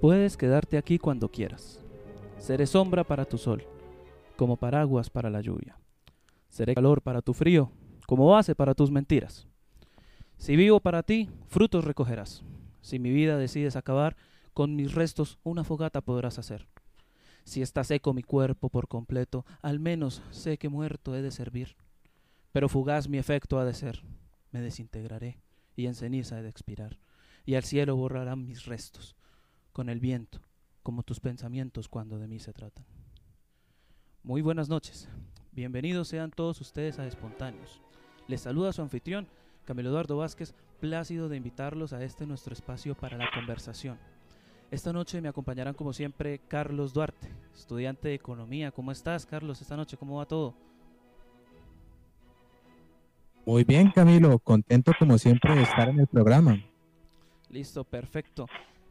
Puedes quedarte aquí cuando quieras. Seré sombra para tu sol, como paraguas para la lluvia. Seré calor para tu frío, como base para tus mentiras. Si vivo para ti, frutos recogerás. Si mi vida decides acabar, con mis restos una fogata podrás hacer. Si está seco mi cuerpo por completo, al menos sé que muerto he de servir. Pero fugaz mi efecto ha de ser. Me desintegraré y en ceniza he de expirar. Y al cielo borrarán mis restos, con el viento, como tus pensamientos cuando de mí se tratan. Muy buenas noches. Bienvenidos sean todos ustedes a Espontáneos. Les saluda su anfitrión, Camilo Eduardo Vázquez, plácido de invitarlos a este nuestro espacio para la conversación. Esta noche me acompañarán como siempre Carlos Duarte, estudiante de Economía. ¿Cómo estás, Carlos, esta noche? ¿Cómo va todo? Muy bien, Camilo. Contento como siempre de estar en el programa. Listo, perfecto.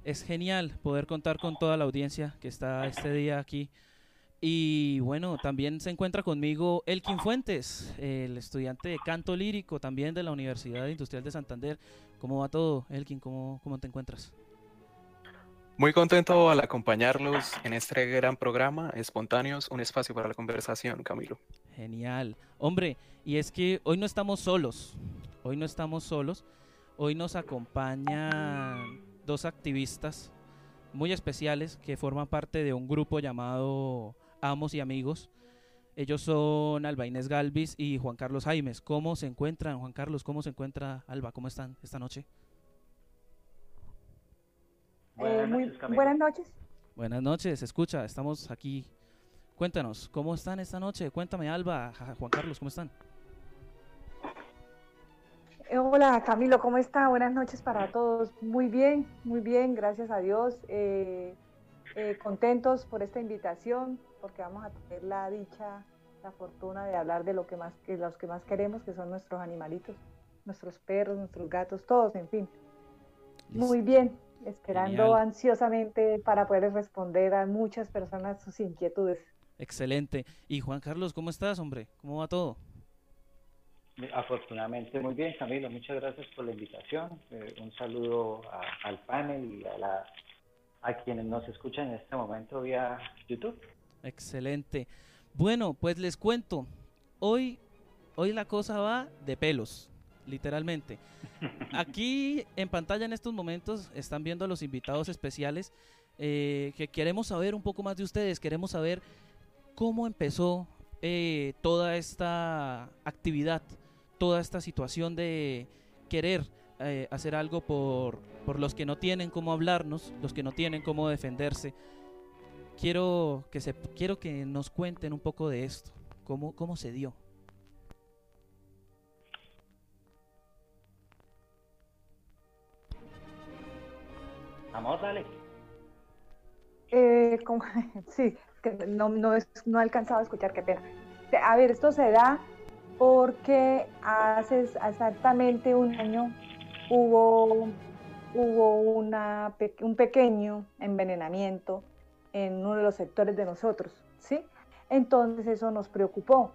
Es genial poder contar con toda la audiencia que está este día aquí. Y bueno, también se encuentra conmigo Elkin Fuentes, el estudiante de canto lírico también de la Universidad Industrial de Santander. ¿Cómo va todo, Elkin? ¿Cómo, cómo te encuentras? Muy contento al acompañarlos en este gran programa, Espontáneos, un espacio para la conversación, Camilo. Genial. Hombre, y es que hoy no estamos solos, hoy no estamos solos, hoy nos acompañan dos activistas muy especiales que forman parte de un grupo llamado Amos y Amigos. Ellos son Alba Inés Galvis y Juan Carlos Jaimes. ¿Cómo se encuentran, Juan Carlos? ¿Cómo se encuentra Alba? ¿Cómo están esta noche? Buenas, eh, noches, buenas noches. Buenas noches, escucha, estamos aquí. Cuéntanos, ¿cómo están esta noche? Cuéntame, Alba, Juan Carlos, ¿cómo están? Eh, hola Camilo, ¿cómo está? Buenas noches para todos. Muy bien, muy bien, gracias a Dios. Eh, contentos por esta invitación, porque vamos a tener la dicha, la fortuna de hablar de lo que más, que los que más queremos, que son nuestros animalitos, nuestros perros, nuestros gatos, todos, en fin. Muy bien, esperando ansiosamente para poder responder a muchas personas sus inquietudes. Excelente. Y Juan Carlos, ¿cómo estás, hombre? ¿Cómo va todo? Afortunadamente muy bien, Camilo. Muchas gracias por la invitación. Eh, un saludo al panel y a, la, a quienes nos escuchan en este momento vía YouTube. Excelente. Bueno, pues les cuento. Hoy, hoy la cosa va de pelos literalmente. Aquí en pantalla en estos momentos están viendo a los invitados especiales eh, que queremos saber un poco más de ustedes, queremos saber cómo empezó eh, toda esta actividad, toda esta situación de querer eh, hacer algo por, por los que no tienen cómo hablarnos, los que no tienen cómo defenderse. Quiero que, se, quiero que nos cuenten un poco de esto, cómo, cómo se dio. Vamos, dale. Eh, sí, que no, no, no he alcanzado a escuchar, qué pena. A ver, esto se da porque hace exactamente un año hubo, hubo una, un pequeño envenenamiento en uno de los sectores de nosotros, ¿sí? Entonces eso nos preocupó.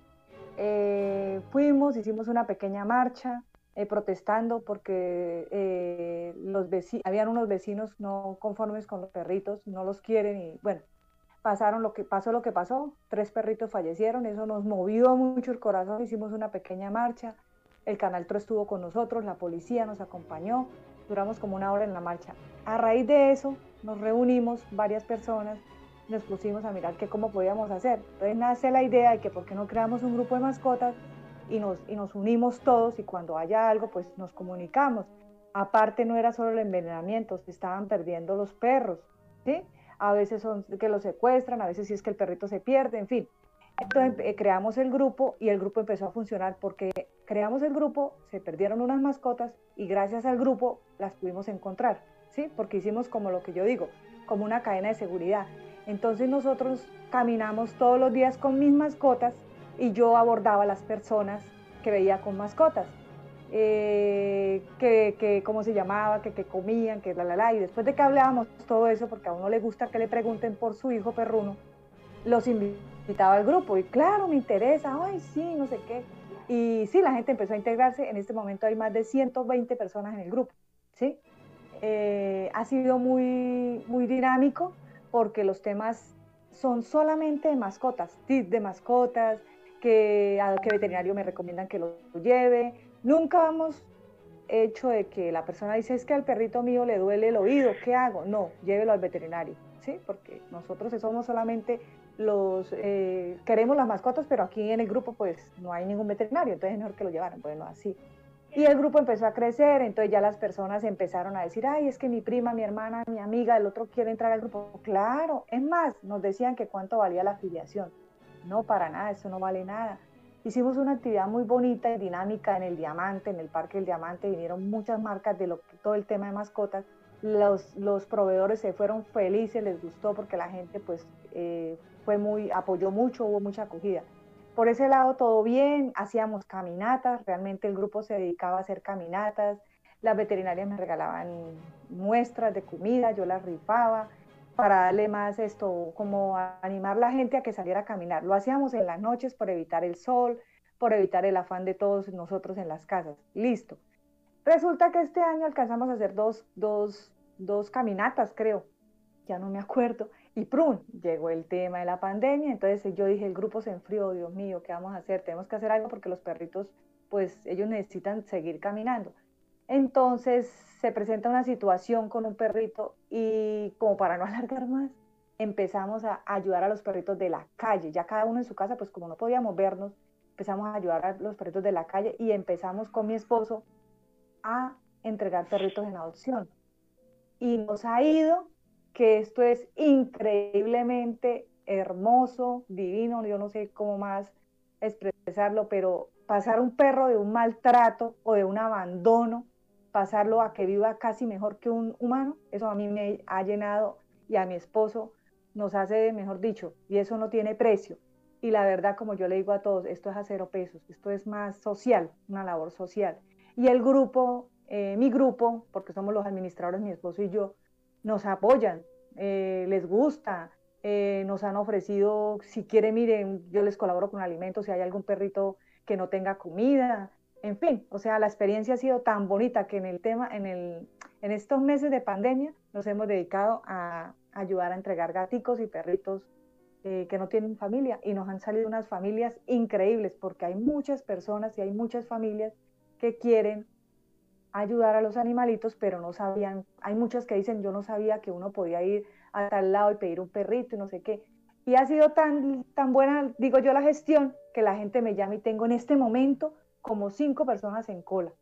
Eh, fuimos, hicimos una pequeña marcha, eh, protestando porque eh, los habían unos vecinos no conformes con los perritos, no los quieren y bueno, pasaron lo que pasó lo que pasó, tres perritos fallecieron, eso nos movió mucho el corazón, hicimos una pequeña marcha, el Canal 3 estuvo con nosotros, la policía nos acompañó, duramos como una hora en la marcha. A raíz de eso nos reunimos varias personas, nos pusimos a mirar qué cómo podíamos hacer. Entonces nace la idea de que por qué no creamos un grupo de mascotas y nos, y nos unimos todos y cuando haya algo, pues nos comunicamos. Aparte no era solo el envenenamiento, se estaban perdiendo los perros, ¿sí? A veces son que los secuestran, a veces sí es que el perrito se pierde, en fin. Entonces eh, creamos el grupo y el grupo empezó a funcionar porque creamos el grupo, se perdieron unas mascotas y gracias al grupo las pudimos encontrar, ¿sí? Porque hicimos como lo que yo digo, como una cadena de seguridad. Entonces nosotros caminamos todos los días con mis mascotas y yo abordaba a las personas que veía con mascotas. Eh, que, que, cómo se llamaba, que, que comían, que la la la. Y después de que hablábamos todo eso, porque a uno le gusta que le pregunten por su hijo perruno, los invitaba al grupo. Y claro, me interesa, ay, sí, no sé qué. Y sí, la gente empezó a integrarse. En este momento hay más de 120 personas en el grupo, ¿sí? eh, ha sido muy, muy dinámico porque los temas son solamente de mascotas, tips de mascotas, que a qué veterinario me recomiendan que lo lleve. Nunca hemos hecho de que la persona dice es que al perrito mío le duele el oído, ¿qué hago? No, llévelo al veterinario, ¿sí? Porque nosotros somos solamente los, eh, queremos las mascotas, pero aquí en el grupo pues no hay ningún veterinario, entonces es mejor que lo llevaran, bueno, así. Y el grupo empezó a crecer, entonces ya las personas empezaron a decir, ay, es que mi prima, mi hermana, mi amiga, el otro quiere entrar al grupo. Claro, es más, nos decían que cuánto valía la afiliación. No, para nada, eso no vale nada. Hicimos una actividad muy bonita y dinámica en el Diamante, en el Parque del Diamante, vinieron muchas marcas de lo, todo el tema de mascotas. Los, los proveedores se fueron felices, les gustó porque la gente pues eh, fue muy, apoyó mucho, hubo mucha acogida. Por ese lado todo bien, hacíamos caminatas, realmente el grupo se dedicaba a hacer caminatas, las veterinarias me regalaban muestras de comida, yo las rifaba para darle más esto, como animar la gente a que saliera a caminar. Lo hacíamos en las noches por evitar el sol, por evitar el afán de todos nosotros en las casas. Listo. Resulta que este año alcanzamos a hacer dos, dos, dos caminatas, creo, ya no me acuerdo, y prun, llegó el tema de la pandemia, entonces yo dije, el grupo se enfrió, Dios mío, ¿qué vamos a hacer? Tenemos que hacer algo porque los perritos, pues ellos necesitan seguir caminando. Entonces se presenta una situación con un perrito y como para no alargar más, empezamos a ayudar a los perritos de la calle, ya cada uno en su casa, pues como no podíamos vernos, empezamos a ayudar a los perritos de la calle y empezamos con mi esposo a entregar perritos en adopción. Y nos ha ido que esto es increíblemente hermoso, divino, yo no sé cómo más expresarlo, pero pasar un perro de un maltrato o de un abandono, pasarlo a que viva casi mejor que un humano, eso a mí me ha llenado y a mi esposo nos hace, mejor dicho, y eso no tiene precio. Y la verdad, como yo le digo a todos, esto es a cero pesos, esto es más social, una labor social. Y el grupo, eh, mi grupo, porque somos los administradores, mi esposo y yo, nos apoyan, eh, les gusta, eh, nos han ofrecido, si quieren, miren, yo les colaboro con alimentos, si hay algún perrito que no tenga comida, en fin, o sea, la experiencia ha sido tan bonita que en el tema, en, el, en estos meses de pandemia, nos hemos dedicado a ayudar a entregar gaticos y perritos eh, que no tienen familia y nos han salido unas familias increíbles porque hay muchas personas y hay muchas familias que quieren ayudar a los animalitos, pero no sabían, hay muchas que dicen, yo no sabía que uno podía ir a tal lado y pedir un perrito y no sé qué. Y ha sido tan, tan buena, digo yo, la gestión, que la gente me llama y tengo en este momento como cinco personas en cola,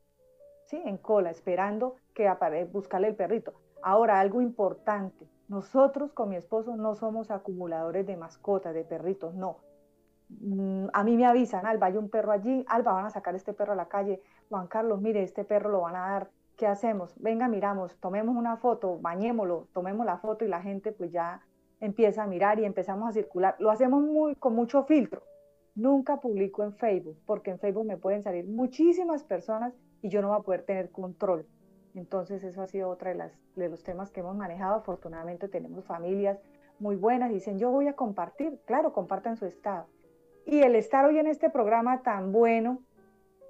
¿sí? En cola, esperando que aparezca, buscarle el perrito. Ahora, algo importante, nosotros con mi esposo no somos acumuladores de mascotas, de perritos, no. Mm, a mí me avisan, Alba, hay un perro allí, Alba, van a sacar este perro a la calle, Juan Carlos, mire, este perro lo van a dar, ¿qué hacemos? Venga, miramos, tomemos una foto, bañémoslo, tomemos la foto y la gente pues ya empieza a mirar y empezamos a circular. Lo hacemos muy, con mucho filtro. Nunca publico en Facebook, porque en Facebook me pueden salir muchísimas personas y yo no voy a poder tener control. Entonces eso ha sido otra de, las, de los temas que hemos manejado. Afortunadamente tenemos familias muy buenas, dicen yo voy a compartir, claro, compartan su estado. Y el estar hoy en este programa tan bueno,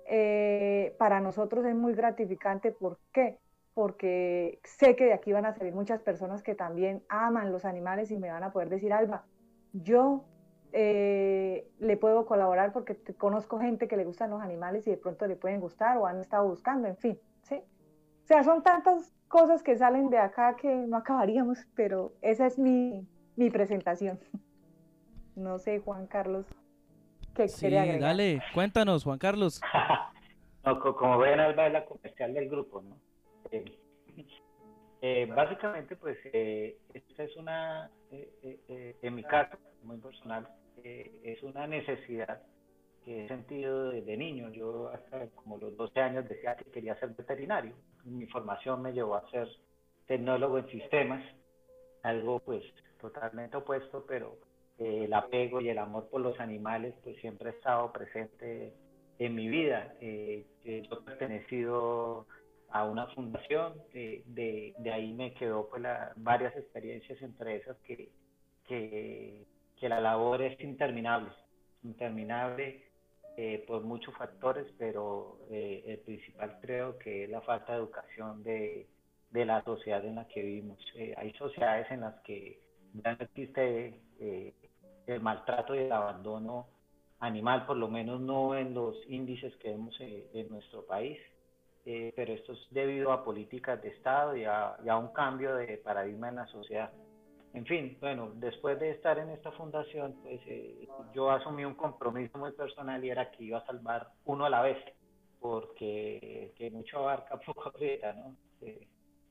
eh, para nosotros es muy gratificante. ¿Por qué? Porque sé que de aquí van a salir muchas personas que también aman los animales y me van a poder decir, Alba, yo eh, le puedo colaborar porque conozco gente que le gustan los animales y de pronto le pueden gustar o han estado buscando, en fin, ¿sí? O sea, son tantas cosas que salen de acá que no acabaríamos, pero esa es mi, mi presentación. No sé, Juan Carlos sí, dale, cuéntanos, Juan Carlos. como ven, Alba es la comercial del grupo, ¿no? Eh, eh, básicamente, pues, eh, esta es una, en mi caso, muy personal, es una necesidad que he sentido desde niño. Yo hasta como los 12 años decía que quería ser veterinario. Mi formación me llevó a ser tecnólogo en sistemas, algo pues totalmente opuesto, pero el apego y el amor por los animales pues siempre ha estado presente en mi vida. Eh, yo he pertenecido a una fundación, eh, de, de, ahí me quedó pues varias experiencias, entre esas que, que, la labor es interminable, interminable eh, por muchos factores, pero el principal creo que es la falta de educación de, la sociedad en la que vivimos. Eh, hay sociedades en las que ya no existe eh, el maltrato y el abandono animal, por lo menos no en los índices que vemos en nuestro país, pero esto es debido a políticas de Estado y a un cambio de paradigma en la sociedad. En fin, bueno, después de estar en esta fundación, pues eh, yo asumí un compromiso muy personal y era que iba a salvar uno a la vez, porque que mucho abarca, poco aprieta, ¿no? Eh,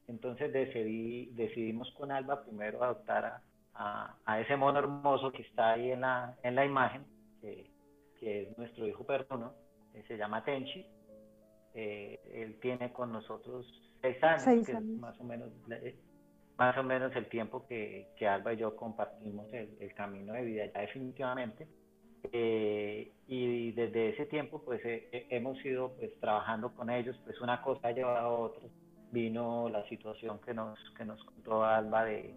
entonces decidí, decidimos con Alba primero adoptar a, a, ese mono hermoso que está ahí en la, en la imagen, que es nuestro hijo perruno, que se llama Tenchi. Eh, él tiene con nosotros seis años, que es más o menos más o menos el tiempo que, que Alba y yo compartimos el, camino de vida ya definitivamente. Eh, y desde ese tiempo pues eh, hemos ido pues trabajando con ellos, pues una cosa ha llevado a otra. Vino la situación que nos, que nos contó Alba de,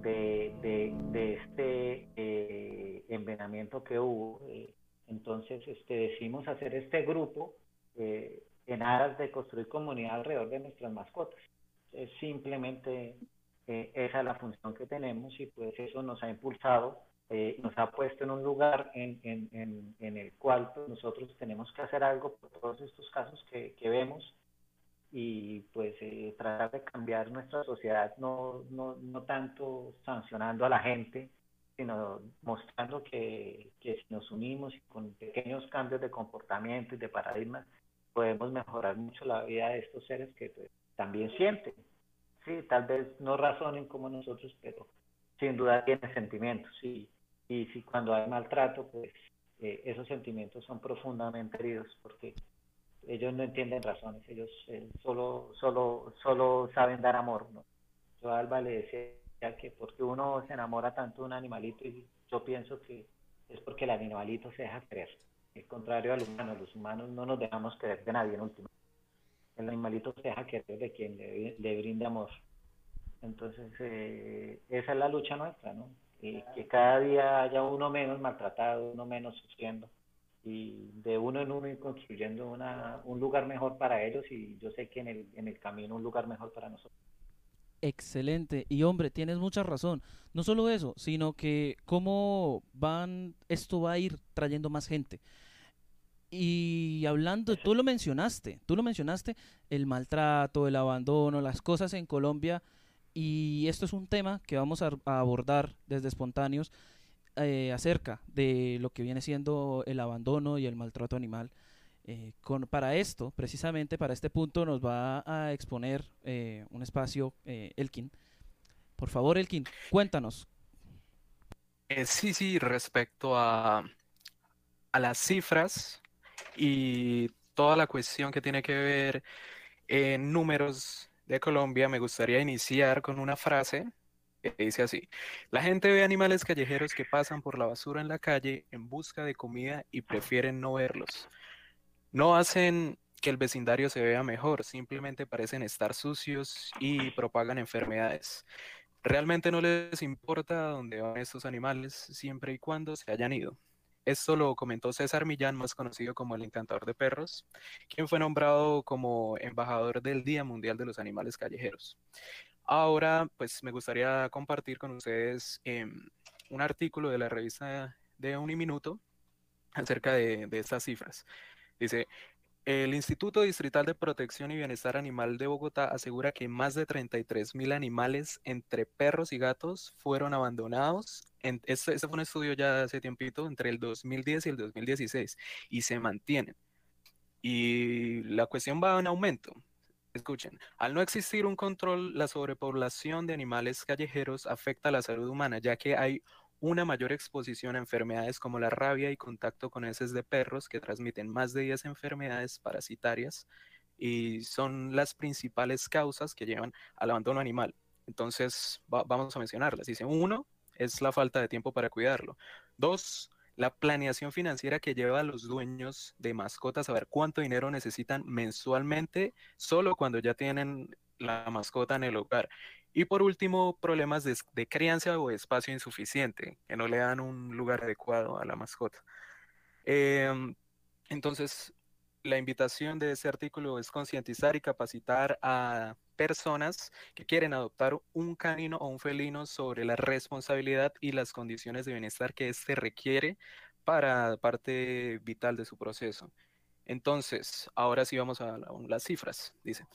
de, de, este eh, envenenamiento que hubo. entonces este, decidimos hacer este grupo en aras de construir comunidad alrededor de nuestras mascotas. Es simplemente eh, esa es la función que tenemos y pues eso nos ha impulsado, eh, nos ha puesto en un lugar en, en, en, el cual pues, nosotros tenemos que hacer algo por todos estos casos que, que vemos y pues eh, tratar de cambiar nuestra sociedad, no, no, no tanto sancionando a la gente, sino mostrando que, que si nos unimos y con pequeños cambios de comportamiento y de paradigmas, podemos mejorar mucho la vida de estos seres que pues, también sienten sí, tal vez no razonen como nosotros, pero sin duda tienen sentimientos. Y, y si cuando hay maltrato, pues eh, esos sentimientos son profundamente heridos porque ellos no entienden razones, ellos eh, solo, solo, solo saben dar amor. ¿no? Yo Alba le decía que porque uno se enamora tanto de un animalito y yo pienso que es porque el animalito se deja creer. Es contrario al humano, los humanos no nos dejamos creer de nadie en último el animalito se deja querer de quien le, le brinde amor. Entonces, eh, esa es la lucha nuestra, ¿no? Que cada día haya uno menos maltratado, uno menos sufriendo, y de uno en uno ir construyendo una, un lugar mejor para ellos y yo sé que en el, en el camino un lugar mejor para nosotros. Excelente. Y hombre, tienes mucha razón. No solo eso, sino que cómo van, esto va a ir trayendo más gente. Y hablando, tú lo mencionaste, tú lo mencionaste, el maltrato, el abandono, las cosas en Colombia, y esto es un tema que vamos a, abordar desde espontáneos eh, acerca de lo que viene siendo el abandono y el maltrato animal. Eh, con, para esto, precisamente para este punto, nos va a exponer eh, un espacio Elkin. Por favor, Elkin, cuéntanos. sí, sí, respecto a, a las cifras, y toda la cuestión que tiene que ver en números de Colombia, me gustaría iniciar con una frase que dice así, la gente ve animales callejeros que pasan por la basura en la calle en busca de comida y prefieren no verlos. No hacen que el vecindario se vea mejor, simplemente parecen estar sucios y propagan enfermedades. Realmente no les importa dónde van estos animales siempre y cuando se hayan ido. Esto lo comentó César Millán, más conocido como el encantador de perros, quien fue nombrado como embajador del Día Mundial de los Animales Callejeros. Ahora, pues me gustaría compartir con ustedes em, un artículo de la revista de Uniminuto acerca de, de estas cifras. Dice, el Instituto Distrital de Protección y Bienestar Animal de Bogotá asegura que más de 33 mil animales entre perros y gatos fueron abandonados. En, este, fue un estudio ya hace tiempito, entre el 2010 y el 2016, y se mantienen. Y la cuestión va en aumento. Escuchen, al no existir un control, la sobrepoblación de animales callejeros afecta a la salud humana, ya que hay una mayor exposición a enfermedades como la rabia y contacto con heces de perros que transmiten más de 10 enfermedades parasitarias y son las principales causas que llevan al abandono animal. Entonces, vamos a mencionarlas. Dice, uno, es la falta de tiempo para cuidarlo. Dos, la planeación financiera que lleva a los dueños de mascotas a ver cuánto dinero necesitan mensualmente solo cuando ya tienen la mascota en el hogar. Y por último, problemas de, crianza o espacio insuficiente, que no le dan un lugar adecuado a la mascota. Em, entonces, la invitación de ese artículo es concientizar y capacitar a personas que quieren adoptar un canino o un felino sobre la responsabilidad y las condiciones de bienestar que éste requiere para parte vital de su proceso. Entonces, ahora sí vamos a las cifras. Dice,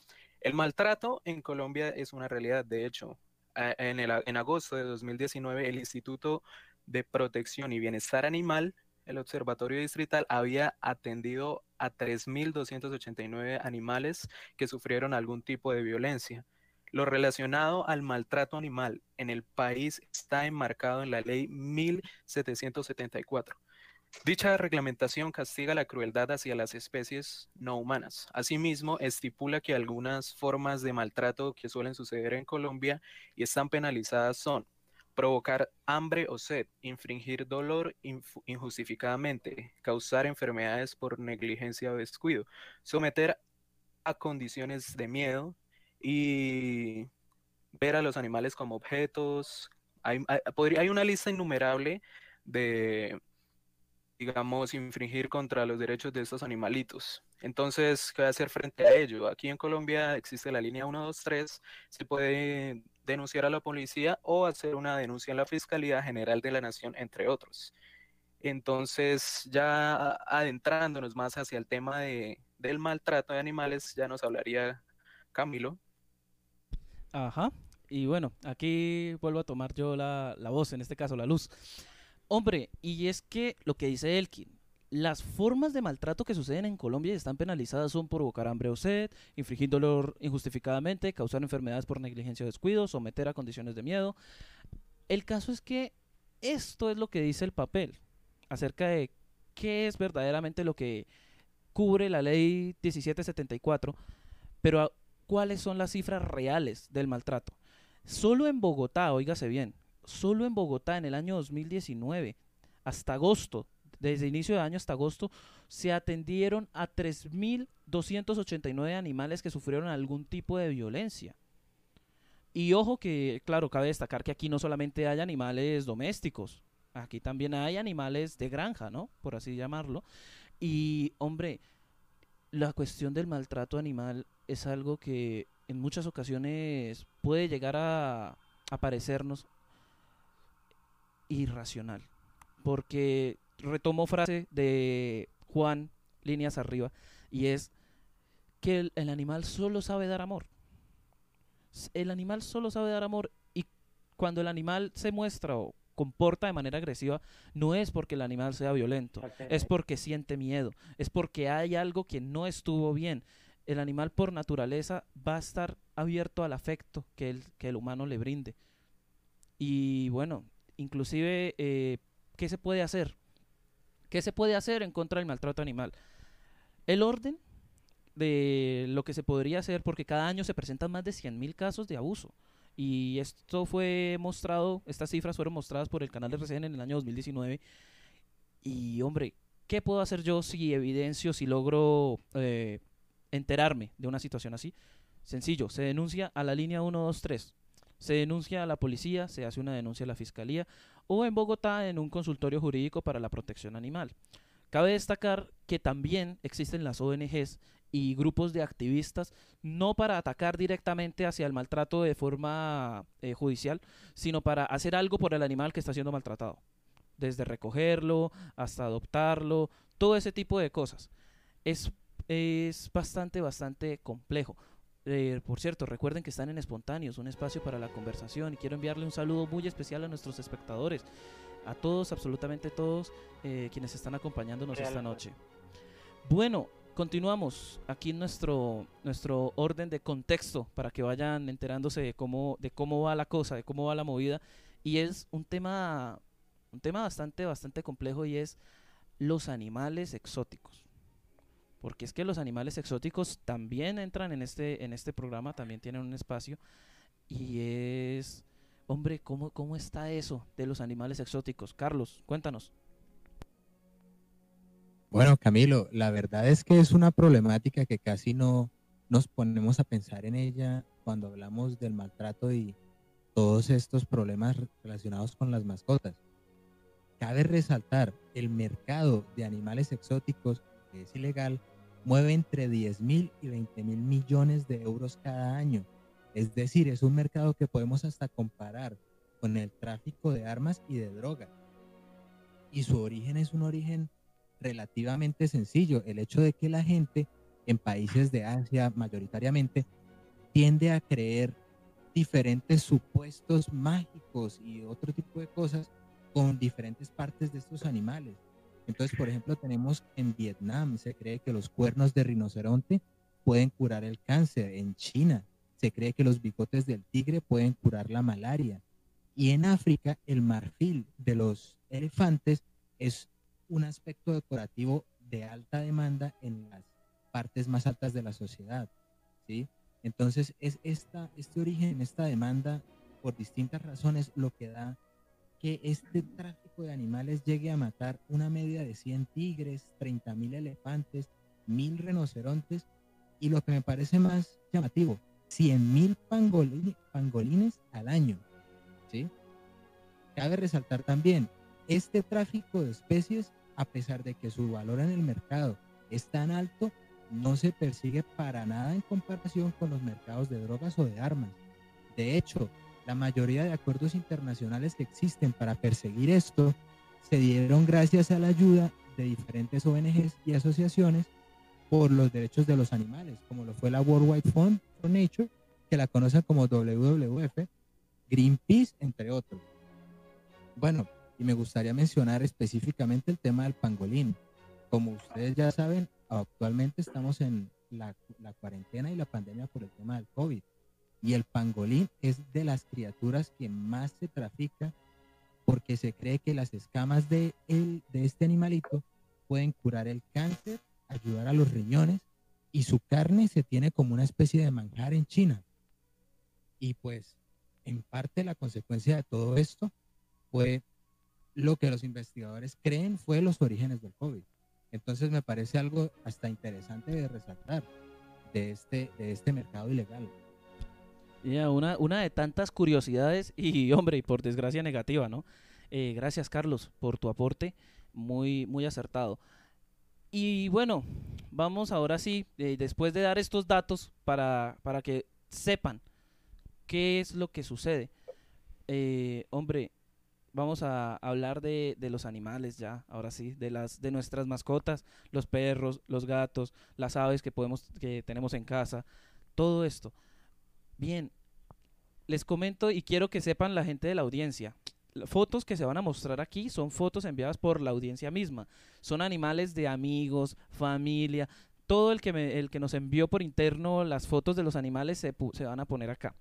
el maltrato en Colombia es una realidad. De hecho, en, en agosto de 2019, el Instituto de Protección y Bienestar Animal, el Observatorio Distrital, había atendido a 3.289 animales que sufrieron algún tipo de violencia. Lo relacionado al maltrato animal en el país está enmarcado en la ley 1774. Dicha reglamentación castiga la crueldad hacia las especies no humanas. Asimismo, estipula que algunas formas de maltrato que suelen suceder en Colombia y están penalizadas son provocar hambre o sed, infringir dolor injustificadamente, causar enfermedades por negligencia o descuido, someter a condiciones de miedo y ver a los animales como objetos. Hay, una lista innumerable de, digamos, infringir contra los derechos de estos animalitos. Entonces, ¿qué hacer frente a ello? Aquí en Colombia existe la línea 123, se puede denunciar a la policía o hacer una denuncia en la Fiscalía General de la Nación, entre otros. Entonces, ya adentrándonos más hacia el tema de, del maltrato de animales, ya nos hablaría Camilo. Ajá. Y bueno, aquí vuelvo a tomar yo la, la voz, en este caso la luz. Hombre, y es que lo que dice Elkin, las formas de maltrato que suceden en Colombia y están penalizadas son provocar hambre o sed, infligir dolor injustificadamente, causar enfermedades por negligencia o descuido, someter a condiciones de miedo. El caso es que esto es lo que dice el papel acerca de qué es verdaderamente lo que cubre la ley 1774, pero cuáles son las cifras reales del maltrato. Solo en Bogotá, oígase bien, solo en Bogotá en el año 2019, hasta agosto desde inicio de año hasta agosto, se atendieron a 3.289 animales que sufrieron algún tipo de violencia. Y ojo que, claro, cabe destacar que aquí no solamente hay animales domésticos, aquí también hay animales de granja, ¿no? Por así llamarlo. Y, hombre, la cuestión del maltrato animal es algo que en muchas ocasiones puede llegar a, a parecernos irracional. Porque retomo frase de Juan, líneas arriba, y es que el, el, animal solo sabe dar amor. El animal solo sabe dar amor y cuando el animal se muestra o comporta de manera agresiva, no es porque el animal sea violento, es porque siente miedo, es porque hay algo que no estuvo bien. El animal por naturaleza va a estar abierto al afecto que el, que el humano le brinde. Y bueno, inclusive, eh, ¿qué se puede hacer? ¿Qué se puede hacer en contra del maltrato animal? El orden de lo que se podría hacer, porque cada año se presentan más de 100.000 casos de abuso. Y esto fue mostrado, estas cifras fueron mostradas por el canal de RCN en el año 2019. Y hombre, ¿qué puedo hacer yo si evidencio, si logro eh, enterarme de una situación así? Sencillo, se denuncia a la línea 123. Se denuncia a la policía, se hace una denuncia a la fiscalía o en Bogotá en un consultorio jurídico para la protección animal. Cabe destacar que también existen las ONGs y grupos de activistas, no para atacar directamente hacia el maltrato de forma eh, judicial, sino para hacer algo por el animal que está siendo maltratado. Desde recogerlo hasta adoptarlo, todo ese tipo de cosas. Es, es bastante, bastante complejo. Eh, por cierto, recuerden que están en Espontáneos, un espacio para la conversación y quiero enviarle un saludo muy especial a nuestros espectadores, a todos, absolutamente todos, eh, quienes están acompañándonos esta noche. Bueno, continuamos aquí nuestro, nuestro orden de contexto para que vayan enterándose de cómo, de cómo va la cosa, de cómo va la movida. Y es un tema, un tema bastante, bastante complejo y es los animales exóticos porque es que los animales exóticos también entran en este, en este programa, también tienen un espacio, y es, hombre, ¿cómo, ¿cómo está eso de los animales exóticos? Carlos, cuéntanos. Bueno, Camilo, la verdad es que es una problemática que casi no nos ponemos a pensar en ella cuando hablamos del maltrato y todos estos problemas relacionados con las mascotas. Cabe resaltar, el mercado de animales exóticos, que es ilegal, mueve entre 10 mil y 20 mil millones de euros cada año. Es decir, es un mercado que podemos hasta comparar con el tráfico de armas y de droga. Y su origen es un origen relativamente sencillo. El hecho de que la gente en países de Asia mayoritariamente tiende a creer diferentes supuestos mágicos y otro tipo de cosas con diferentes partes de estos animales. Entonces, por ejemplo, tenemos en Vietnam, se cree que los cuernos de rinoceronte pueden curar el cáncer. En China, se cree que los bigotes del tigre pueden curar la malaria. Y en África, el marfil de los elefantes es un aspecto decorativo de alta demanda en las partes más altas de la sociedad. ¿sí? Entonces, es esta, este origen, esta demanda, por distintas razones, lo que da que este tráfico de animales llegue a matar una media de 100 tigres, 30 mil elefantes, mil rinocerontes y lo que me parece más llamativo, 100 mil pangolines, al año. ¿sí? Cabe resaltar también, este tráfico de especies, a pesar de que su valor en el mercado es tan alto, no se persigue para nada en comparación con los mercados de drogas o de armas. De hecho, la mayoría de acuerdos internacionales que existen para perseguir esto se dieron gracias a la ayuda de diferentes ONGs y asociaciones por los derechos de los animales, como lo fue la World Wide Fund for Nature, que la conocen como WWF, Greenpeace, entre otros. Bueno, y me gustaría mencionar específicamente el tema del pangolín. Como ustedes ya saben, actualmente estamos en la, la cuarentena y la pandemia por el tema del COVID y el pangolín es de las criaturas que más se trafica porque se cree que las escamas de, el, de este animalito pueden curar el cáncer, ayudar a los riñones y su carne se tiene como una especie de manjar en China. Y pues en parte la consecuencia de todo esto fue lo que los investigadores creen fue los orígenes del COVID. Entonces me parece algo hasta interesante de resaltar de este, de este mercado ilegal. Ya, una, una de tantas curiosidades y, hombre, y por desgracia negativa, ¿no? Eh, gracias, Carlos, por tu aporte, muy, muy acertado. Y bueno, vamos ahora sí, eh, después de dar estos datos para, para que sepan qué es lo que sucede. Eh, hombre, vamos a hablar de, de, los animales ya, ahora sí, de las de nuestras mascotas, los perros, los gatos, las aves que podemos que tenemos en casa, todo esto. Bien, les comento y quiero que sepan la gente de la audiencia. Las fotos que se van a mostrar aquí son fotos enviadas por la audiencia misma. Son animales de amigos, familia. Todo el que, el que nos envió por interno las fotos de los animales se, se van a poner acá.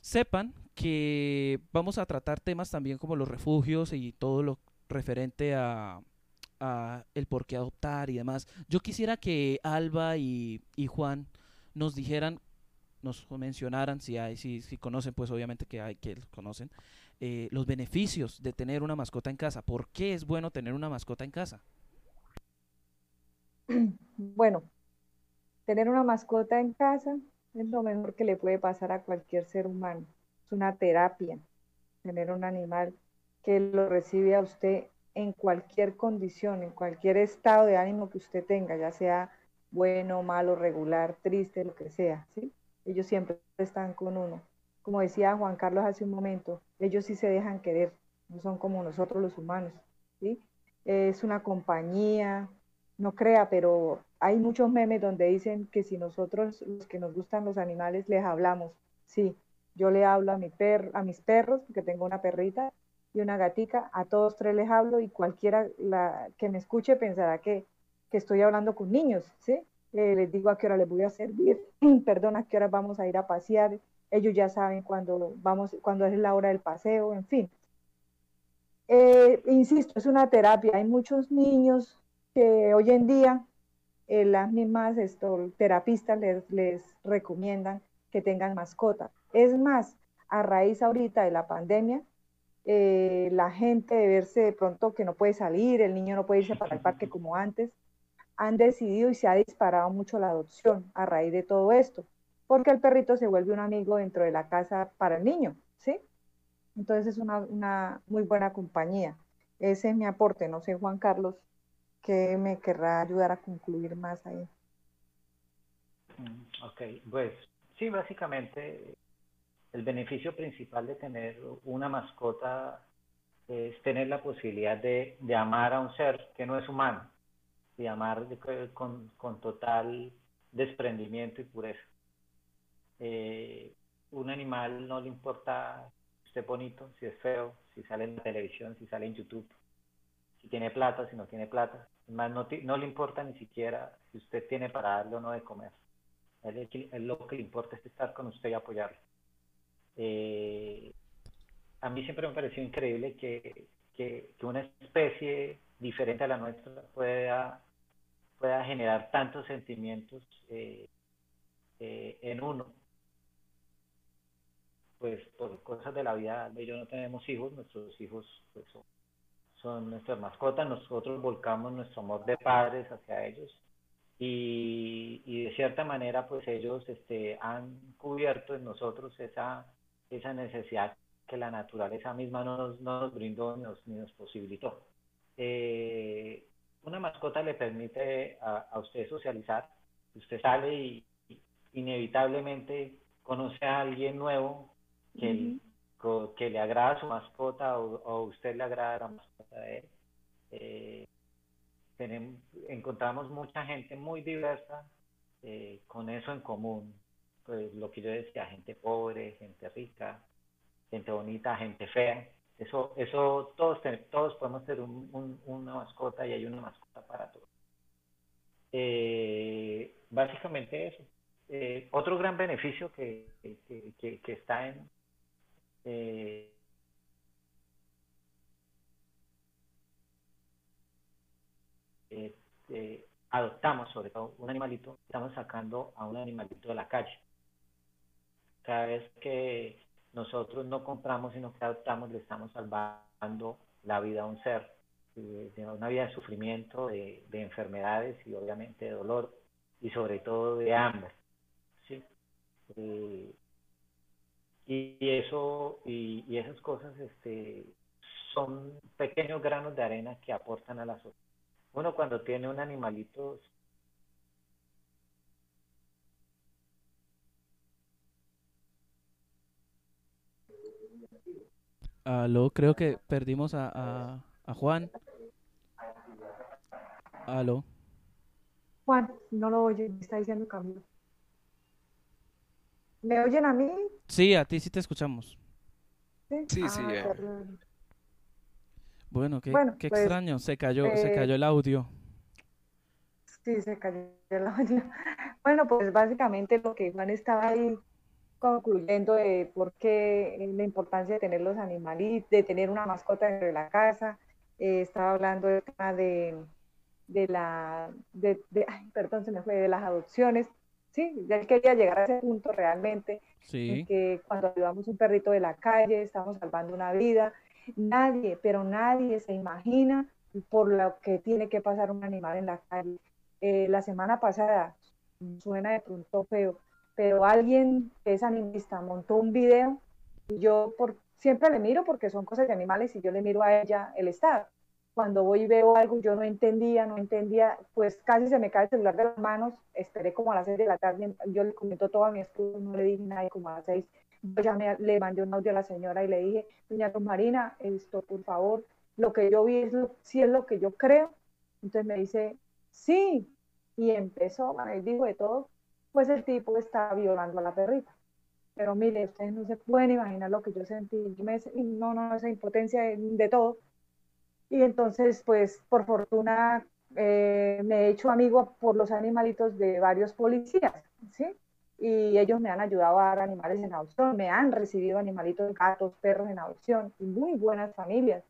Sepan que vamos a tratar temas también como los refugios y todo lo referente a, el por qué adoptar y demás. Yo quisiera que Alba y Juan nos dijeran nos mencionaran, si hay, si, conocen, pues obviamente que hay que conocen, eh, los beneficios de tener una mascota en casa. ¿Por qué es bueno tener una mascota en casa? Bueno, tener una mascota en casa es lo mejor que le puede pasar a cualquier ser humano. Es una terapia, tener un animal que lo recibe a usted en cualquier condición, en cualquier estado de ánimo que usted tenga, ya sea bueno, malo, regular, triste, lo que sea, ¿sí? Ellos siempre están con uno. Como decía Juan Carlos hace un momento, ellos sí se dejan querer, no son como nosotros los humanos, ¿sí? Es una compañía, no crea, pero hay muchos memes donde dicen que si nosotros, los que nos gustan los animales, les hablamos, sí, yo le hablo a, mi per, a mis perros, porque tengo una perrita y una gatica, a todos tres les hablo y cualquiera que me escuche pensará que, que estoy hablando con niños, ¿sí? Eh, les digo a qué hora les voy a servir, perdón, a qué hora vamos a ir a pasear, ellos ya saben cuando, vamos, cuando es la hora del paseo, en fin. Eh, insisto, es una terapia, hay muchos niños que hoy en día eh, las mismas esto, terapistas les, les recomiendan que tengan mascota. Es más, a raíz ahorita de la pandemia, la gente de verse de pronto que no puede salir, el niño no puede irse para el parque como antes, han decidido y se ha disparado mucho la adopción a raíz de todo esto, porque el perrito se vuelve un amigo dentro de la casa para el niño, ¿sí? Entonces es una, muy buena compañía. Ese es mi aporte. No sé, Juan Carlos, ¿qué me querrá ayudar a concluir más ahí? Mm, ok, pues sí, básicamente el beneficio principal de tener una mascota es tener la posibilidad de, de amar a un ser que no es humano, y amar con, con total desprendimiento y pureza. Eh, un animal no le importa si esté bonito, si es feo, si sale en la televisión, si sale en YouTube, si tiene plata, si no tiene plata. Además, no, no le importa ni siquiera si usted tiene para darle o no de comer. él, lo que le importa es estar con usted y apoyarlo. Eh, a mí siempre me pareció increíble que, que, una especie diferente a la nuestra pueda, pueda generar tantos sentimientos eh, eh, en uno. Pues por cosas de la vida, yo no tenemos hijos, nuestros hijos pues, son, nuestras mascotas, nosotros volcamos nuestro amor de padres hacia ellos y, y de cierta manera pues ellos este, han cubierto en nosotros esa, esa necesidad que la naturaleza misma no nos, brindó ni nos, posibilitó. Eh, una mascota le permite a, usted socializar, usted sale y, inevitablemente conoce a alguien nuevo que, que le agrada a su mascota o, a usted le agrada la mascota de él. Eh, encontramos mucha gente muy diversa eh, con eso en común, pues lo que yo decía, gente pobre, gente rica, gente bonita, gente fea. Eso, eso todos, todos podemos tener una mascota y hay una mascota para todos. Eh, básicamente eso. Eh, otro gran beneficio que, que, está en eh, adoptamos sobre todo un animalito, estamos sacando a un animalito de la calle. Cada vez que nosotros no compramos, sino que adoptamos, le estamos salvando la vida a un ser, eh, una vida de sufrimiento, de, enfermedades y obviamente de dolor y sobre todo de hambre. ¿sí? Eh, y, eso y, y, esas cosas este, son pequeños granos de arena que aportan a la sociedad. Uno cuando tiene un animalito Aló, creo que perdimos a, a, Juan. Aló. Juan, no lo oye, me está diciendo Camilo. ¿Me oyen a mí? Sí, a ti sí te escuchamos. Sí, sí. Ah, eh. Bueno, qué, qué pues, extraño, se cayó, se eh, cayó el audio. Sí, se cayó el audio. Bueno, pues básicamente lo que Juan estaba ahí concluyendo de por qué la importancia de tener los animalitos, de tener una mascota dentro de la casa. Eh, estaba hablando del tema de, de la, de, perdón, se me fue, de las adopciones. Sí, ya quería llegar a ese punto realmente, sí. que cuando ayudamos un perrito de la calle, estamos salvando una vida. Nadie, pero nadie se imagina por lo que tiene que pasar un animal en la calle. Eh, la semana pasada, suena de pronto feo, pero alguien que es animista montó un video y yo por, siempre le miro porque son cosas de animales y yo le miro a ella el estado. Cuando voy y veo algo, yo no entendía, no entendía, pues casi se me cae el celular de las manos, esperé como a las seis de la tarde, yo le comento todo a mi esposo, no le dije nada, como a las seis, yo ya me, le mandé un audio a la señora y le dije, doña Marina, esto por favor, lo que yo vi es lo, si es lo que yo creo. Entonces me dice, sí, y empezó, él dijo de todo, pues el tipo está violando a la perrita. Pero mire, ustedes no se pueden imaginar lo que yo sentí, no, no, esa impotencia de, todo. Y entonces, pues por fortuna, eh, me he hecho amigo por los animalitos de varios policías, ¿sí? Y ellos me han ayudado a dar animales en adopción, me han recibido animalitos, gatos, perros en adopción, muy buenas familias.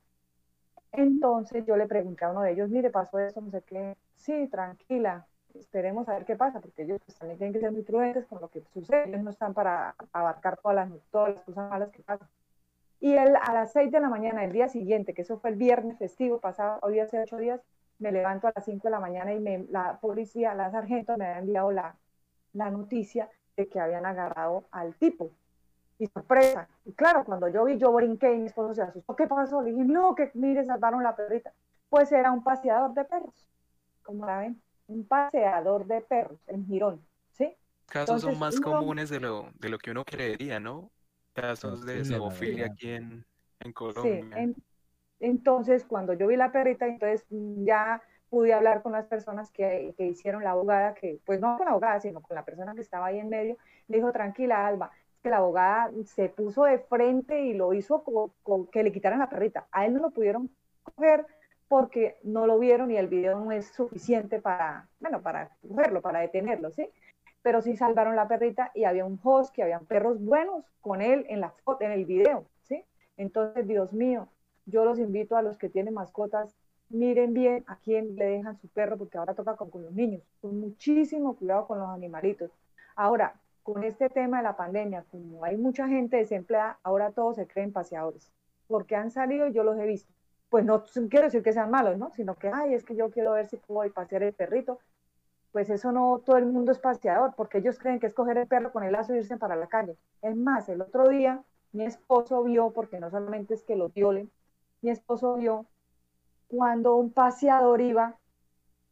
Entonces yo le pregunté a uno de ellos, mire, pasó eso, no sé qué, sí, tranquila, esperemos a ver qué pasa, porque ellos también tienen que ser muy prudentes con lo que sucede, ellos no están para abarcar todas las, todas las cosas malas que pasan. Y él a las 6 de la mañana el día siguiente, que eso fue el viernes festivo pasado, hoy hace 8 días, me levanto a las 5 de la mañana y me, la policía, la sargento me ha enviado la, la noticia de que habían agarrado al tipo. Y sorpresa. Y claro, cuando yo vi, yo brinqué y mi esposo se asustó. ¿Qué pasó? Le dije, no, que mire, salvaron la perrita. Pues era un paseador de perros, como la ven un paseador de perros en Girón, ¿sí? casos son más uno- comunes de lo, de lo que uno creería, ¿no? Casos de zoofilia aquí en, en Sí, Colombia. en- entonces cuando yo vi la perrita, entonces mm, ya pude hablar con las personas que, que hicieron la abogada, que pues no con la abogada, sino con la persona que estaba ahí en medio, le dijo, tranquila, Alba, que la abogada se puso de frente y lo hizo como que le quitaran la perrita. A él no lo pudieron coger porque no lo vieron y el video no es suficiente para, bueno, para cogerlo, para detenerlo, ¿sí? Pero sí salvaron la perrita y había un host, que habían perros buenos con él en la foto, en el video, ¿sí? Entonces, Dios mío, yo los invito a los que tienen mascotas, miren bien a quién le dejan su perro, porque ahora toca con, con los niños, con muchísimo cuidado con los animalitos. Ahora, con este tema de la pandemia, como hay mucha gente desempleada, ahora todos se creen paseadores, porque han salido yo los he visto. Pues no quiero decir que sean malos, ¿no? Sino que, ay, es que yo quiero ver si puedo pasear el perrito. Pues eso no, todo el mundo es paseador, porque ellos creen que es coger el perro con el lazo e irse para la calle. Es más, el otro día mi esposo vio, porque no solamente es que lo violen, mi esposo vio cuando un paseador iba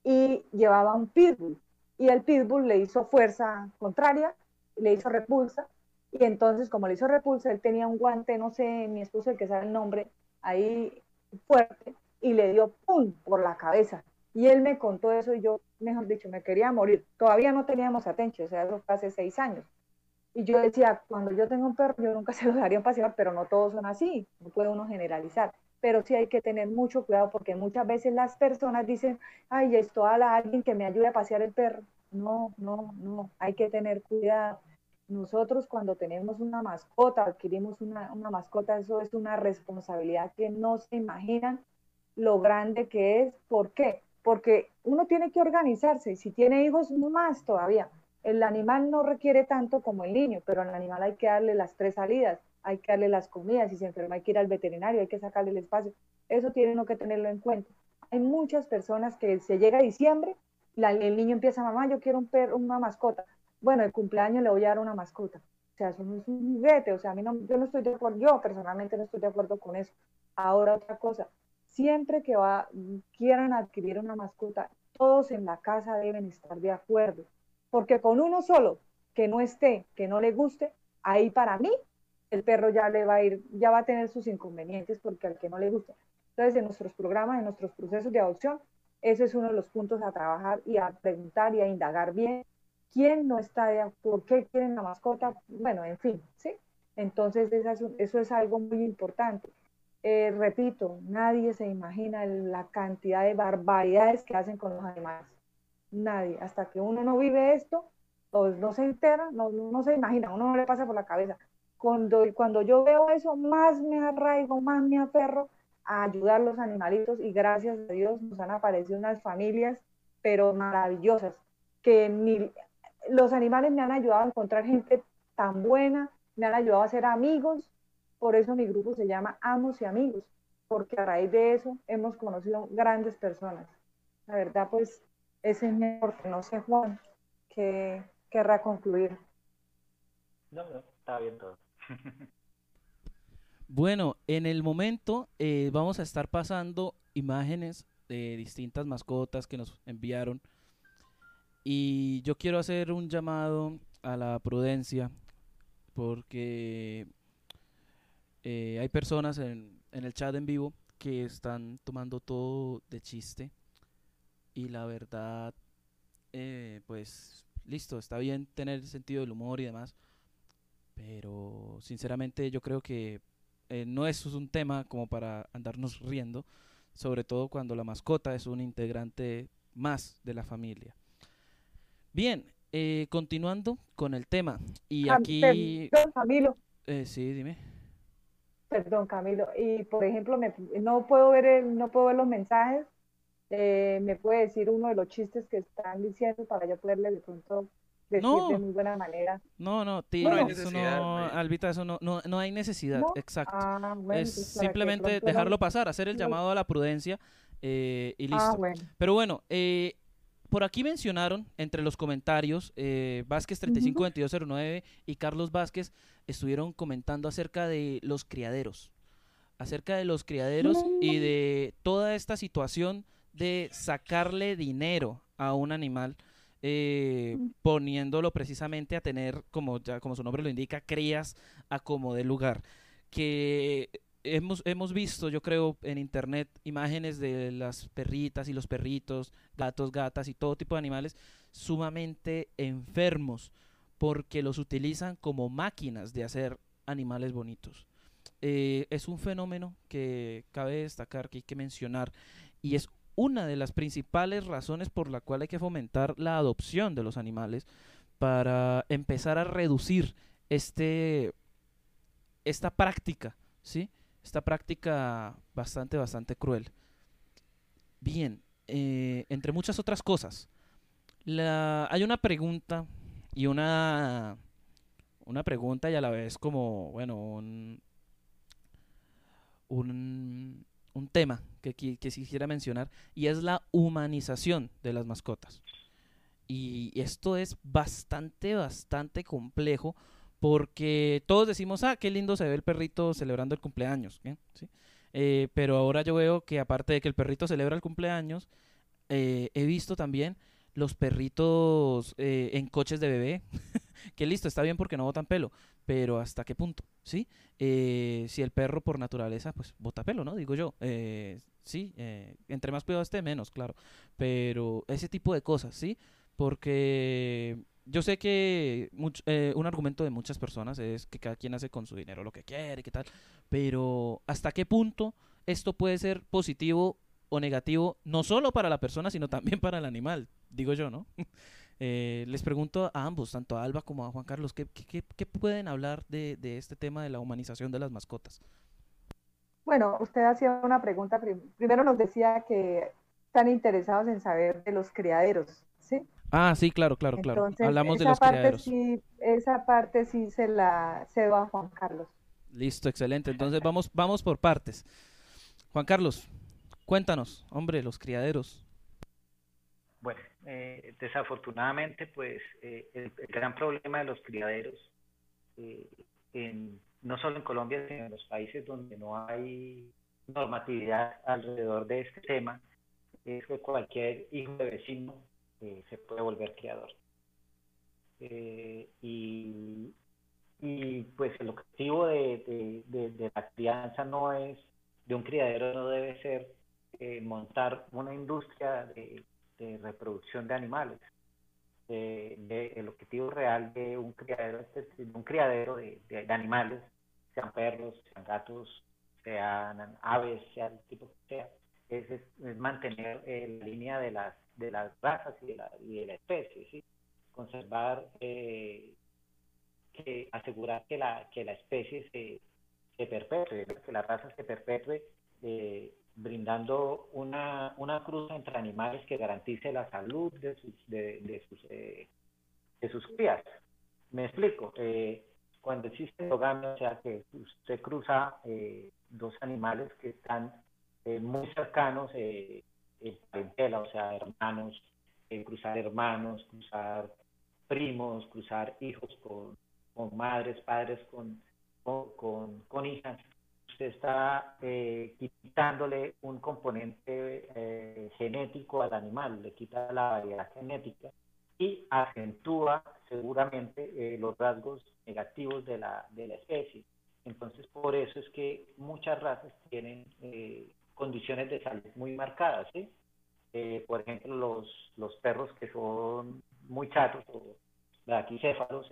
y llevaba un pitbull y el pitbull le hizo fuerza contraria, le hizo repulsa y entonces como le hizo repulsa, él tenía un guante, no sé, mi esposo el que sabe el nombre, ahí fuerte y le dio pum por la cabeza. Y él me contó eso y yo, mejor dicho, me quería morir. Todavía no teníamos atención, o sea, eso fue hace seis años. Y yo decía, cuando yo tengo un perro, yo nunca se lo daría un pasear, pero no todos son así, no puede uno generalizar. Pero sí hay que tener mucho cuidado porque muchas veces las personas dicen, ay, esto a alguien que me ayude a pasear el perro. No, no, no, hay que tener cuidado. Nosotros cuando tenemos una mascota, adquirimos una, una mascota, eso es una responsabilidad que no se imaginan lo grande que es. ¿Por qué? Porque uno tiene que organizarse si tiene hijos, más todavía. El animal no requiere tanto como el niño, pero al animal hay que darle las tres salidas, hay que darle las comidas, si se enferma hay que ir al veterinario, hay que sacarle el espacio. Eso tiene que tenerlo en cuenta. Hay muchas personas que se llega a diciembre, el niño empieza, mamá, yo quiero un perro, una mascota. Bueno, el cumpleaños le voy a dar una mascota. O sea, eso no es un juguete, o sea, a mí no, yo no estoy de acuerdo, yo personalmente no estoy de acuerdo con eso. Ahora otra cosa, siempre que va, quieran adquirir una mascota, todos en la casa deben estar de acuerdo, porque con uno solo que no esté, que no le guste, ahí para mí el perro ya le va a ir, ya va a tener sus inconvenientes porque al que no le gusta. Entonces, en nuestros programas, en nuestros procesos de adopción, ese es uno de los puntos a trabajar y a preguntar y a indagar bien quién no está de por qué quieren la mascota, bueno, en fin, ¿sí? Entonces, eso es algo muy importante. Eh, repito, nadie se imagina la cantidad de barbaridades que hacen con los animales. Nadie. Hasta que uno no vive esto, o no se entera, no, no se imagina, uno no le pasa por la cabeza. Cuando, cuando yo veo eso, más me arraigo, más me aferro a ayudar a los animalitos y gracias a Dios nos han aparecido unas familias, pero maravillosas, que ni, los animales me han ayudado a encontrar gente tan buena, me han ayudado a ser amigos, por eso mi grupo se llama Amos y Amigos, porque a raíz de eso hemos conocido grandes personas. La verdad, pues, ese es mi aporte. No sé, Juan, que querrá concluir. No, no, está bien todo. Bueno, en el momento eh, vamos a estar pasando imágenes de distintas mascotas que nos enviaron. Y yo quiero hacer un llamado a la prudencia porque eh, hay personas en, el chat en vivo que están tomando todo de chiste y la verdad, eh, pues listo, está bien tener sentido del humor y demás, pero sinceramente yo creo que eh, no es un tema como para andarnos riendo, sobre todo cuando la mascota es un integrante más de la familia. Bien, eh, continuando con el tema. Y aquí... Perdón, Camilo. Eh, sí, dime. Perdón, Camilo. Y por ejemplo, me, no, puedo ver el, no puedo ver los mensajes. Eh, ¿Me puede decir uno de los chistes que están diciendo para yo poderle de pronto decir no. de muy buena manera? No, no, tío, no, no eso no, Albita, eso no, no, no hay necesidad, exacto. Ah, bueno, es simplemente dejarlo pasar, hacer el llamado a la prudencia eh, y listo. Ah, bueno. Pero bueno, eh, por aquí mencionaron entre los comentarios, eh, Vázquez 352209 y Carlos Vázquez estuvieron comentando acerca de los criaderos, acerca de los criaderos y de toda esta situación de sacarle dinero a un animal. eh, poniéndolo precisamente a tener, como, ya, como su nombre lo indica, crías a como de lugar. Que hemos, hemos visto, yo creo, en internet imágenes de las perritas y los perritos, gatos, gatas y todo tipo de animales sumamente enfermos porque los utilizan como máquinas de hacer animales bonitos. Eh, es un fenómeno que cabe destacar, que hay que mencionar, y es una de las principales razones por la cual hay que fomentar la adopción de los animales para empezar a reducir este esta práctica, ¿sí? Esta práctica bastante, bastante cruel. Bien, eh, entre muchas otras cosas, la, hay una pregunta y una, una pregunta y a la vez como, bueno, un, un, un tema que, que, quisiera mencionar y es la humanización de las mascotas. Y esto es bastante, bastante complejo porque todos decimos, ah, qué lindo se ve el perrito celebrando el cumpleaños. ¿Sí? Eh, pero ahora yo veo que aparte de que el perrito celebra el cumpleaños, eh, he visto también los perritos eh, en coches de bebé, que listo, está bien porque no botan pelo, pero ¿hasta qué punto? ¿Sí? Eh, si el perro por naturaleza, pues bota pelo, ¿no? Digo yo. Eh, sí, entre más cuidado esté, menos, claro. Pero ese tipo de cosas, ¿sí? Porque yo sé que un argumento de muchas personas es que cada quien hace con su dinero lo que quiere, qué tal, pero ¿hasta qué punto esto puede ser positivo o negativo, no solo para la persona, sino también para el animal, digo yo, ¿no? Eh, les pregunto a ambos, tanto a Alba como a Juan Carlos, ¿qué, qué, pueden hablar de, de, este tema de la humanización de las mascotas? Bueno, usted hacía una pregunta, primero nos decía que están interesados en saber de los criaderos, ¿sí? Ah, sí, claro, claro, claro. Hablamos de los parte criaderos. Sí, esa parte sí se la cedo a Juan Carlos. Listo, excelente. Entonces vamos, vamos por partes. Juan Carlos, Cuéntanos, hombre, los criaderos. Bueno, eh, desafortunadamente, pues eh, el, gran problema de los criaderos, eh, no solo en Colombia, sino en los países donde no hay normatividad alrededor de este tema, es que cualquier hijo de vecino se puede volver criador. y, pues el objetivo de, de la crianza no es, de un criadero no debe ser eh, montar una industria de, reproducción de animales. el objetivo real de un criadero, un criadero de, animales, sean perros, sean gatos, sean aves, sea el tipo que sea, es, mantener eh, la línea de las, de las razas y de la, y de la especie, conservar, eh, que, asegurar que la, que la especie se, se perpetúe, que la raza se perpetúe eh, brindando una, una cruz entre animales que garantice la salud de sus, de, de sus, eh, de sus crías. Me explico. Cuando existe endogamia, o sea, que usted cruza eh, dos animales que están muy cercanos en parentela, o sea, hermanos, cruzar hermanos, cruzar primos, cruzar hijos con, con madres, padres con, con, con hijas, usted está eh, quitándole un componente eh, genético al animal, le quita la variedad genética y acentúa seguramente eh, los rasgos negativos de la, de la especie. Entonces, por eso es que muchas razas tienen condiciones de salud muy marcadas. ¿sí? por ejemplo, los, los perros que son muy chatos o braquicéfalos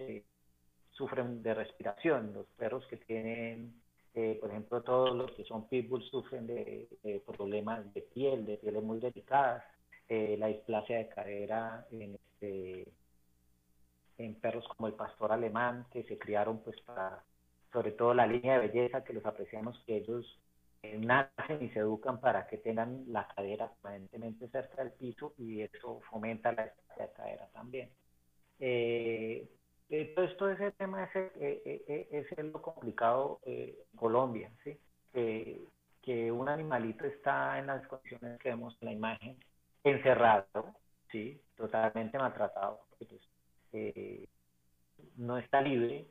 sufren de respiración. Los perros que tienen eh, por ejemplo, todos los que son pitbulls sufren de, problemas de piel, de pieles muy delicadas, eh, la displasia de cadera en, este, en perros como el pastor alemán, que se criaron pues para, sobre todo la línea de belleza, que los apreciamos que ellos eh, nacen y se educan para que tengan la cadera permanentemente cerca del piso y eso fomenta la de cadera también. Eh, entonces, todo ese tema es, eh, es, lo complicado en Colombia, ¿sí? que un animalito está en las condiciones que vemos en la imagen, encerrado, ¿sí? totalmente maltratado, pues, eh, no está libre.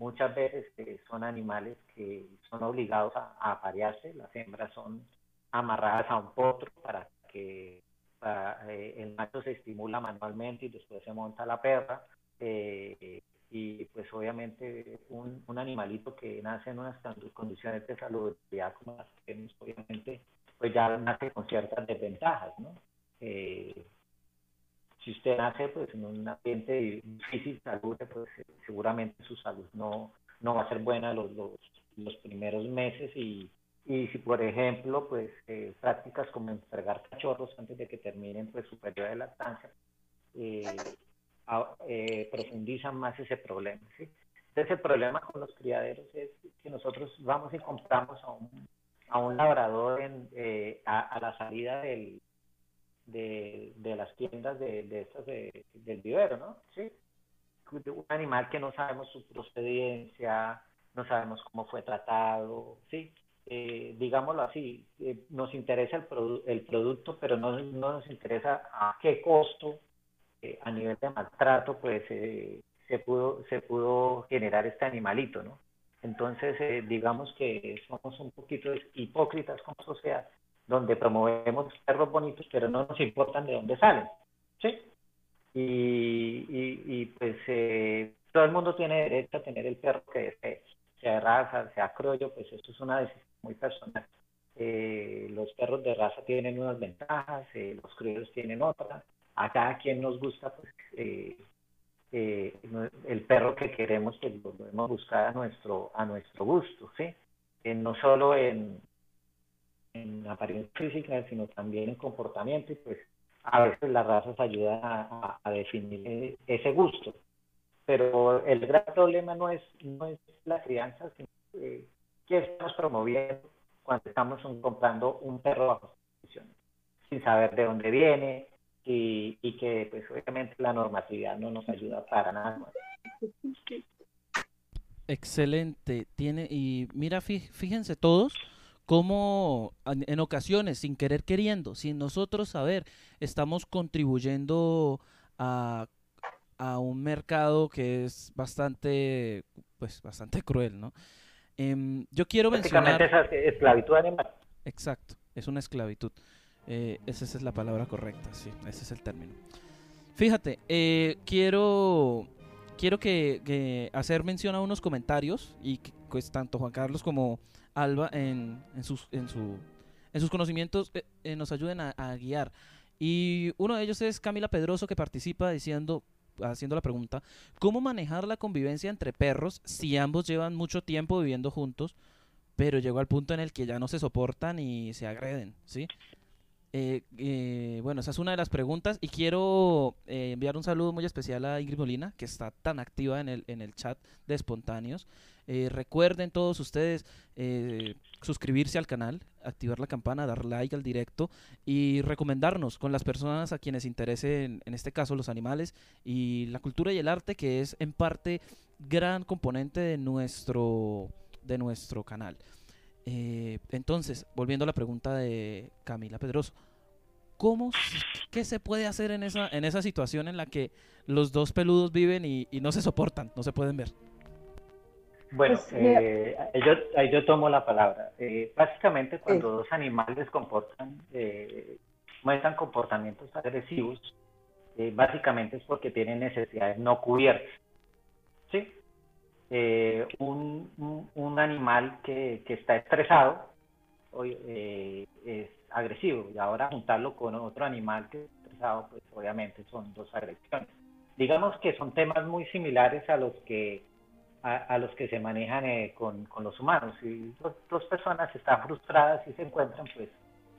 Eh, muchas veces son animales que son obligados a, aparearse, las hembras son amarradas a un potro para que el macho se estimula manualmente y después se monta la perra. y pues obviamente un, un, animalito que nace en unas condiciones de salubridad como las que tenemos, obviamente, pues ya nace con ciertas desventajas, ¿no? Si usted nace pues en un ambiente difícil, salud, pues seguramente su salud no, no va a ser buena los, los, los primeros meses y, y si por ejemplo pues eh, prácticas como entregar cachorros antes de que terminen pues su periodo de lactancia eh, eh, profundizan más ese problema ¿sí? entonces el problema con los criaderos es que nosotros vamos y compramos a un, a un labrador en, a, a, la salida del, de, de las tiendas de, de estas de, del vivero ¿no? ¿sí? un animal que no sabemos su procedencia, no sabemos cómo fue tratado, ¿sí? Eh, digámoslo así, eh, nos interesa el, el producto, pero no, no, nos interesa a qué costo eh, a nivel de maltrato pues se pudo se pudo generar este animalito, ¿no? Entonces, digamos que somos un poquito hipócritas como sociedad, donde promovemos perros bonitos, pero no nos importan de dónde salen, ¿sí? y, y, pues eh, todo el mundo tiene derecho a tener el perro que desee, sea de raza, sea criollo, pues eso es una decisión muy personal. Eh, los perros de raza tienen unas ventajas, eh, los criollos tienen otras. A cada quien nos gusta, pues, el perro que queremos, pues lo podemos buscar a nuestro, a nuestro gusto, ¿sí? no solo en, en apariencia física, sino también en comportamiento y pues a veces las razas ayudan a, definir ese gusto. Pero el gran problema no es, no es la crianza, sino que, estamos promoviendo cuando estamos comprando un perro bajo condiciones, sin saber de dónde viene y, y que pues obviamente la normatividad no nos ayuda para nada. Excelente. Tiene, y mira, fíjense todos cómo en ocasiones, sin querer queriendo, sin nosotros saber, estamos contribuyendo a, un mercado que es bastante, pues, bastante cruel, ¿no? Em, yo quiero mencionar... es esclavitud animal. Exacto, es una esclavitud. Eh, esa es la palabra correcta, sí, ese es el término. Fíjate, eh, quiero quiero que, hacer mención a unos comentarios y que pues tanto Juan Carlos como Alba en, sus, en, su, en sus conocimientos eh, eh, nos ayuden a, guiar. Y uno de ellos es Camila Pedroso que participa diciendo, haciendo la pregunta, ¿cómo manejar la convivencia entre perros si ambos llevan mucho tiempo viviendo juntos, pero llegó al punto en el que ya no se soportan y se agreden? ¿sí? Eh, bueno, esa es una de las preguntas y quiero enviar un saludo muy especial a Ingrid Molina, que está tan activa en el, en el chat de espontáneos. Eh, recuerden todos ustedes eh, suscribirse al canal, activar la campana, dar like al directo y recomendarnos con las personas a quienes interesen, en este caso los animales y la cultura y el arte, que es en parte gran componente de nuestro, de nuestro canal. Eh, entonces, volviendo a la pregunta de Camila Pedroso, ¿cómo, qué se puede hacer en esa, en esa situación en la que los dos peludos viven y no se soportan, no se pueden ver? Bueno, pues, eh, yo, ahí yo tomo la palabra. Eh, básicamente, cuando dos animales comportan, eh, muestran comportamientos agresivos, eh, básicamente es porque tienen necesidades no cubiertas. ¿Sí? Un, un, animal que, que, está estresado es agresivo y ahora juntarlo con otro animal que está estresado, pues obviamente son dos agresiones. Digamos que son temas muy similares a los que a, los que se manejan eh, con, con, los humanos. Si dos, personas están frustradas y se encuentran, pues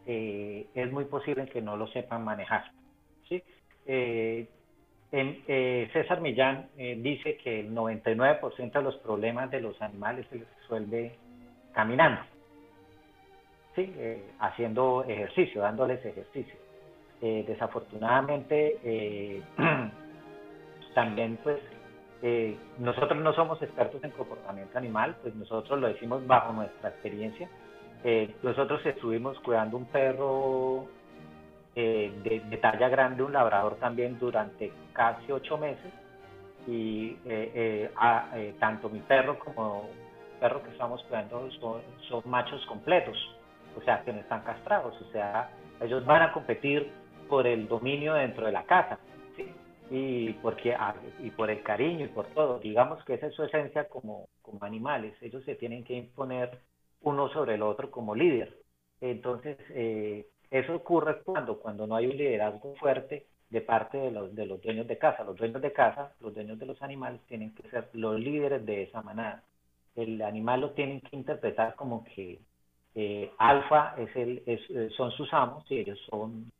eh, es muy posible que no lo sepan manejar. ¿sí? Eh, César Millán dice que el 99% de los problemas de los animales se les resuelve caminando, ¿sí? haciendo ejercicio, dándoles ejercicio. desafortunadamente, también pues eh, nosotros no somos expertos en comportamiento animal, pues nosotros lo decimos bajo nuestra experiencia. Eh, nosotros estuvimos cuidando un perro eh, de, talla grande, un labrador también, durante casi ocho meses. Y tanto mi perro como el perro que estamos cuidando son, son machos completos, o sea, que no están castrados, o sea, ellos van a competir por el dominio dentro de la casa. Y, porque, ah, y por el cariño y por todo. Digamos que esa es su esencia como, como animales. Ellos se tienen que imponer uno sobre el otro como líder. Entonces, eh, eso ocurre cuando, cuando no hay un liderazgo fuerte de parte de los, de los dueños de casa. Los dueños de casa, los dueños de los animales, tienen que ser los líderes de esa manada. El animal lo tienen que interpretar como que eh, alfa es el, es, eh, son sus amos y ellos son,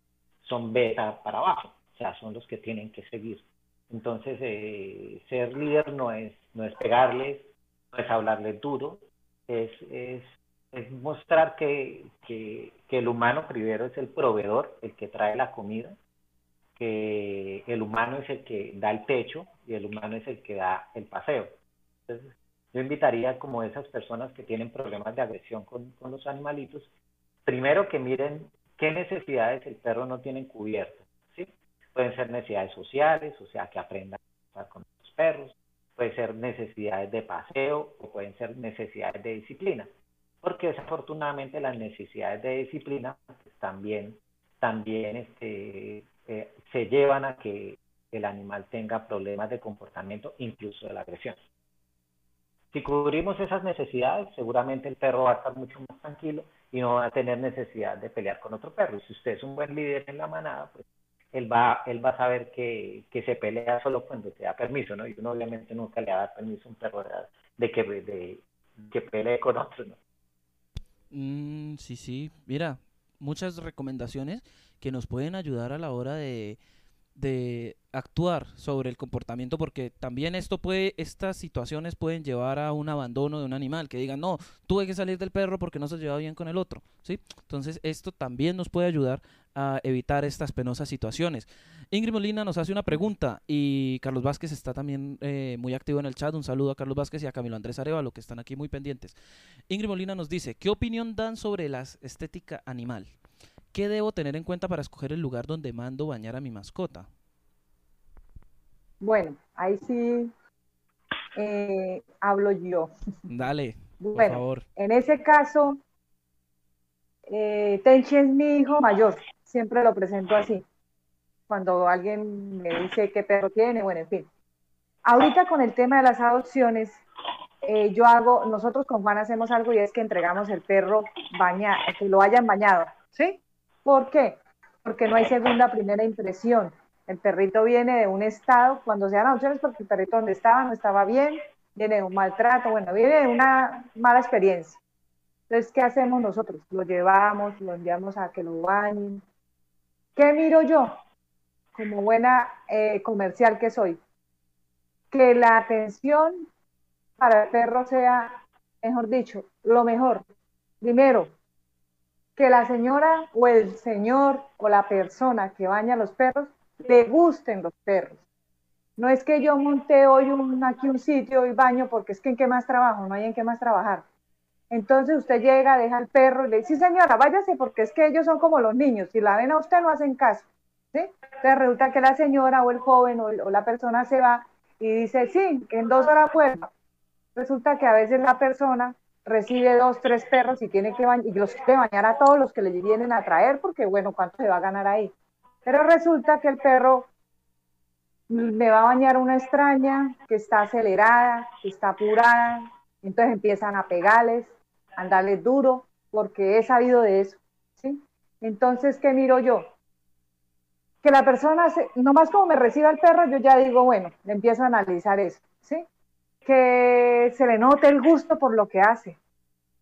son beta para abajo, o sea, son los que tienen que seguir. Entonces, eh, ser líder no es, no es pegarles, no es hablarles duro, es, es, es mostrar que, que, que el humano primero es el proveedor, el que trae la comida, que el humano es el que da el techo y el humano es el que da el paseo. Entonces, yo invitaría como esas personas que tienen problemas de agresión con, con los animalitos, primero que miren qué necesidades el perro no tiene cubiertas. ¿sí? Pueden ser necesidades sociales, o sea, que aprendan a estar con los perros, pueden ser necesidades de paseo o pueden ser necesidades de disciplina, porque desafortunadamente las necesidades de disciplina pues, también, también este, eh, se llevan a que el animal tenga problemas de comportamiento, incluso de la agresión. Si cubrimos esas necesidades, seguramente el perro va a estar mucho más tranquilo y no va a tener necesidad de pelear con otro perro. Y si usted es un buen líder en la manada, pues él va, él va a saber que, que se pelea solo cuando te da permiso, ¿no? Y uno obviamente nunca le va a dar permiso a un perro de, de, que pelee con otro, ¿no? Mm, sí, sí. Mira, muchas recomendaciones que nos pueden ayudar a la hora de de actuar sobre el comportamiento porque también esto puede estas situaciones pueden llevar a un abandono de un animal que digan no tuve que salir del perro porque no se lleva bien con el otro sí entonces esto también nos puede ayudar a evitar estas penosas situaciones Ingrid Molina nos hace una pregunta y Carlos Vázquez está también eh, muy activo en el chat un saludo a Carlos Vázquez y a Camilo Andrés Arevalo que están aquí muy pendientes Ingrid Molina nos dice qué opinión dan sobre la estética animal ¿Qué debo tener en cuenta para escoger el lugar donde mando bañar a mi mascota? Bueno, ahí sí eh, hablo yo. Dale, por favor. En ese caso, eh, Tenchi es mi hijo mayor, siempre lo presento así. Cuando alguien me dice qué perro tiene, bueno, en fin. Ahorita con el tema de las adopciones, eh, yo hago, nosotros con Juan hacemos algo y es que entregamos el perro bañado, que lo hayan bañado, ¿sí? ¿Por qué? Porque no hay segunda, primera impresión. El perrito viene de un estado, cuando se dan opciones, porque el perrito donde estaba no estaba bien, viene de un maltrato, bueno, viene de una mala experiencia. Entonces, ¿qué hacemos nosotros? Lo llevamos, lo enviamos a que lo bañen. ¿Qué miro yo? Como buena eh, comercial que soy. Que la atención para el perro sea, mejor dicho, lo mejor. Primero, que la señora o el señor o la persona que baña los perros le gusten los perros. No es que yo monte hoy un, aquí un sitio y baño porque es que en qué más trabajo, no hay en qué más trabajar. Entonces usted llega, deja al perro y le dice, sí señora, váyase porque es que ellos son como los niños, si la ven a usted no hacen caso. ¿Sí? Entonces resulta que la señora o el joven o, la persona se va y dice, sí, que en dos horas vuelva. Resulta que a veces la persona recibe dos, tres perros y tiene que bañar, y los quiere bañar a todos los que le vienen a traer, porque bueno, ¿cuánto se va a ganar ahí? Pero resulta que el perro me va a bañar una extraña que está acelerada, que está apurada, entonces empiezan a pegarles, a andarles duro, porque he sabido de eso, ¿sí? Entonces, ¿qué miro yo? Que la persona, se, nomás como me reciba el perro, yo ya digo, bueno, le empiezo a analizar eso, ¿sí? que se le note el gusto por lo que hace,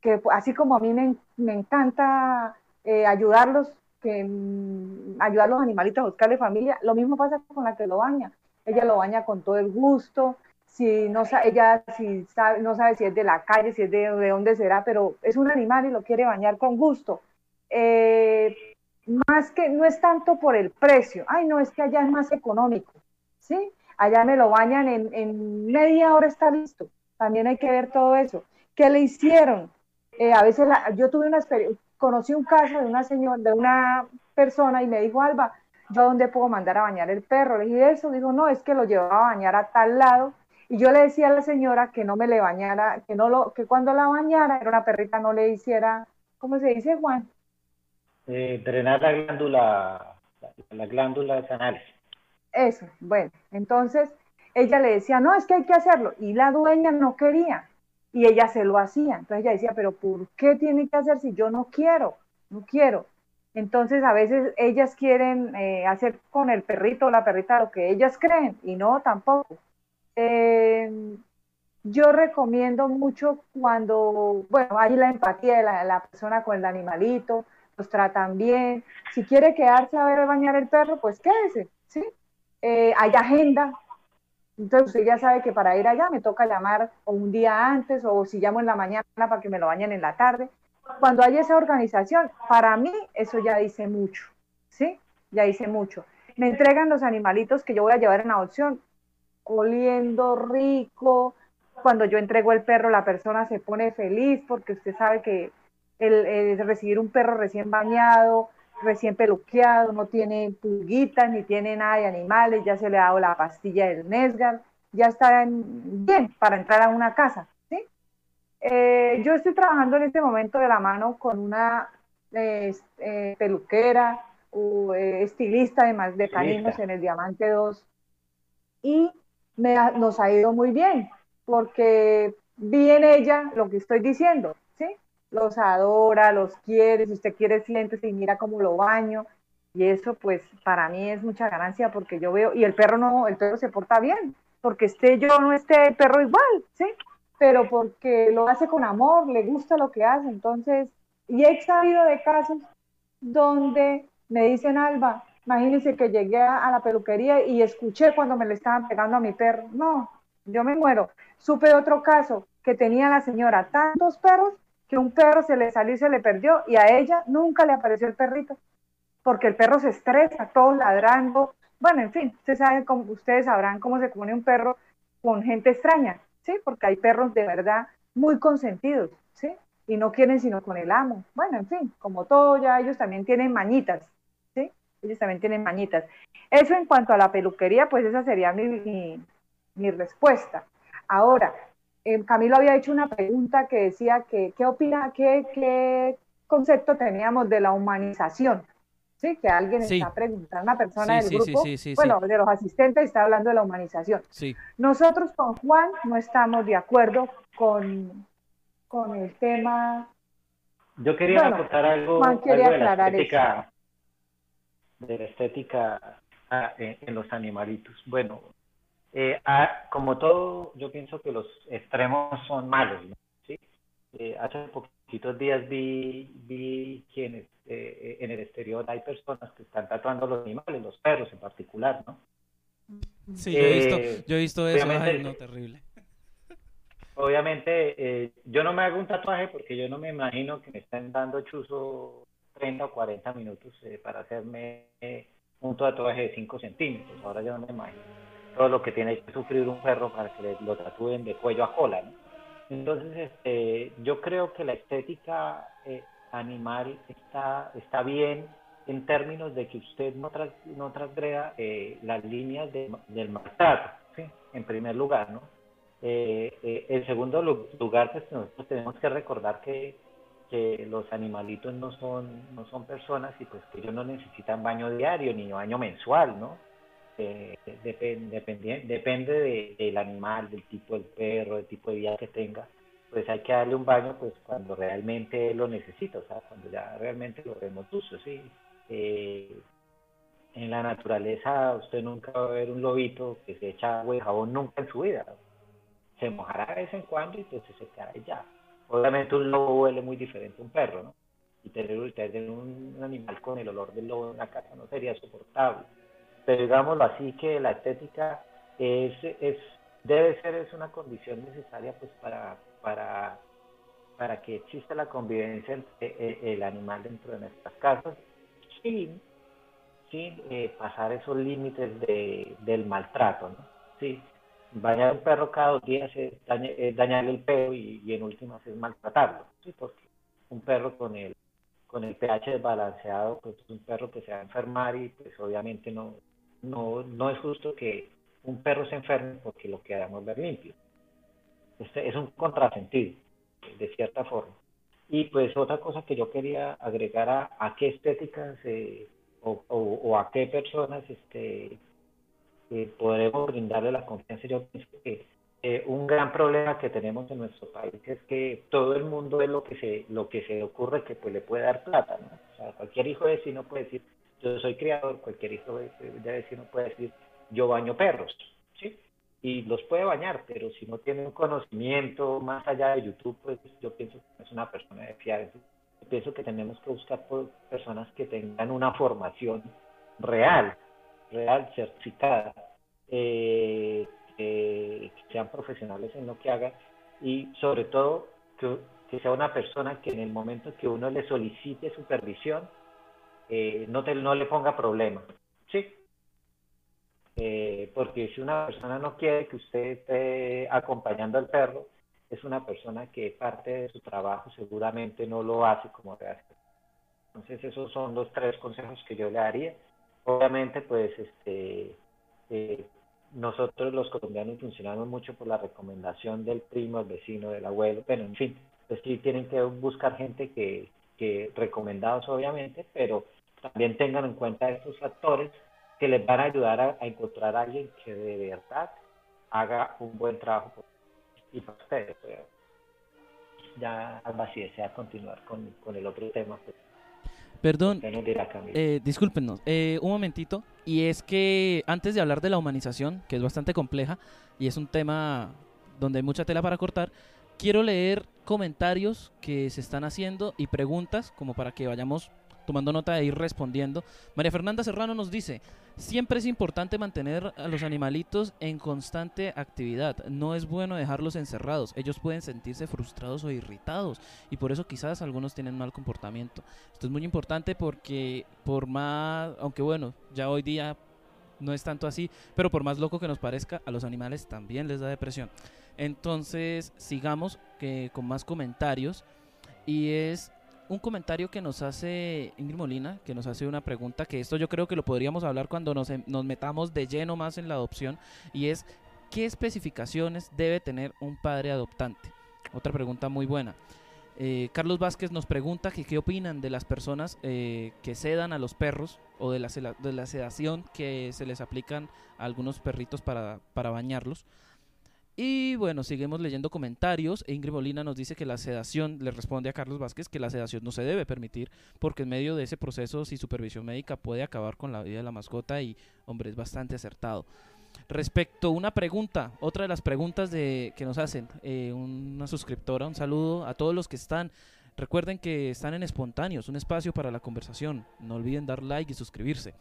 que así como a mí me, me encanta eh, ayudarlos, que mm, ayudar a los animalitos a buscarle familia, lo mismo pasa con la que lo baña. Ella lo baña con todo el gusto, si no ella si sabe, no sabe si es de la calle, si es de, de dónde será, pero es un animal y lo quiere bañar con gusto. Eh, más que no es tanto por el precio, ay no, es que allá es más económico, ¿sí? allá me lo bañan en, media hora está listo. También hay que ver todo eso. ¿Qué le hicieron? Eh, a veces yo tuve una experiencia, conocí un caso de una señora, de una persona y me dijo, Alba, ¿yo dónde puedo mandar a bañar el perro? Le dije eso, dijo, no, es que lo llevaba a bañar a tal lado. Y yo le decía a la señora que no me le bañara, que no lo, que cuando la bañara, era una perrita, no le hiciera, ¿cómo se dice, Juan? Eh, drenar la glándula las glándulas anales. Eso, bueno, entonces ella le decía, no, es que hay que hacerlo, y la dueña no quería, y ella se lo hacía. Entonces ella decía, pero ¿por qué tiene que hacer si yo no quiero? No quiero. Entonces a veces ellas quieren eh, hacer con el perrito o la perrita lo que ellas creen, y no tampoco. Eh, yo recomiendo mucho cuando, bueno, hay la empatía de la, persona con el animalito, los tratan bien. Si quiere quedarse a ver bañar el perro, pues quédese, ¿sí? Eh, hay agenda. Entonces usted ya sabe que para ir allá me toca llamar o un día antes o si llamo en la mañana para que me lo bañen en la tarde. Cuando hay esa organización, para mí eso ya dice mucho, ¿sí? Ya dice mucho. Me entregan los animalitos que yo voy a llevar en adopción, oliendo rico, cuando yo entrego el perro, la persona se pone feliz porque usted sabe que el, recibir un perro recién bañado, recién peluqueado, no tiene pulguitas ni tiene nada de animales, ya se le ha dado la pastilla del Nesgar, ya está bien para entrar a una casa. ¿sí? Eh, yo estoy trabajando en este momento de la mano con una eh, peluquera o eh, estilista además de caninos en el Diamante 2 y me nos ha ido muy bien porque vi en ella lo que estoy diciendo. Los adora, los quiere, si usted quiere siéntese y mira cómo lo baño, y eso pues para mí es mucha ganancia porque yo veo, y el perro no, el perro se porta bien, porque esté yo no esté el perro igual, ¿sí? Pero porque lo hace con amor, le gusta lo que hace, entonces, y he sabido de casos donde me dicen, Alba, imagínense que llegué a la peluquería y escuché cuando me le estaban pegando a mi perro, no, yo me muero. Supe otro caso que tenía la señora tantos perros que un perro se le salió y se le perdió y a ella nunca le apareció el perrito porque el perro se estresa, todo ladrando. Bueno, en fin, ustedes saben ustedes sabrán cómo se pone un perro con gente extraña, ¿sí? Porque hay perros de verdad muy consentidos, ¿sí? Y no quieren sino con el amo. Bueno, en fin, como todo, ya ellos también tienen mañitas, ¿sí? Ellos también tienen mañitas. Eso en cuanto a la peluquería, pues esa sería mi, mi respuesta. Ahora, eh, Camilo había hecho una pregunta que decía que, ¿qué opina, qué, qué concepto teníamos de la humanización? Sí, que alguien está preguntando, una persona del grupo, bueno, de los asistentes está hablando de la humanización. Nosotros con Juan no estamos de acuerdo con, con el tema. Yo quería aportar algo, de la estética, de la estética ah, en los animalitos. Bueno, eh, como todo, yo pienso que los extremos son malos. ¿sí? Eh, hace poquitos días vi, vi quienes eh, en el exterior hay personas que están tatuando los animales, los perros en particular, ¿no? Sí, yo he visto, yo he visto eso, no, terrible. Obviamente, yo no me hago un tatuaje porque yo no me imagino que me estén dando chuzo 30 o 40 minutos para hacerme un tatuaje de 5 centímetros. Ahora yo no me imagino todo lo que tiene que sufrir un perro para que lo tatúen de cuello a cola. Entonces, este, yo creo que la estética eh, animal está, está bien en términos de que usted no, no transgreda eh, las líneas del maltrato, en primer lugar. ¿no? Eh, en segundo lugar, pues nosotros tenemos que recordar que, que los animalitos no son, no son personas y pues que ellos no necesitan baño diario ni baño mensual, ¿no? Eh, depende, depende del animal, del tipo del perro, del tipo de vida que tenga, pues hay que darle un baño pues cuando realmente lo necesita, o sea, cuando ya realmente lo vemos sucio, ¿sí? Eh, en la naturaleza usted nunca va a ver un lobito que se echa agua y jabón nunca en su vida. Se mojará de vez en cuando y entonces se quedará ya. Obviamente un lobo huele muy diferente a un perro, ¿no? Y tener, tener un animal con el olor del lobo en la casa no sería soportable pero digámoslo así que la estética es, es debe ser es una condición necesaria pues para para para que exista la convivencia entre el animal dentro de nuestras casas sin sin eh, pasar esos límites de, del maltrato ¿no? sí bañar un perro cada dos días es, dañarle el pelo y, en últimas es maltratarlo sí porque un perro con el con el pH desbalanceado pues es un perro que se va a enfermar y pues obviamente no no, no es justo que un perro se enferme porque lo queramos ver limpio. Este es un contrasentido, de cierta forma. Y pues otra cosa que yo quería agregar a, a qué estética se, o, o, a qué personas este, eh, podremos brindarle la confianza. Yo pienso que eh, un gran problema que tenemos en nuestro país es que todo el mundo es lo que se lo que se ocurre que pues le puede dar plata, ¿no? O sea, cualquier hijo de vecino puede decir yo soy criador, cualquier hijo de, vecino puede decir yo baño perros, ¿sí? Y los puede bañar, pero si no tiene un conocimiento más allá de YouTube, pues yo pienso que no es una persona de fiar. Yo pienso que tenemos que buscar personas que tengan una formación real, real, certificada, eh, que sean profesionales en lo que hagan y sobre todo que, sea una persona que en el momento que uno le solicite supervisión eh, no, te, no le ponga problema. ¿sí? Eh, porque si una persona no quiere que usted esté acompañando al perro, es una persona que parte de su trabajo seguramente no lo hace como debe hacer. Entonces esos son los tres consejos que yo le daría. Obviamente pues este eh, nosotros los colombianos funcionamos mucho por la recomendación del primo, el vecino, del abuelo, bueno, en fin, pues sí tienen que buscar gente que, que recomendados obviamente, pero también tengan en cuenta estos factores que les van a ayudar a, encontrar a alguien que de verdad haga un buen trabajo y para ustedes. Pues, ya Alba, si desea continuar con, con el otro tema, pues Perdón, eh, discúlpenos, eh, un momentito. Y es que antes de hablar de la humanización, que es bastante compleja y es un tema donde hay mucha tela para cortar, quiero leer comentarios que se están haciendo y preguntas como para que vayamos tomando nota de ir respondiendo. María Fernanda Serrano nos dice, siempre es importante mantener a los animalitos en constante actividad. No es bueno dejarlos encerrados. Ellos pueden sentirse frustrados o irritados y por eso quizás algunos tienen mal comportamiento. Esto es muy importante porque por más, aunque bueno, ya hoy día no es tanto así, pero por más loco que nos parezca, a los animales también les da depresión. Entonces, sigamos que, con más comentarios. Y es un comentario que nos hace Ingrid Molina, que nos hace una pregunta, que esto yo creo que lo podríamos hablar cuando nos, em, nos metamos de lleno más en la adopción, y es, ¿qué especificaciones debe tener un padre adoptante? Otra pregunta muy buena. Eh, Carlos Vázquez nos pregunta qué opinan de las personas eh, que sedan a los perros o de la, de la sedación que se les aplican a algunos perritos para, para bañarlos. Y bueno, seguimos leyendo comentarios. Ingrid Molina nos dice que la sedación, le responde a Carlos Vázquez que la sedación no se debe permitir porque en medio de ese proceso, si supervisión médica puede acabar con la vida de la mascota y, hombre, es bastante acertado. Respecto a una pregunta, otra de las preguntas de, que nos hacen, eh, una suscriptora, un saludo a todos los que están. Recuerden que están en espontáneos, un espacio para la conversación. No olviden dar like y suscribirse.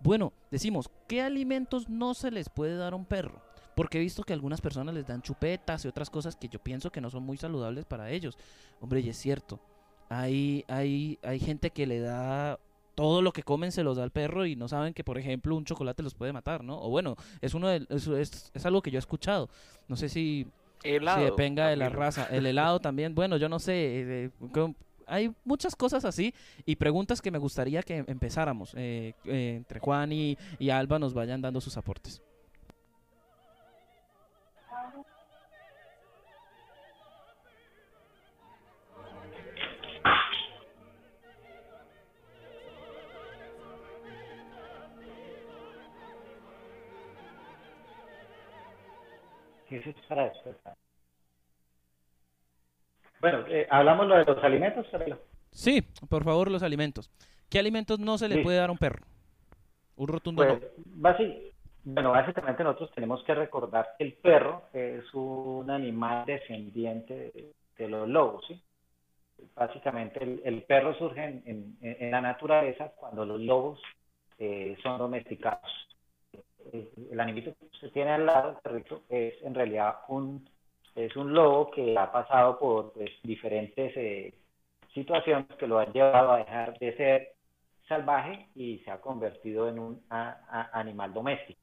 Bueno, decimos, ¿qué alimentos no se les puede dar a un perro? Porque he visto que algunas personas les dan chupetas y otras cosas que yo pienso que no son muy saludables para ellos. Hombre, y es cierto. Hay, hay, hay gente que le da todo lo que comen se los da al perro y no saben que, por ejemplo, un chocolate los puede matar, ¿no? O bueno, es uno de, es, es, algo que yo he escuchado. No sé si, helado, dependa de la raza. El helado también, bueno, yo no sé. Eh, hay muchas cosas así y preguntas que me gustaría que empezáramos. Eh, eh, entre Juan y, y Alba nos vayan dando sus aportes. Eso es para despertar. Bueno, eh, hablamos lo de los alimentos, Sí, por favor, los alimentos. ¿Qué alimentos no se le puede dar a un perro? Un rotundo pues, Bueno, básicamente nosotros tenemos que recordar que el perro es un animal descendiente de, los lobos, ¿sí? Básicamente el, perro surge en, la naturaleza cuando los lobos eh, son domesticados. Eh, el animito que se tiene al lado perrito es en realidad un, es un lobo que ha pasado por pues, diferentes eh, situaciones que lo han llevado a dejar de ser salvaje y se ha convertido en un animal doméstico.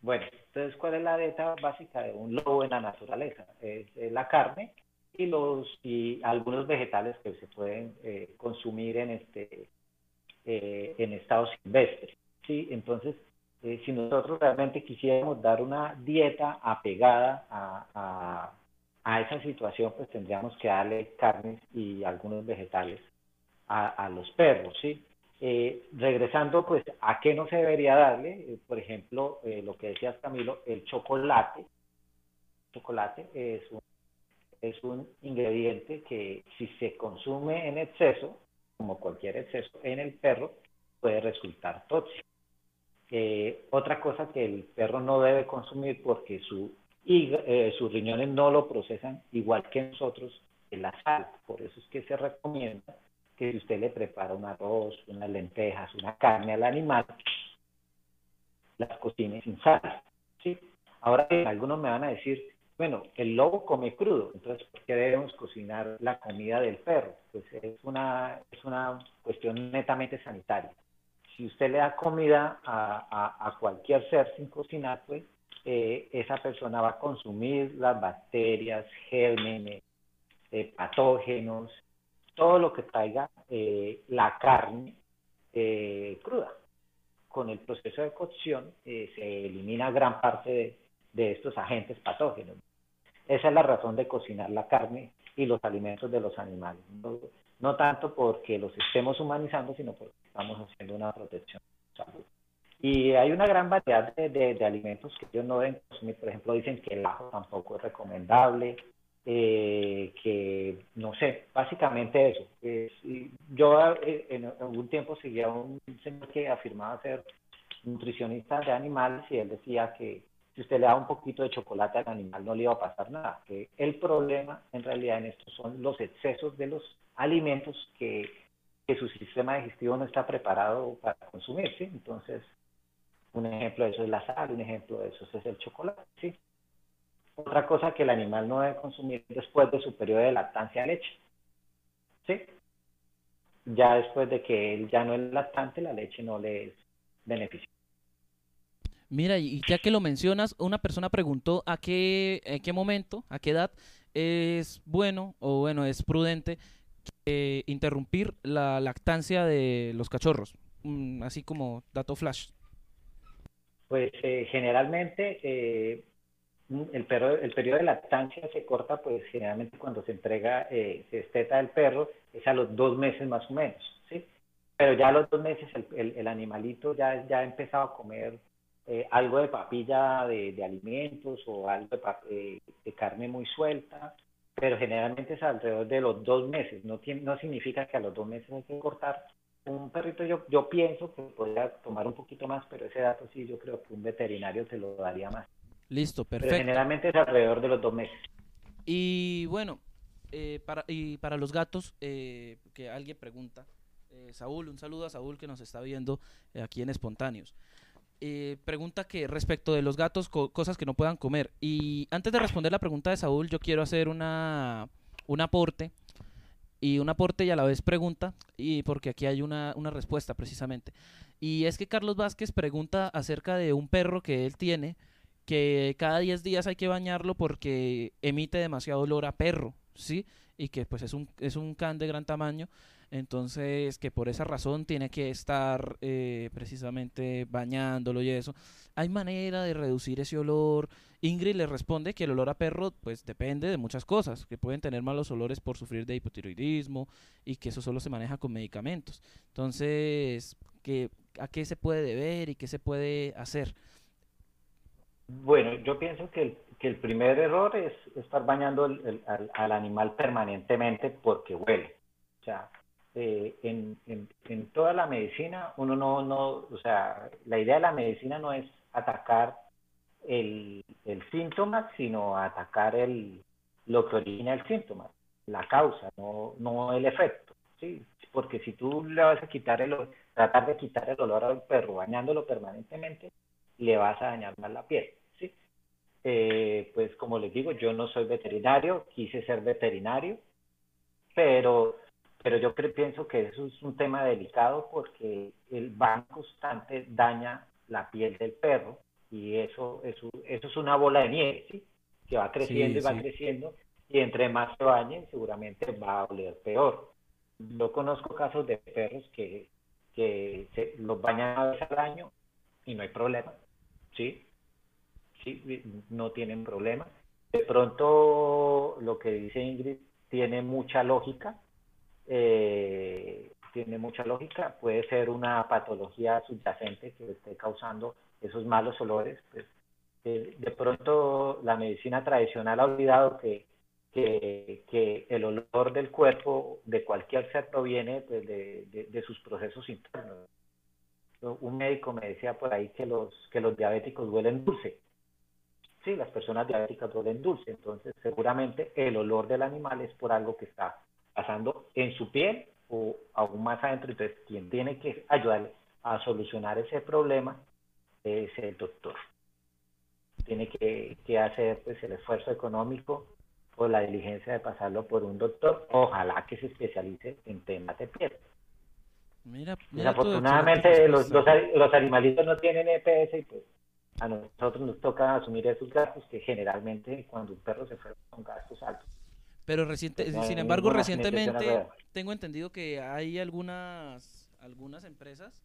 Bueno, entonces, ¿cuál es la dieta básica de un lobo en la naturaleza? Es, la carne y los y algunos vegetales que se pueden eh, consumir en este en estado silvestre. Sí, entonces eh, si nosotros realmente quisiéramos dar una dieta apegada a, a, esa situación, pues tendríamos que darle carnes y algunos vegetales a, a los perros, ¿sí? Eh, regresando, pues, ¿a qué no se debería darle? Eh, por ejemplo, lo que decías Camilo, el chocolate. chocolate es un, es un ingrediente que si se consume en exceso, como cualquier exceso en el perro, puede resultar tóxico. Otra cosa que el perro no debe consumir porque su, sus riñones no lo procesan igual que nosotros, la sal. Por eso es que se recomienda que si usted le prepara un arroz, unas lentejas, una carne al animal, las cocine sin sal. ¿sí? Ahora algunos me van a decir, bueno, el lobo come crudo, entonces ¿por qué debemos cocinar la comida del perro? Pues es una, es una cuestión netamente sanitaria. Si usted le da comida a, cualquier ser sin cocinar, pues eh, esa persona va a consumir las bacterias, gérmenes, eh, patógenos, todo lo que traiga eh, la carne cruda. Con el proceso de cocción se elimina gran parte de, estos agentes patógenos. Esa es la razón de cocinar la carne y los alimentos de los animales. No, tanto porque los estemos humanizando, sino porque estamos haciendo una protección de salud. Y hay una gran variedad de, alimentos que ellos no deben consumir. Por ejemplo, dicen que el ajo tampoco es recomendable, eh, que no sé, básicamente eso. yo eh, en algún tiempo seguía a un señor que afirmaba ser nutricionista de animales y él decía que si usted le da un poquito de chocolate al animal no le iba a pasar nada, que el problema en realidad en esto son los excesos de los alimentos que, que su sistema digestivo no está preparado para consumir, ¿sí? Entonces, un ejemplo de eso es la sal, un ejemplo de eso es el chocolate, ¿sí? Otra cosa que el animal no debe consumir después de su periodo de lactancia leche. ¿Sí? Ya después de que él ya no es lactante, la leche no le es beneficiosa. Mira, y ya que lo mencionas, una persona preguntó a qué, en qué momento, a qué edad es bueno o bueno, es prudente interrumpir la lactancia de los cachorros, mm, así como dato flash. Pues eh, generalmente eh, el, perro, el periodo de lactancia se corta, pues generalmente cuando se entrega, eh, se esteta el perro, es a los dos meses más o menos, ¿sí? Pero ya a los dos meses el, el, animalito ya, ya ha empezado a comer eh, algo de papilla de, de, alimentos o algo de, eh, de, carne muy suelta, pero generalmente es alrededor de los dos meses, no, tiene, no significa que a los dos meses hay que cortar. Un perrito yo, yo pienso que podría tomar un poquito más, pero ese dato sí yo creo que un veterinario te lo daría más. Listo, perfecto. generalmente es alrededor de los dos meses. Y bueno, eh, para, y para los gatos, eh, que alguien pregunta, eh, Saúl, un saludo a Saúl que nos está viendo aquí en Espontáneos. Pregunta que respecto de los gatos, cosas que no puedan comer. Y antes de responder la pregunta de Saúl, yo quiero hacer una, un aporte y un aporte y a la vez pregunta, y porque aquí hay una, una, respuesta precisamente. Y es que Carlos Vázquez pregunta acerca de un perro que él tiene que cada 10 días hay que bañarlo porque emite demasiado olor a perro, ¿sí? Y que pues es un, es un can de gran tamaño, entonces que por esa razón tiene que estar eh, precisamente bañándolo y eso. ¿Hay manera de reducir ese olor? Ingrid le responde que el olor a perro pues depende de muchas cosas, que pueden tener malos olores por sufrir de hipotiroidismo y que eso solo se maneja con medicamentos. Entonces, ¿a qué se puede deber y qué se puede hacer? Bueno, yo pienso que el, que el primer error es estar bañando al, animal permanentemente porque huele. O sea, eh, en, en, toda la medicina, uno no, no, o sea, la idea de la medicina no es atacar el, el síntoma, sino atacar el, lo que origina el síntoma, la causa, no, no el efecto. ¿sí? Porque si tú le vas a quitar el, tratar de quitar el olor al perro bañándolo permanentemente, le vas a dañar más la piel. Eh, pues como les digo, yo no soy veterinario, quise ser veterinario, pero, pero yo creo, pienso que eso es un tema delicado porque el baño constante daña la piel del perro y eso, eso, eso es una bola de nieve, ¿sí? que va creciendo y va creciendo y entre más se bañen seguramente va a oler peor. Yo conozco casos de perros que, que se, los bañan una vez al año y no hay problema, ¿sí? no tienen problema. De pronto, lo que dice Ingrid tiene mucha lógica, eh, tiene mucha lógica. Puede ser una patología subyacente que esté causando esos malos olores. Pues, eh, de pronto la medicina tradicional ha olvidado que, que, el olor del cuerpo de cualquier ser proviene pues, de, de, sus procesos internos. Un médico me decía por ahí que los, que los diabéticos huelen dulce. Sí, las personas diabéticas huelen dulce, entonces seguramente el olor del animal es por algo que está pasando en su piel o aún más adentro. Entonces, quien tiene que ayudarle a solucionar ese problema es el doctor. Tiene que, que hacer pues, el esfuerzo económico o la diligencia de pasarlo por un doctor, ojalá que se especialice en temas de piel. Mira, Desafortunadamente los, los, los, animalitos no tienen EPS y pues a nosotros nos toca asumir esos gastos que generalmente cuando un perro se fue son gastos altos. Pero reciente, sin embargo, recientemente tengo entendido que hay algunas, algunas empresas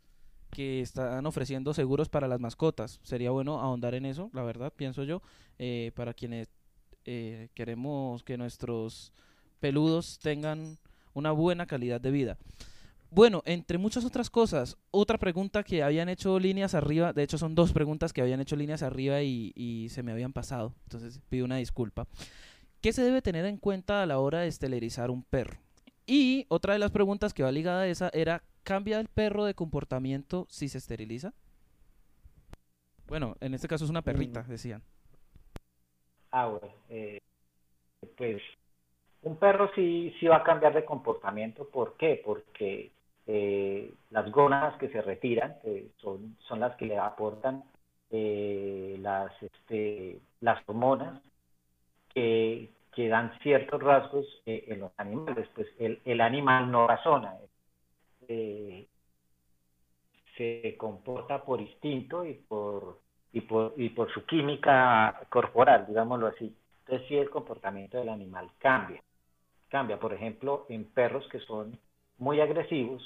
que están ofreciendo seguros para las mascotas. Sería bueno ahondar en eso, la verdad, pienso yo, eh, para quienes eh, queremos que nuestros peludos tengan una buena calidad de vida. Bueno, entre muchas otras cosas, otra pregunta que habían hecho líneas arriba, de hecho son dos preguntas que habían hecho líneas arriba y, y se me habían pasado, entonces pido una disculpa. ¿Qué se debe tener en cuenta a la hora de estelarizar un perro? Y otra de las preguntas que va ligada a esa era, ¿cambia el perro de comportamiento si se esteriliza? Bueno, en este caso es una perrita, mm. decían. Ah, bueno. Eh, pues un perro sí, sí va a cambiar de comportamiento. ¿Por qué? Porque eh, las gónadas que se retiran son, son las que le aportan eh, las, este, las hormonas que, dan ciertos rasgos eh, en los animales. Pues el, animal no razona, eh, se comporta por instinto y por, y por, y por su química corporal, digámoslo así. Entonces sí el comportamiento del animal cambia. Cambia, por ejemplo, en perros que son muy agresivos,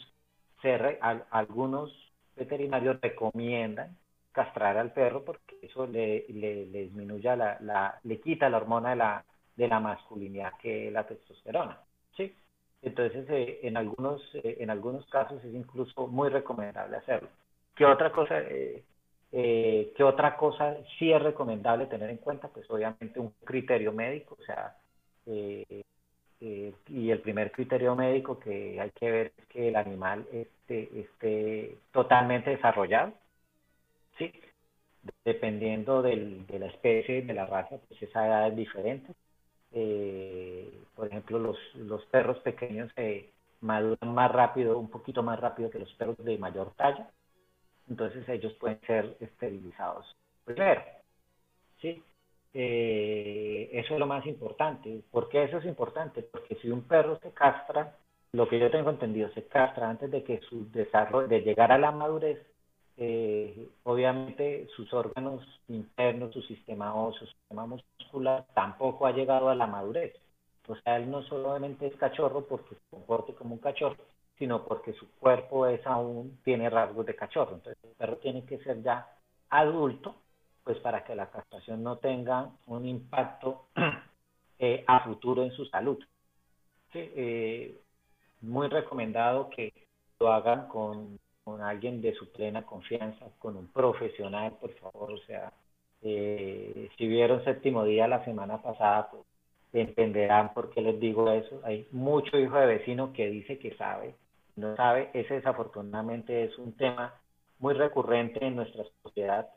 se algunos veterinarios recomiendan castrar al perro porque eso le, le, disminuye la, la, le quita la hormona de la, de la masculinidad que es la testosterona. ¿sí? Entonces, eh, en, algunos, eh, en algunos casos es incluso muy recomendable hacerlo. ¿Qué otra cosa, eh, ¿qué otra cosa sí es recomendable tener en cuenta? Pues obviamente un criterio médico, o sea, y el primer criterio médico que hay que ver es que el animal esté, esté totalmente desarrollado, ¿sí? Dependiendo del, de la especie, de la raza, pues esa edad es diferente. Eh, por ejemplo, los, perros pequeños se maduran más rápido, un poquito más rápido que los perros de mayor talla. Entonces ellos pueden ser esterilizados primero. ¿sí? Eh, eso es lo más importante. ¿Por qué eso es importante? Porque si un perro se castra, lo que yo tengo entendido, se castra antes de que su desarrollo, de llegar a la madurez, eh, obviamente sus órganos internos, su sistema óseo, su sistema muscular, tampoco ha llegado a la madurez. O sea, él no solamente es cachorro porque se comporte como un cachorro, sino porque su cuerpo es aún, tiene rasgos de cachorro. Entonces el perro tiene que ser ya adulto, pues para que la castración no tenga un impacto eh, a futuro en su salud. Eh, muy recomendado que lo hagan con con alguien de su plena confianza, con un profesional, por favor. O sea, eh, si vieron séptimo día la semana pasada, pues entenderán por qué les digo eso. Hay mucho hijo de vecino que dice que sabe, no sabe. Ese desafortunadamente es un tema muy recurrente en nuestra sociedad.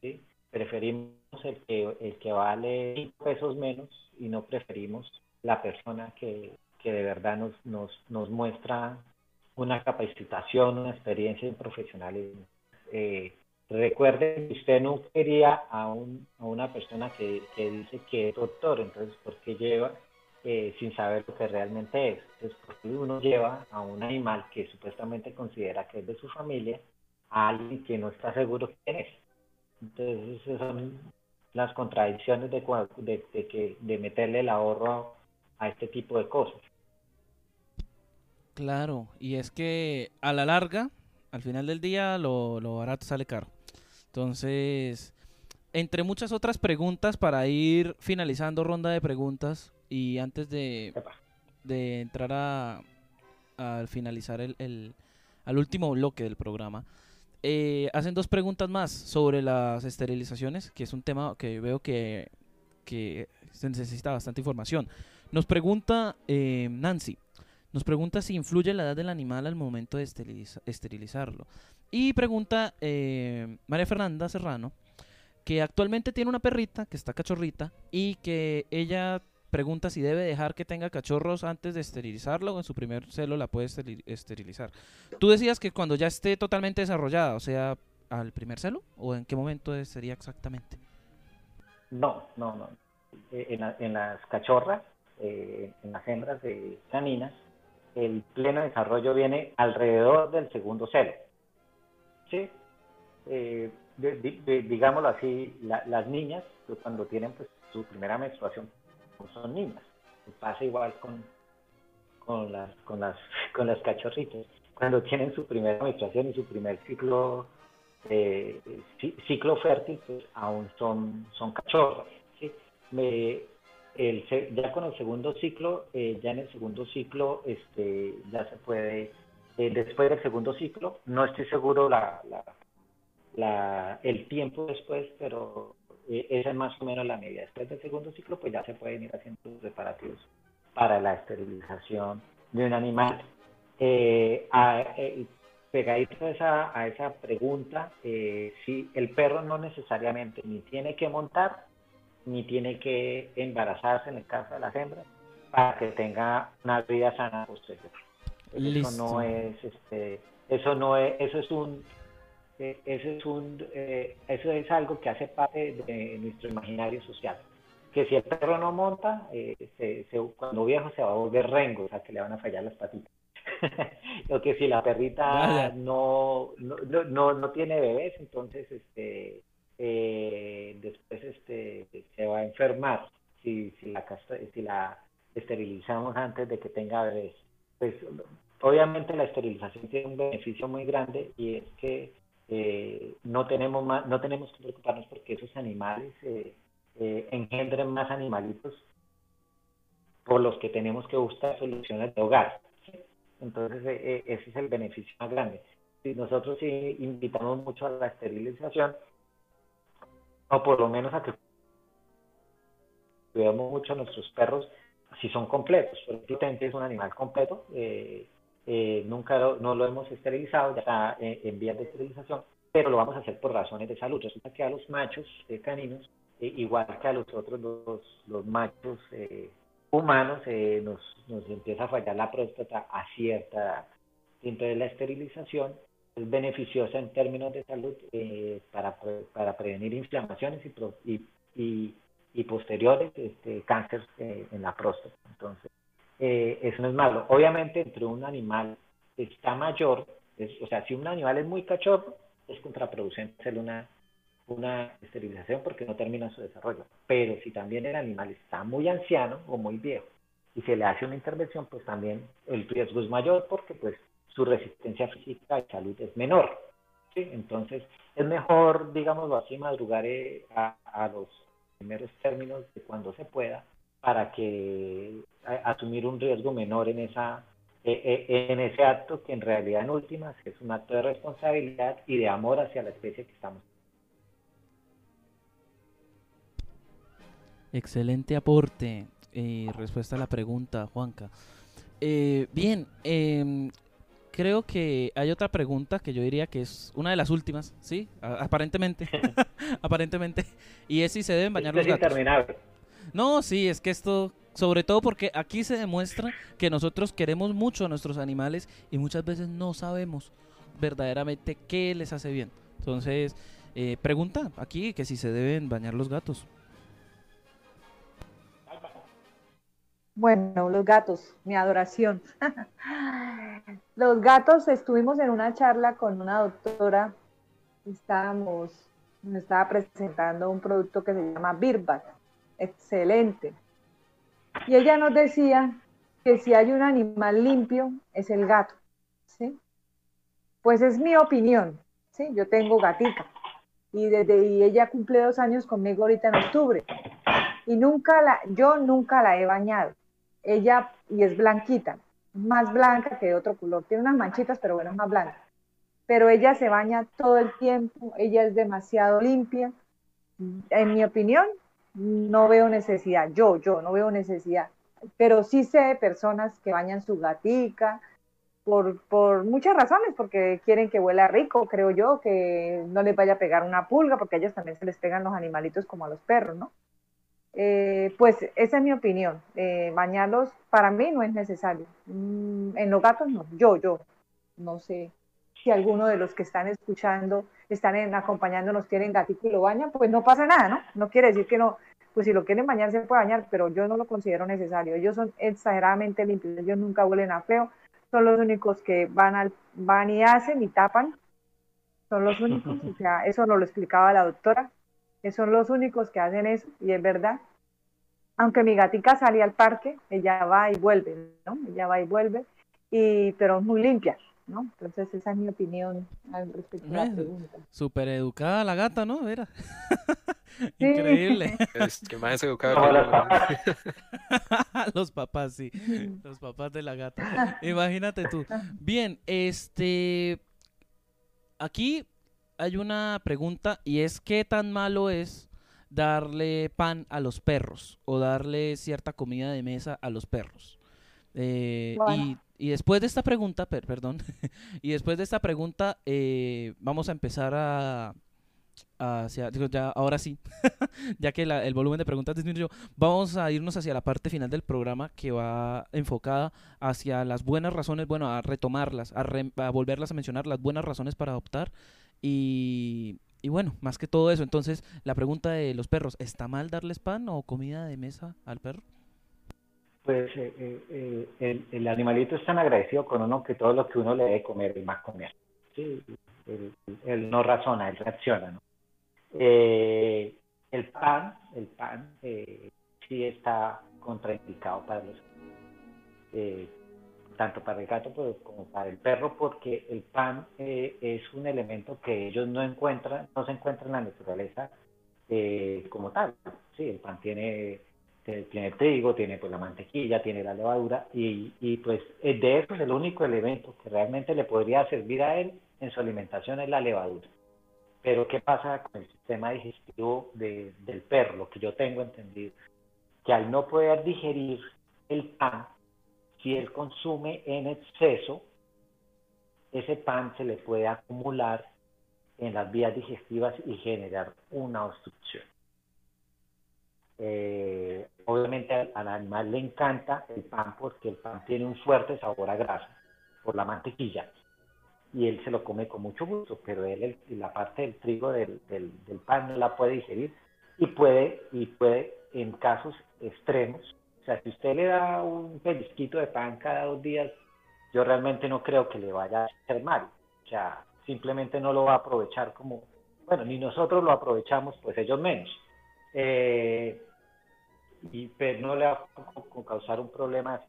¿sí? Preferimos el que, el que vale cinco pesos menos y no preferimos la persona que, que de verdad nos, nos, nos muestra una capacitación, una experiencia en profesionales. Eh, recuerde que usted no quería a, un, una persona que, que, dice que es doctor, entonces, ¿por qué lleva eh, sin saber lo que realmente es? Entonces, ¿por qué uno lleva a un animal que supuestamente considera que es de su familia a alguien que no está seguro quién es? Entonces, esas son las contradicciones de, de, de, que, de meterle el ahorro a este tipo de cosas. Claro, y es que a la larga, al final del día, lo, barato sale caro. Entonces, entre muchas otras preguntas para ir finalizando ronda de preguntas y antes de, de entrar a, al finalizar el, el- al último bloque del programa, eh, hacen dos preguntas más sobre las esterilizaciones, que es un tema que veo que, que se necesita bastante información. Nos pregunta eh, Nancy, nos pregunta si influye la edad del animal al momento de esteriliza- esterilizarlo. Y pregunta eh, María Fernanda Serrano, que actualmente tiene una perrita que está cachorrita y que ella pregunta si debe dejar que tenga cachorros antes de esterilizarlo o en su primer celo la puede esteri- esterilizar. Tú decías que cuando ya esté totalmente desarrollada, o sea, al primer celo o en qué momento sería exactamente. No, no, no. Eh, En, la- en las cachorras, eh, en las hembras de caninas, el pleno desarrollo viene alrededor del segundo celo. ¿Sí? Eh, digámoslo así, la- las niñas, pues, cuando tienen pues, su primera menstruación, pues, son niñas. Pasa igual con, con, las, con, las, con las cachorritas. Cuando tienen su primera menstruación y su primer ciclo eh, ci- ciclo fértil, pues aún son, son cachorros. ¿sí? Me- el, ya con el segundo ciclo, eh, ya en el segundo ciclo, este, ya se puede, eh, después del segundo ciclo, no estoy seguro la, la, la- el tiempo después, pero eh, esa es más o menos la media. Después del segundo ciclo, pues ya se pueden ir haciendo los preparativos para la esterilización de un animal. Eh, a- eh, pegadito a esa, a esa pregunta, eh, si el perro no necesariamente ni tiene que montar, ni tiene que embarazarse en el caso de las hembras, para que tenga una vida sana posterior. Listo. Eso no es, este, eso no es, eso es un, eh, eso es un, eh, eso es algo que hace parte de nuestro imaginario social. Que si el perro no monta, eh, se- se- cuando viejo se va a volver rengo, o sea que le van a fallar las patitas. o que si la perrita no, no, no, no, no tiene bebés, entonces este, eh, después este, se va a enfermar si, si, la, si la esterilizamos antes de que tenga bebés. Pues obviamente la esterilización tiene un beneficio muy grande y es que eh, no tenemos más, no tenemos que preocuparnos porque esos animales eh, eh, engendren más animalitos por los que tenemos que buscar soluciones de hogar. Entonces eh, eh, ese es el beneficio más grande. Si nosotros sí invitamos mucho a la esterilización, o por lo menos a que cuidamos mucho a nuestros perros si son completos. Por ejemplo, Tente es un animal completo, eh, eh, nunca lo, no lo hemos esterilizado, ya está eh, en vías de esterilización, pero lo vamos a hacer por razones de salud. Resulta que a los machos eh, caninos, eh, igual que a los otros, los, los machos humanos, nos, nos empieza a fallar la próstata a cierta edad. Entonces la esterilización es beneficiosa en términos de salud eh, para, para prevenir inflamaciones y, y, posteriores este, cáncer eh, en la próstata. Entonces, eh, eso no es malo. Obviamente, entre un animal que está mayor, es- o sea, si un animal es muy cachorro, es contraproducente una, una esterilización porque no termina su desarrollo. Pero si también el animal está muy anciano o muy viejo y se le hace una intervención, pues también el riesgo es mayor porque pues su resistencia física y salud es menor. Entonces, es mejor, digámoslo así, madrugar eh, a, los primeros términos de cuando se pueda para que asumir un riesgo menor en esa eh, eh, en ese acto que en realidad en últimas es un acto de responsabilidad y de amor hacia la especie que estamos Excelente aporte y respuesta a la pregunta, Juanca. Eh, bien, em, creo que hay otra pregunta que yo diría que es una de las últimas, ¿sí? A- aparentemente. aparentemente. Y es si se deben bañar Esto los es gatos. interminable. No, sí, es que esto, sobre todo porque aquí se demuestra que nosotros queremos mucho a nuestros animales y muchas veces no sabemos verdaderamente qué les hace bien. Entonces, eh, pregunta aquí que si se deben bañar los gatos. Bueno, los gatos, mi adoración. Los gatos, estuvimos en una charla con una doctora, estábamos, nos estaba presentando un producto que se llama Birbat, excelente. Y ella nos decía que si hay un animal limpio, es el gato, ¿sí? Pues es mi opinión, ¿sí? Yo tengo gatita y desde y ella cumple dos años conmigo ahorita en octubre y nunca la, yo nunca la he bañado. Ella, y es blanquita, más blanca que de otro color. Tiene unas manchitas, pero bueno, es más blanca. Pero ella se baña todo el tiempo, ella es demasiado limpia. En mi opinión, no veo necesidad. Yo, yo no veo necesidad. Pero sí sé de personas que bañan su gatica, por, por, muchas razones, porque quieren que huela rico, creo yo, que no les vaya a pegar una pulga, porque a ellos también se les pegan los animalitos como a los perros, ¿no? Eh, pues esa es mi opinión. Eh, bañarlos para mí no es necesario. Mm, en los gatos no, yo, yo. No sé si alguno de los que están escuchando, están en, acompañándonos, tienen gatito y lo bañan, pues no pasa nada, ¿no? No quiere decir que no, pues si lo quieren bañar se puede bañar, pero yo no lo considero necesario. Ellos son exageradamente limpios, ellos nunca huelen a feo, son los únicos que van, al, van y hacen y tapan, son los únicos, o sea, eso nos lo explicaba la doctora, que son los únicos que hacen eso, y es verdad. Aunque mi gatica salía al parque, ella va y vuelve, ¿no? Ella va y vuelve, y, pero es muy limpia, ¿no? Entonces esa es mi opinión al respecto de la pregunta. Súper educada la gata, ¿no? Era. Increíble. Es que más educado que los Los papás, sí. Los papás de la gata. Imagínate tú. Bien, este. Aquí hay una pregunta y es: ¿qué tan malo es darle pan a los perros o darle cierta comida de mesa a los perros? Eh, y, y, después de esta pregunta, per, perdón, y después de esta pregunta, eh, vamos a empezar a, hacia, digo, ya, ahora sí, ya que la, el volumen de preguntas disminuyó, vamos a irnos hacia la parte final del programa que va enfocada hacia las buenas razones, bueno, a retomarlas, a, re, a volverlas a mencionar, las buenas razones para adoptar y, y bueno, más que todo eso, entonces la pregunta de los perros, ¿está mal darles pan o comida de mesa al perro? Pues eh, eh, el, el, animalito es tan agradecido con uno que todo lo que uno le debe comer y más comer. Sí, él, él no razona, él reacciona. Eh, el pan, el pan eh, sí está contraindicado para los eh, tanto para el gato pues, como para el perro porque el pan eh, es un elemento que ellos no encuentran, no se encuentra en la naturaleza eh, como tal. Sí, el pan tiene tiene trigo, tiene pues la mantequilla, tiene la levadura y, pues de eso es el único elemento que realmente le podría servir a él en su alimentación es la levadura. Pero ¿qué pasa con el sistema digestivo de, del perro? Lo que yo tengo entendido, que al no poder digerir el pan, si él consume en exceso, ese pan se le puede acumular en las vías digestivas y generar una obstrucción. Eh, obviamente al, al, animal le encanta el pan porque el pan tiene un fuerte sabor a grasa por la mantequilla y él se lo come con mucho gusto, pero él el, la parte del trigo del, del, del, pan no la puede digerir y puede, y puede en casos extremos, o sea, si usted le da un pellizquito de pan cada dos días, yo realmente no creo que le vaya a hacer mal, o sea, simplemente no lo va a aprovechar como, bueno, ni nosotros lo aprovechamos, pues ellos menos. Eh, y pues, no le va a causar un problema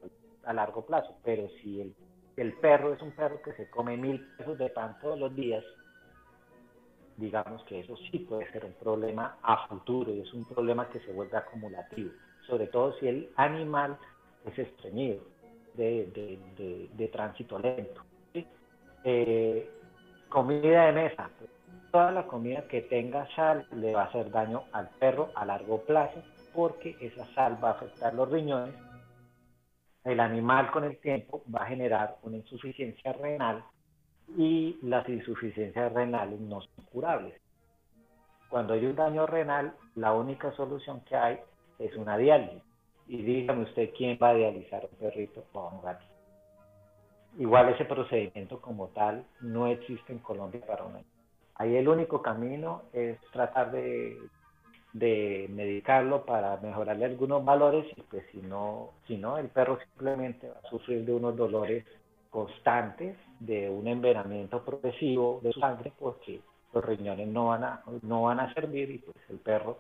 a largo plazo, pero si el el perro es un perro que se come mil pesos de pan todos los días, digamos que eso sí puede ser un problema a futuro y es un problema que se vuelve acumulativo, sobre todo si el animal es estreñido, de, de, de, de tránsito lento. ¿sí? Eh, comida de mesa, toda la comida que tenga sal le va a hacer daño al perro a largo plazo porque esa sal va a afectar los riñones el animal con el tiempo va a generar una insuficiencia renal y las insuficiencias renales no son curables. Cuando hay un daño renal, la única solución que hay es una diálisis. Y dígame usted quién va a dializar a un perrito o a un gato. Igual ese procedimiento como tal no existe en Colombia para un año. Ahí el único camino es tratar de de medicarlo para mejorarle algunos valores y pues si no, si no, el perro simplemente va a sufrir de unos dolores constantes, de un envenenamiento progresivo de su sangre porque los riñones no van a, no van a servir y pues el perro,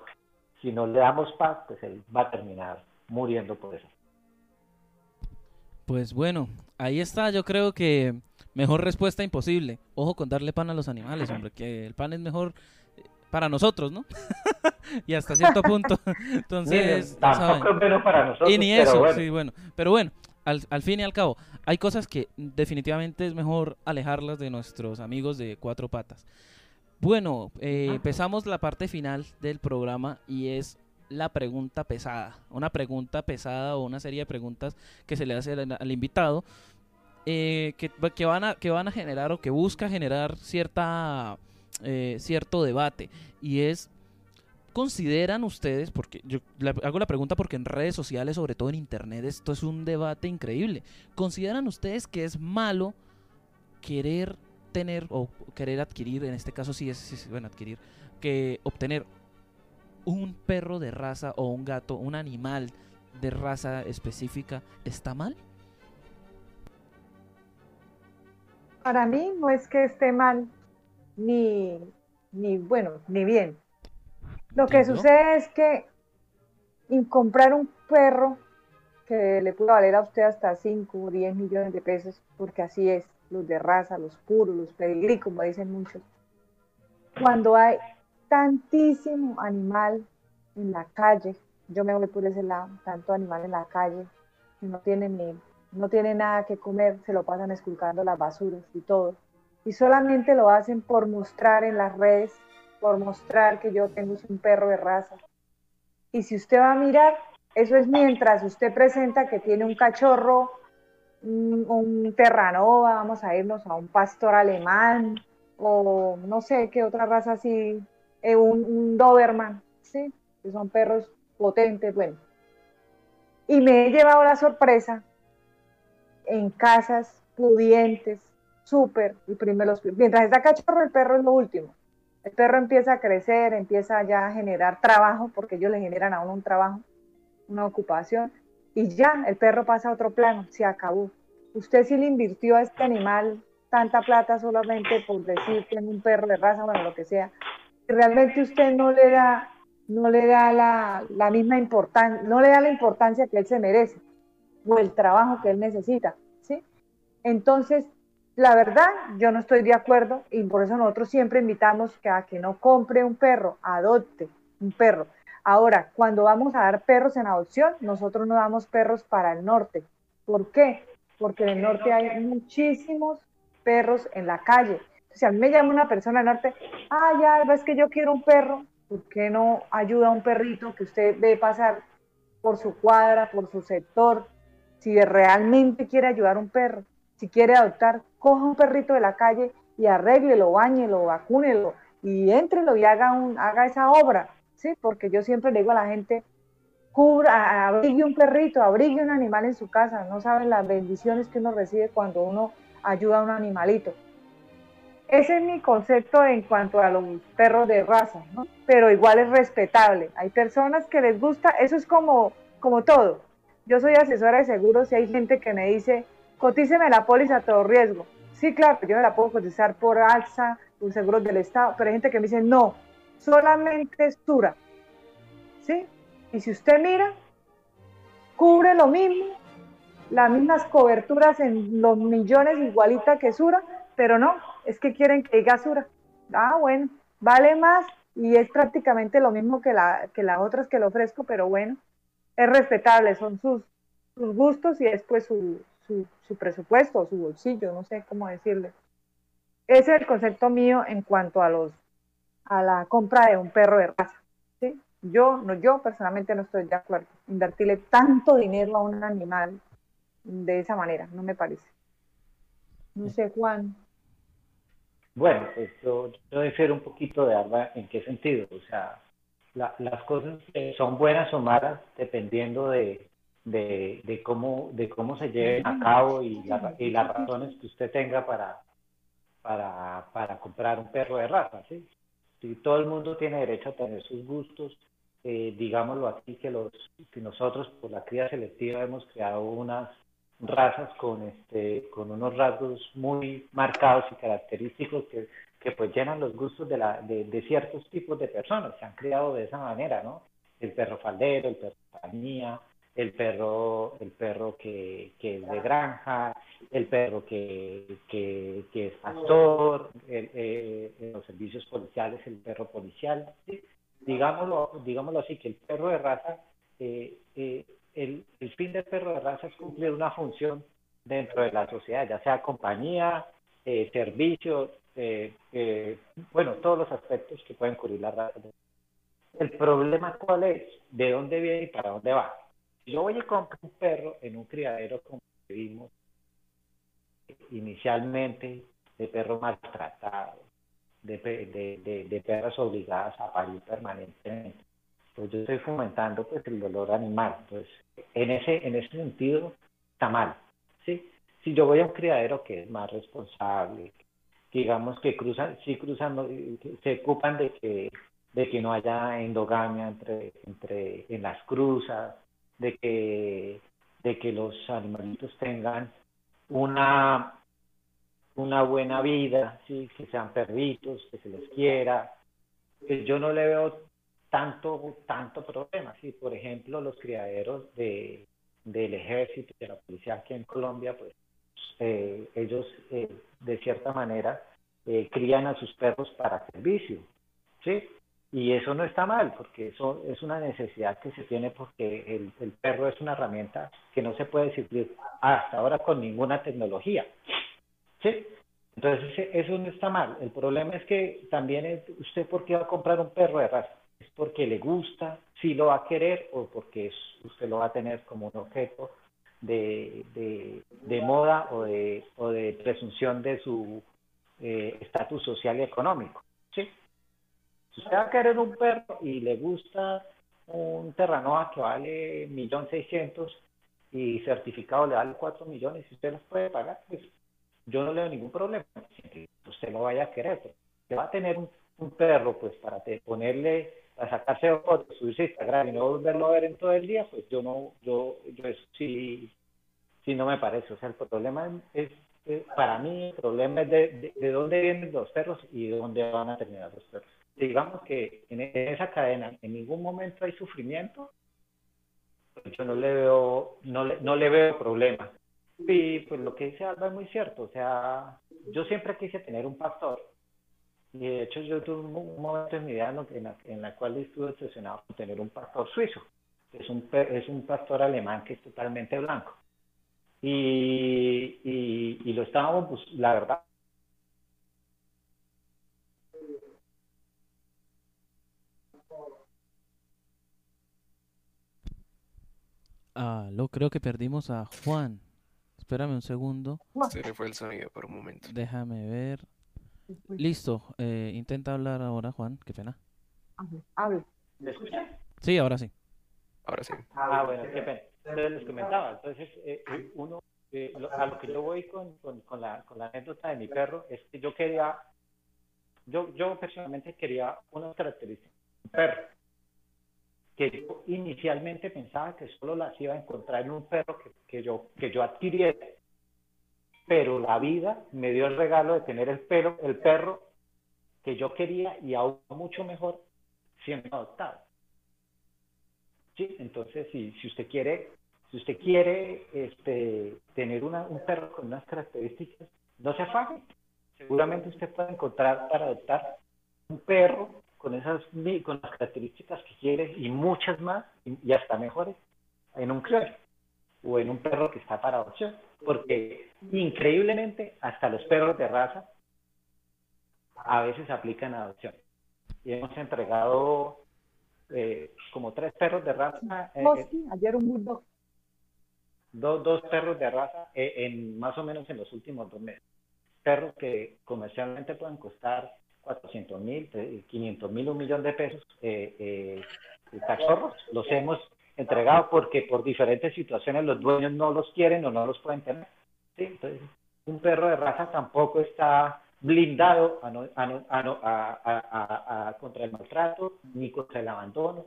si no le damos paz, pues él va a terminar muriendo por eso. Pues bueno, ahí está, yo creo que mejor respuesta imposible. Ojo con darle pan a los animales, hombre, que el pan es mejor para nosotros, ¿no? y hasta cierto punto. Entonces, sí, tampoco es bueno para nosotros. Y ni eso, bueno. sí, bueno. Pero bueno, al, al fin y al cabo, hay cosas que definitivamente es mejor alejarlas de nuestros amigos de cuatro patas. Bueno, eh, empezamos la parte final del programa y es la pregunta pesada. Una pregunta pesada o una serie de preguntas que se le hace al, al invitado eh, que, que van a, que van a generar o que busca generar cierta, eh, cierto debate. Y es, ¿consideran ustedes, porque yo hago la pregunta porque en redes sociales, sobre todo en internet, esto es un debate increíble. ¿Consideran ustedes que es malo querer tener o querer adquirir, en este caso sí es, sí, bueno, adquirir, que obtener un perro de raza o un gato, un animal de raza específica, ¿está mal? Para mí no es que esté mal, ni, ni bueno, ni bien. Lo que sucede es que en comprar un perro que le puede valer a usted hasta 5 o 10 millones de pesos, porque así es, los de raza, los puros, los pedigrí, como dicen muchos. Cuando hay tantísimo animal en la calle, yo me voy por ese lado, tanto animal en la calle, que no tiene ni, no tiene nada que comer, se lo pasan esculcando las basuras y todo. Y solamente lo hacen por mostrar en las redes, por mostrar que yo tengo un perro de raza. Y si usted va a mirar, eso es mientras usted presenta que tiene un cachorro, un, un terranova, vamos a irnos a un pastor alemán, o no sé qué otra raza así, eh, un, Doberman, ¿sí? que son perros potentes, bueno. Y me he llevado la sorpresa en casas pudientes, súper, y primero los- mientras está cachorro, el perro es lo último. El perro empieza a crecer, empieza ya a generar trabajo, porque ellos le generan a uno un trabajo, una ocupación, y ya el perro pasa a otro plano, se acabó. Usted sí le invirtió a este animal tanta plata solamente por decir que es un perro de raza, bueno, lo que sea, realmente usted no le da, no le da la, misma importancia, no le da la importancia que él se merece, o el trabajo que él necesita, ¿sí? Entonces, la verdad, yo no estoy de acuerdo y por eso nosotros siempre invitamos a que no compre un perro, adopte un perro. Ahora, cuando vamos a dar perros en adopción, nosotros no damos perros para el norte. ¿Por qué? Porque en el norte hay muchísimos perros en la calle. Si a mí me llama una persona del norte, ah, ya, es que yo quiero un perro, ¿por qué no ayuda a un perrito que usted ve pasar por su cuadra, por su sector? Si realmente quiere ayudar a un perro, si quiere adoptar, coja un perrito de la calle y arréglelo, bañelo, vacúnelo y éntrelo y haga, un, haga esa obra, ¿sí? Porque yo siempre le digo a la gente, cubra, abrigue un perrito, abrigue un animal en su casa, no saben las bendiciones que uno recibe cuando uno ayuda a un animalito. Ese es mi concepto en cuanto a los perros de raza, ¿no? Pero igual es respetable. Hay personas que les gusta, eso es como, como todo. Yo soy asesora de seguros y hay gente que me dice, cotíceme la póliza a todo riesgo. Sí, claro, yo me la puedo cotizar por alza, por seguros del Estado, pero hay gente que me dice, no, solamente es Sura. ¿Sí? Y si usted mira, cubre lo mismo, las mismas coberturas en los millones igualita que Sura, pero no, es que quieren que diga Sura. Ah, bueno, vale más y es prácticamente lo mismo que, la, que las otras que le ofrezco, pero bueno, es respetable, son sus, gustos y después su, su, su presupuesto, su bolsillo, no sé cómo decirle. Ese es el concepto mío en cuanto a los a la compra de un perro de raza. ¿sí? Yo, no, yo personalmente no estoy de acuerdo. Invertirle tanto dinero a un animal de esa manera, no me parece. No sé, Juan. Bueno, pues yo, difiero un poquito de Arba en qué sentido. O sea, la- las cosas son buenas o malas dependiendo de, de, de cómo, de cómo se lleven a cabo y, y las razones que usted tenga para, para, para comprar un perro de raza, ¿sí? Si todo el mundo tiene derecho a tener sus gustos, eh, digámoslo así, que, los, que nosotros por la cría selectiva hemos creado unas razas con, este, con unos rasgos muy marcados y característicos que, que pues llenan los gustos de, la, de, de ciertos tipos de personas, se han criado de esa manera, ¿no? El perro faldero, el perro compañía, el perro, el perro que, que es de granja, el perro que, que, es pastor, eh, en los servicios policiales el perro policial, digámoslo, digámoslo así, que el perro de raza eh, eh, el, el fin del perro de raza es cumplir una función dentro de la sociedad, ya sea compañía, eh, servicios, bueno, todos los aspectos que pueden cubrir la raza. El problema cuál es, de dónde viene y para dónde va. Yo voy y compro un perro en un criadero como vimos inicialmente, de perros maltratados, de, de, de, de perras obligadas a parir permanentemente, pues yo estoy fomentando pues el dolor animal. Pues en ese, en ese sentido está mal. ¿sí? Si yo voy a un criadero que es más responsable, digamos que cruzan, sí cruzan, se ocupan de que, de que no haya endogamia entre, entre, en las cruzas, de que, de que los animalitos tengan una, una buena vida, ¿sí? que sean perritos, que se les quiera. Que yo no le veo tanto, tanto problema. ¿sí? Por ejemplo, los criaderos de, del ejército y de la policía aquí en Colombia, pues eh, ellos eh, de cierta manera eh, crían a sus perros para servicio, ¿sí? Y eso no está mal, porque eso es una necesidad que se tiene porque el, perro es una herramienta que no se puede suplir hasta ahora con ninguna tecnología, ¿sí? Entonces eso no está mal. El problema es que también es, usted por qué va a comprar un perro de raza es porque le gusta, si lo va a querer o porque usted lo va a tener como un objeto de, de, de moda o de, o de presunción de su eh, estatus social y económico. ¿sí? Si usted va a querer un perro y le gusta un Terranova que vale 1.600.000 y certificado le vale 4 millones, si usted los puede pagar, pues yo no le veo ningún problema. Usted lo vaya a querer. Usted va a tener un, perro, pues para te, ponerle a sacarse fotos, subirse a Instagram y no volverlo a ver en todo el día, pues yo no, yo, yo eso sí, sí no me parece. O sea, el problema es, es para mí, el problema es de, de, de, dónde vienen los perros y de dónde van a terminar los perros. Digamos que en, esa cadena en ningún momento hay sufrimiento, yo no le veo, no le, no le veo problema. Y pues lo que dice Alba es muy cierto, o sea, yo siempre quise tener un pastor, y de hecho yo tuve un momento en mi vida en la, en la cual estuve obsesionado con tener un pastor suizo. Es un, es un pastor alemán que es totalmente blanco. Y, y, y lo estábamos, pues, la verdad. Ah, lo creo que perdimos a Juan. Espérame un segundo. Se le fue el sonido por un momento. Déjame ver. Listo, eh, intenta hablar ahora, Juan, qué pena. Habla. ¿Me escuchan? Sí, ahora sí. Ahora sí. Ah, bueno, qué pena. Entonces les comentaba, entonces eh, uno, eh, lo, a lo que yo voy con, con, con, la, con la anécdota de mi perro es que yo quería, yo, yo personalmente quería unas características de un perro que yo inicialmente pensaba que solo las iba a encontrar en un perro que, que yo, que yo adquiriera pero la vida me dio el regalo de tener el, perro, el perro que yo quería y aún mucho mejor siendo adoptado. ¿Sí? Entonces, si, si usted quiere, si usted quiere este, tener una, un perro con unas características, no se afague. Seguramente usted puede encontrar para adoptar un perro con esas con las características que quiere y muchas más y, hasta mejores en un criollo o en un perro que está para adopción porque increíblemente hasta los perros de raza a veces aplican adopción. Y hemos entregado eh, como tres perros de raza. Eh, Oh, sí, ayer un bulldog. dos, dos perros de raza eh, en más o menos en los últimos dos meses. Perros que comercialmente pueden costar 400 mil, 500 mil, un millón de pesos. Eh, eh, los hemos entregado porque por diferentes situaciones los dueños no los quieren o no los pueden tener. ¿sí? Entonces, un perro de raza tampoco está blindado a no, a no, a no, a, contra el maltrato, ni contra el abandono,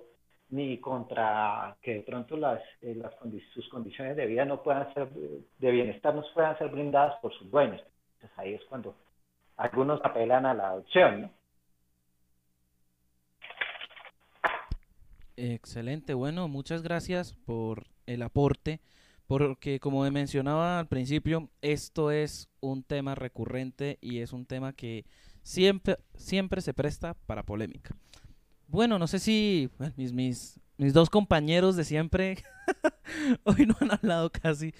ni contra que de pronto las, eh, las condi sus condiciones de vida no puedan ser, de bienestar no puedan ser blindadas por sus dueños. Entonces ahí es cuando algunos apelan a la adopción. Excelente, bueno, muchas gracias por el aporte, porque como mencionaba al principio, esto es un tema recurrente y es un tema que siempre, siempre se presta para polémica. Bueno, no sé si mis, mis mis dos compañeros de siempre hoy no han hablado casi.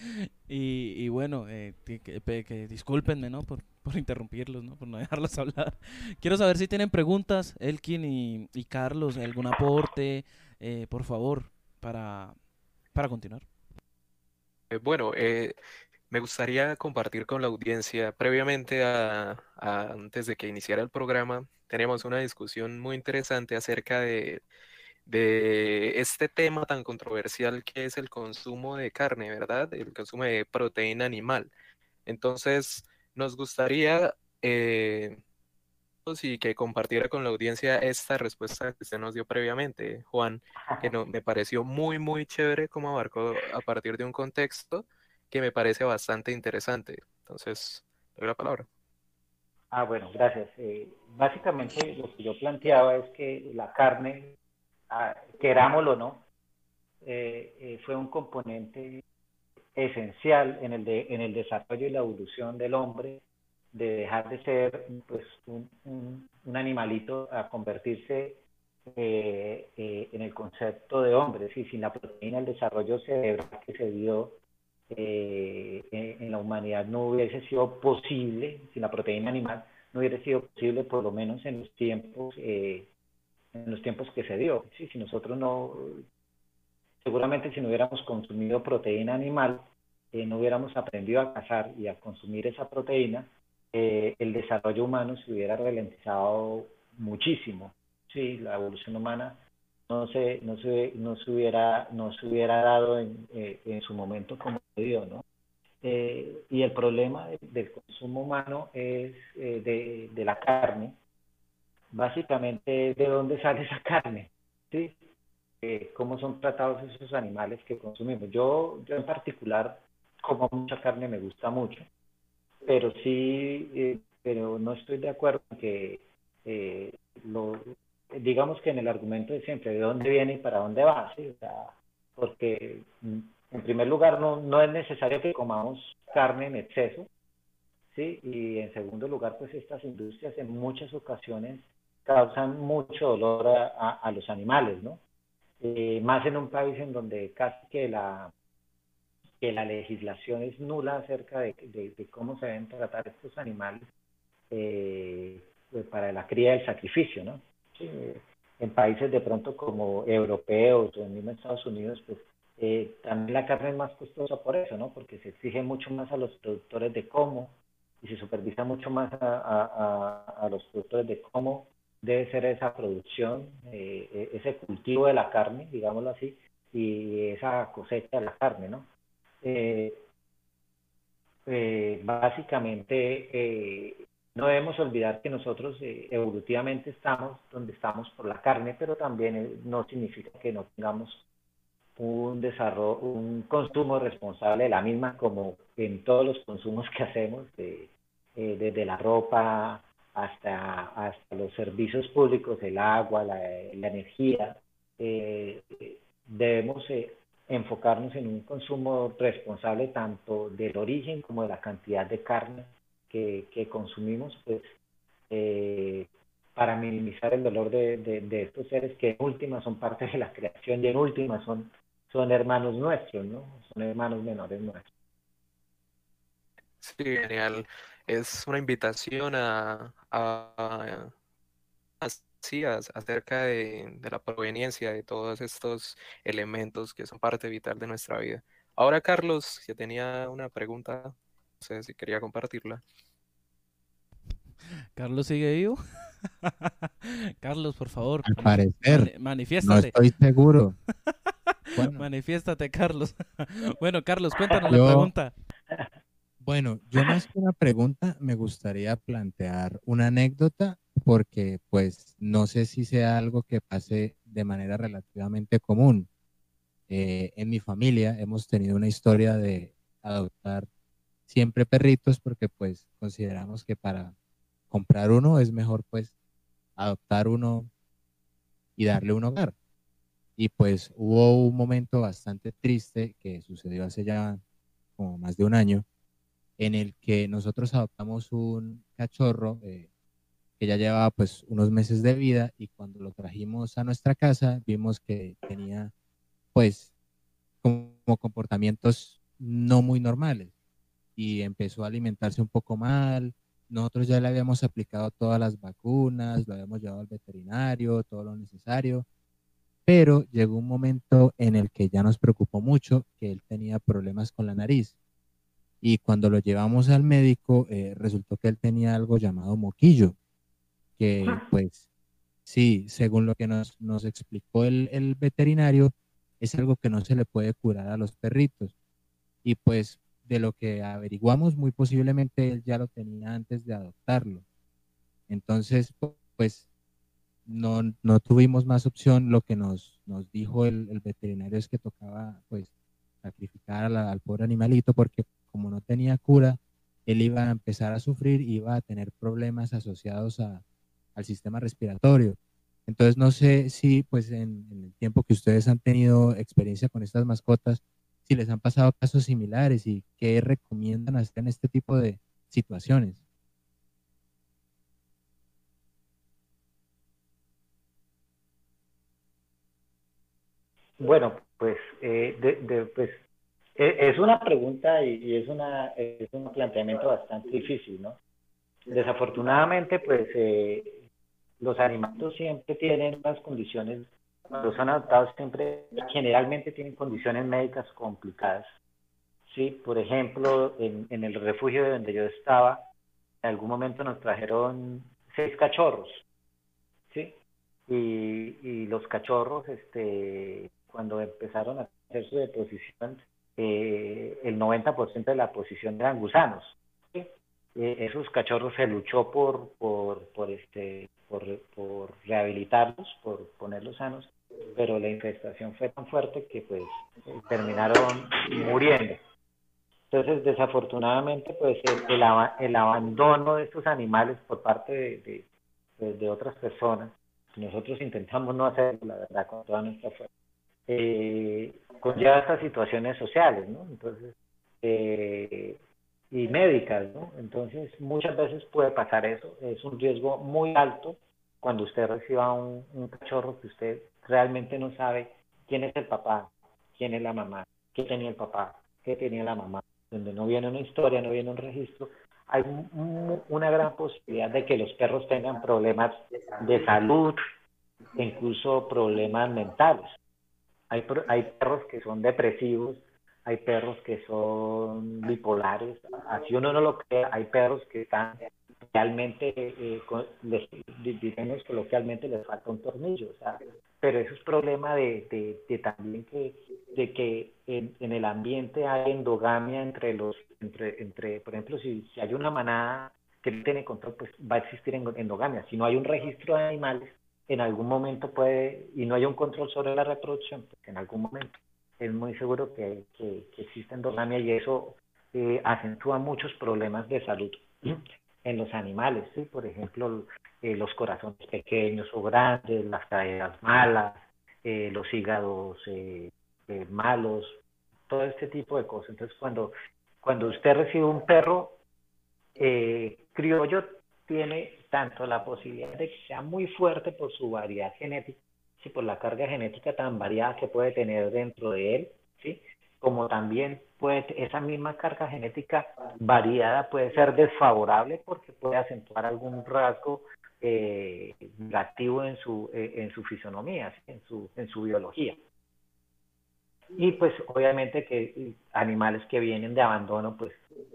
Y, y bueno, eh, que, que, que, discúlpenme, ¿no? Por, por, interrumpirlos, ¿no? Por no dejarlos hablar. Quiero saber si tienen preguntas, Elkin y, y Carlos, algún aporte, eh, por favor, para, para continuar. Eh, bueno, eh, me gustaría compartir con la audiencia, previamente a, a, antes de que iniciara el programa, tenemos una discusión muy interesante acerca de de este tema tan controversial que es el consumo de carne, ¿verdad? El consumo de proteína animal. Entonces, nos gustaría eh, y que compartiera con la audiencia esta respuesta que usted nos dio previamente, Juan, que no, me pareció muy, muy chévere como abarcó a partir de un contexto que me parece bastante interesante. Entonces, doy la palabra. Ah, bueno, gracias. Eh, básicamente lo que yo planteaba es que la carne querámoslo o no, eh, eh, fue un componente esencial en el, de, en el desarrollo y la evolución del hombre, de dejar de ser pues, un, un, un animalito a convertirse eh, eh, en el concepto de hombre. Si sin la proteína el desarrollo cerebral que se dio eh, en, en, la humanidad no hubiese sido posible, sin la proteína animal no hubiera sido posible por lo menos en los tiempos eh, en los tiempos que se dio. Sí, si nosotros no, seguramente si no hubiéramos consumido proteína animal, eh, no hubiéramos aprendido a cazar y a consumir esa proteína, eh, el desarrollo humano se hubiera ralentizado muchísimo. Sí, la evolución humana no se, no se, no se, hubiera, no se hubiera dado en, eh, en su momento como se dio, ¿no? Y el problema de, del consumo humano es eh, de, de, la carne, básicamente de dónde sale esa carne, ¿sí? Eh, cómo son tratados esos animales que consumimos. Yo, yo en particular como mucha carne, me gusta mucho, pero sí, eh, pero no estoy de acuerdo en que eh, lo, digamos que en el argumento de siempre, de dónde viene y para dónde va, ¿sí? O sea, porque mm, en primer lugar no, no es necesario que comamos carne en exceso, ¿sí? Y en segundo lugar, pues estas industrias en muchas ocasiones causan mucho dolor a, los animales, ¿no? Eh, más en un país en donde casi que la, que la legislación es nula acerca de, de, de cómo se deben tratar estos animales eh, pues para la cría del sacrificio, ¿no? Sí, en países de pronto como europeos o en mismo Estados Unidos, pues eh, también la carne es más costosa por eso, ¿no? Porque se exige mucho más a los productores de cómo y se supervisa mucho más a, a, a los productores de cómo debe ser esa producción, eh, ese cultivo de la carne, digámoslo así, y esa cosecha de la carne, ¿no? Eh, eh, básicamente, no debemos olvidar que nosotros evolutivamente estamos donde estamos por la carne, pero también no significa que no tengamos un desarrollo, un consumo responsable de la misma, como en todos los consumos que hacemos, de, desde la ropa, hasta, hasta los servicios públicos, el agua, la, energía, eh, debemos eh, enfocarnos en un consumo responsable tanto del origen como de la cantidad de carne que, que consumimos, pues eh, para minimizar el dolor de, de, de, estos seres que en última son parte de la creación y en última son, son hermanos nuestros, ¿no? Son hermanos menores nuestros. Sí, genial es una invitación a, a, a sí, a, acerca de, de, la proveniencia de todos estos elementos que son parte vital de nuestra vida. Ahora, Carlos, que tenía una pregunta, no sé si quería compartirla. Carlos sigue vivo. Carlos, por favor. Al parecer. manifiéstate. No estoy seguro. bueno. Manifiéstate, Carlos. bueno, Carlos, cuéntanos Yo... la pregunta. Bueno, yo más que una pregunta me gustaría plantear una anécdota porque pues no sé si sea algo que pase de manera relativamente común. Eh, en mi familia hemos tenido una historia de adoptar siempre perritos porque pues consideramos que para comprar uno es mejor pues adoptar uno y darle un hogar. Y pues hubo un momento bastante triste que sucedió hace ya como más de un año en el que nosotros adoptamos un cachorro eh, que ya llevaba pues unos meses de vida y cuando lo trajimos a nuestra casa vimos que tenía pues como comportamientos no muy normales y empezó a alimentarse un poco mal. Nosotros ya le habíamos aplicado todas las vacunas, lo habíamos llevado al veterinario, todo lo necesario, pero llegó un momento en el que ya nos preocupó mucho que él tenía problemas con la nariz. Y cuando lo llevamos al médico, eh, resultó que él tenía algo llamado moquillo, que pues sí, según lo que nos, nos explicó el, el veterinario, es algo que no se le puede curar a los perritos. Y pues de lo que averiguamos, muy posiblemente él ya lo tenía antes de adoptarlo. Entonces, pues no, no tuvimos más opción. Lo que nos, nos dijo el, el veterinario es que tocaba pues sacrificar al pobre animalito porque como no tenía cura, él iba a empezar a sufrir iba a tener problemas asociados a, al sistema respiratorio. Entonces no sé si pues en, el tiempo que ustedes han tenido experiencia con estas mascotas, si les han pasado casos similares y qué recomiendan hacer en este tipo de situaciones. Bueno, pues, eh, pues es una pregunta y, es, una, es un planteamiento bastante difícil, ¿no? Desafortunadamente, pues eh, los animales siempre tienen unas condiciones cuando son adoptados siempre generalmente tienen condiciones médicas complicadas. Sí, por ejemplo, en, en el refugio donde yo estaba, en algún momento nos trajeron seis cachorros, ¿sí? Y, y los cachorros, este, cuando empezaron a hacer su deposición, eh, el 90% de la posición eran gusanos. Eh, esos cachorros se luchó por, por, por, este, por, por rehabilitarlos, por ponerlos sanos, pero la infestación fue tan fuerte que pues terminaron muriendo. Entonces, desafortunadamente, pues el, el, abandono de estos animales por parte de, de, de, otras personas, nosotros intentamos no hacerlo, la verdad, con toda nuestra fuerza, eh, conlleva estas situaciones sociales, ¿no? Entonces, eh, y médicas, ¿no? Entonces, muchas veces puede pasar eso, es un riesgo muy alto cuando usted reciba un, un cachorro que usted realmente no sabe quién es el papá, quién es la mamá, qué tenía el papá, qué tenía la mamá, donde no viene una historia, no viene un registro, hay una gran posibilidad de que los perros tengan problemas de salud, incluso problemas mentales. Hay, hay perros que son depresivos, hay perros que son bipolares, así uno no lo cree, hay perros que están realmente, eh, digamos coloquialmente, les falta un tornillo, o pero eso es problema de, de, también que, de que en, en, el ambiente hay endogamia entre los, entre, entre por ejemplo, si, si hay una manada que no tiene control, pues va a existir endogamia. Si no hay un registro de animales, en algún momento puede, y no hay un control sobre la reproducción, pues en algún momento es muy seguro que, que, que existe y eso eh, acentúa muchos problemas de salud en los animales, ¿sí? Por ejemplo, eh, los corazones pequeños o grandes, las caderas malas, eh, los hígados malos, todo este tipo de cosas. Entonces, cuando, cuando usted recibe un perro criollo, tiene tanto la posibilidad de que sea muy fuerte por su variedad genética, ¿sí? por la carga genética tan variada que puede tener dentro de él, ¿sí? como también puede, esa misma carga genética variada puede ser desfavorable porque puede acentuar algún rasgo eh, negativo en su, eh, en su fisonomía, en su, en su biología. Y pues obviamente que animales que vienen de abandono pues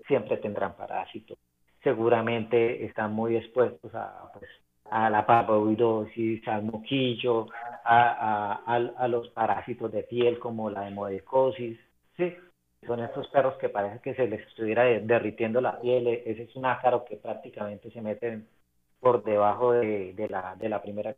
siempre tendrán parásitos. Seguramente están muy expuestos a, pues, a la parvovirosis, al moquillo, a, a, los parásitos de piel como la hemodicosis, ¿sí? Son estos perros que parece que se les estuviera derritiendo la piel, ese es un ácaro que prácticamente se mete por debajo de, de, la, de la primera.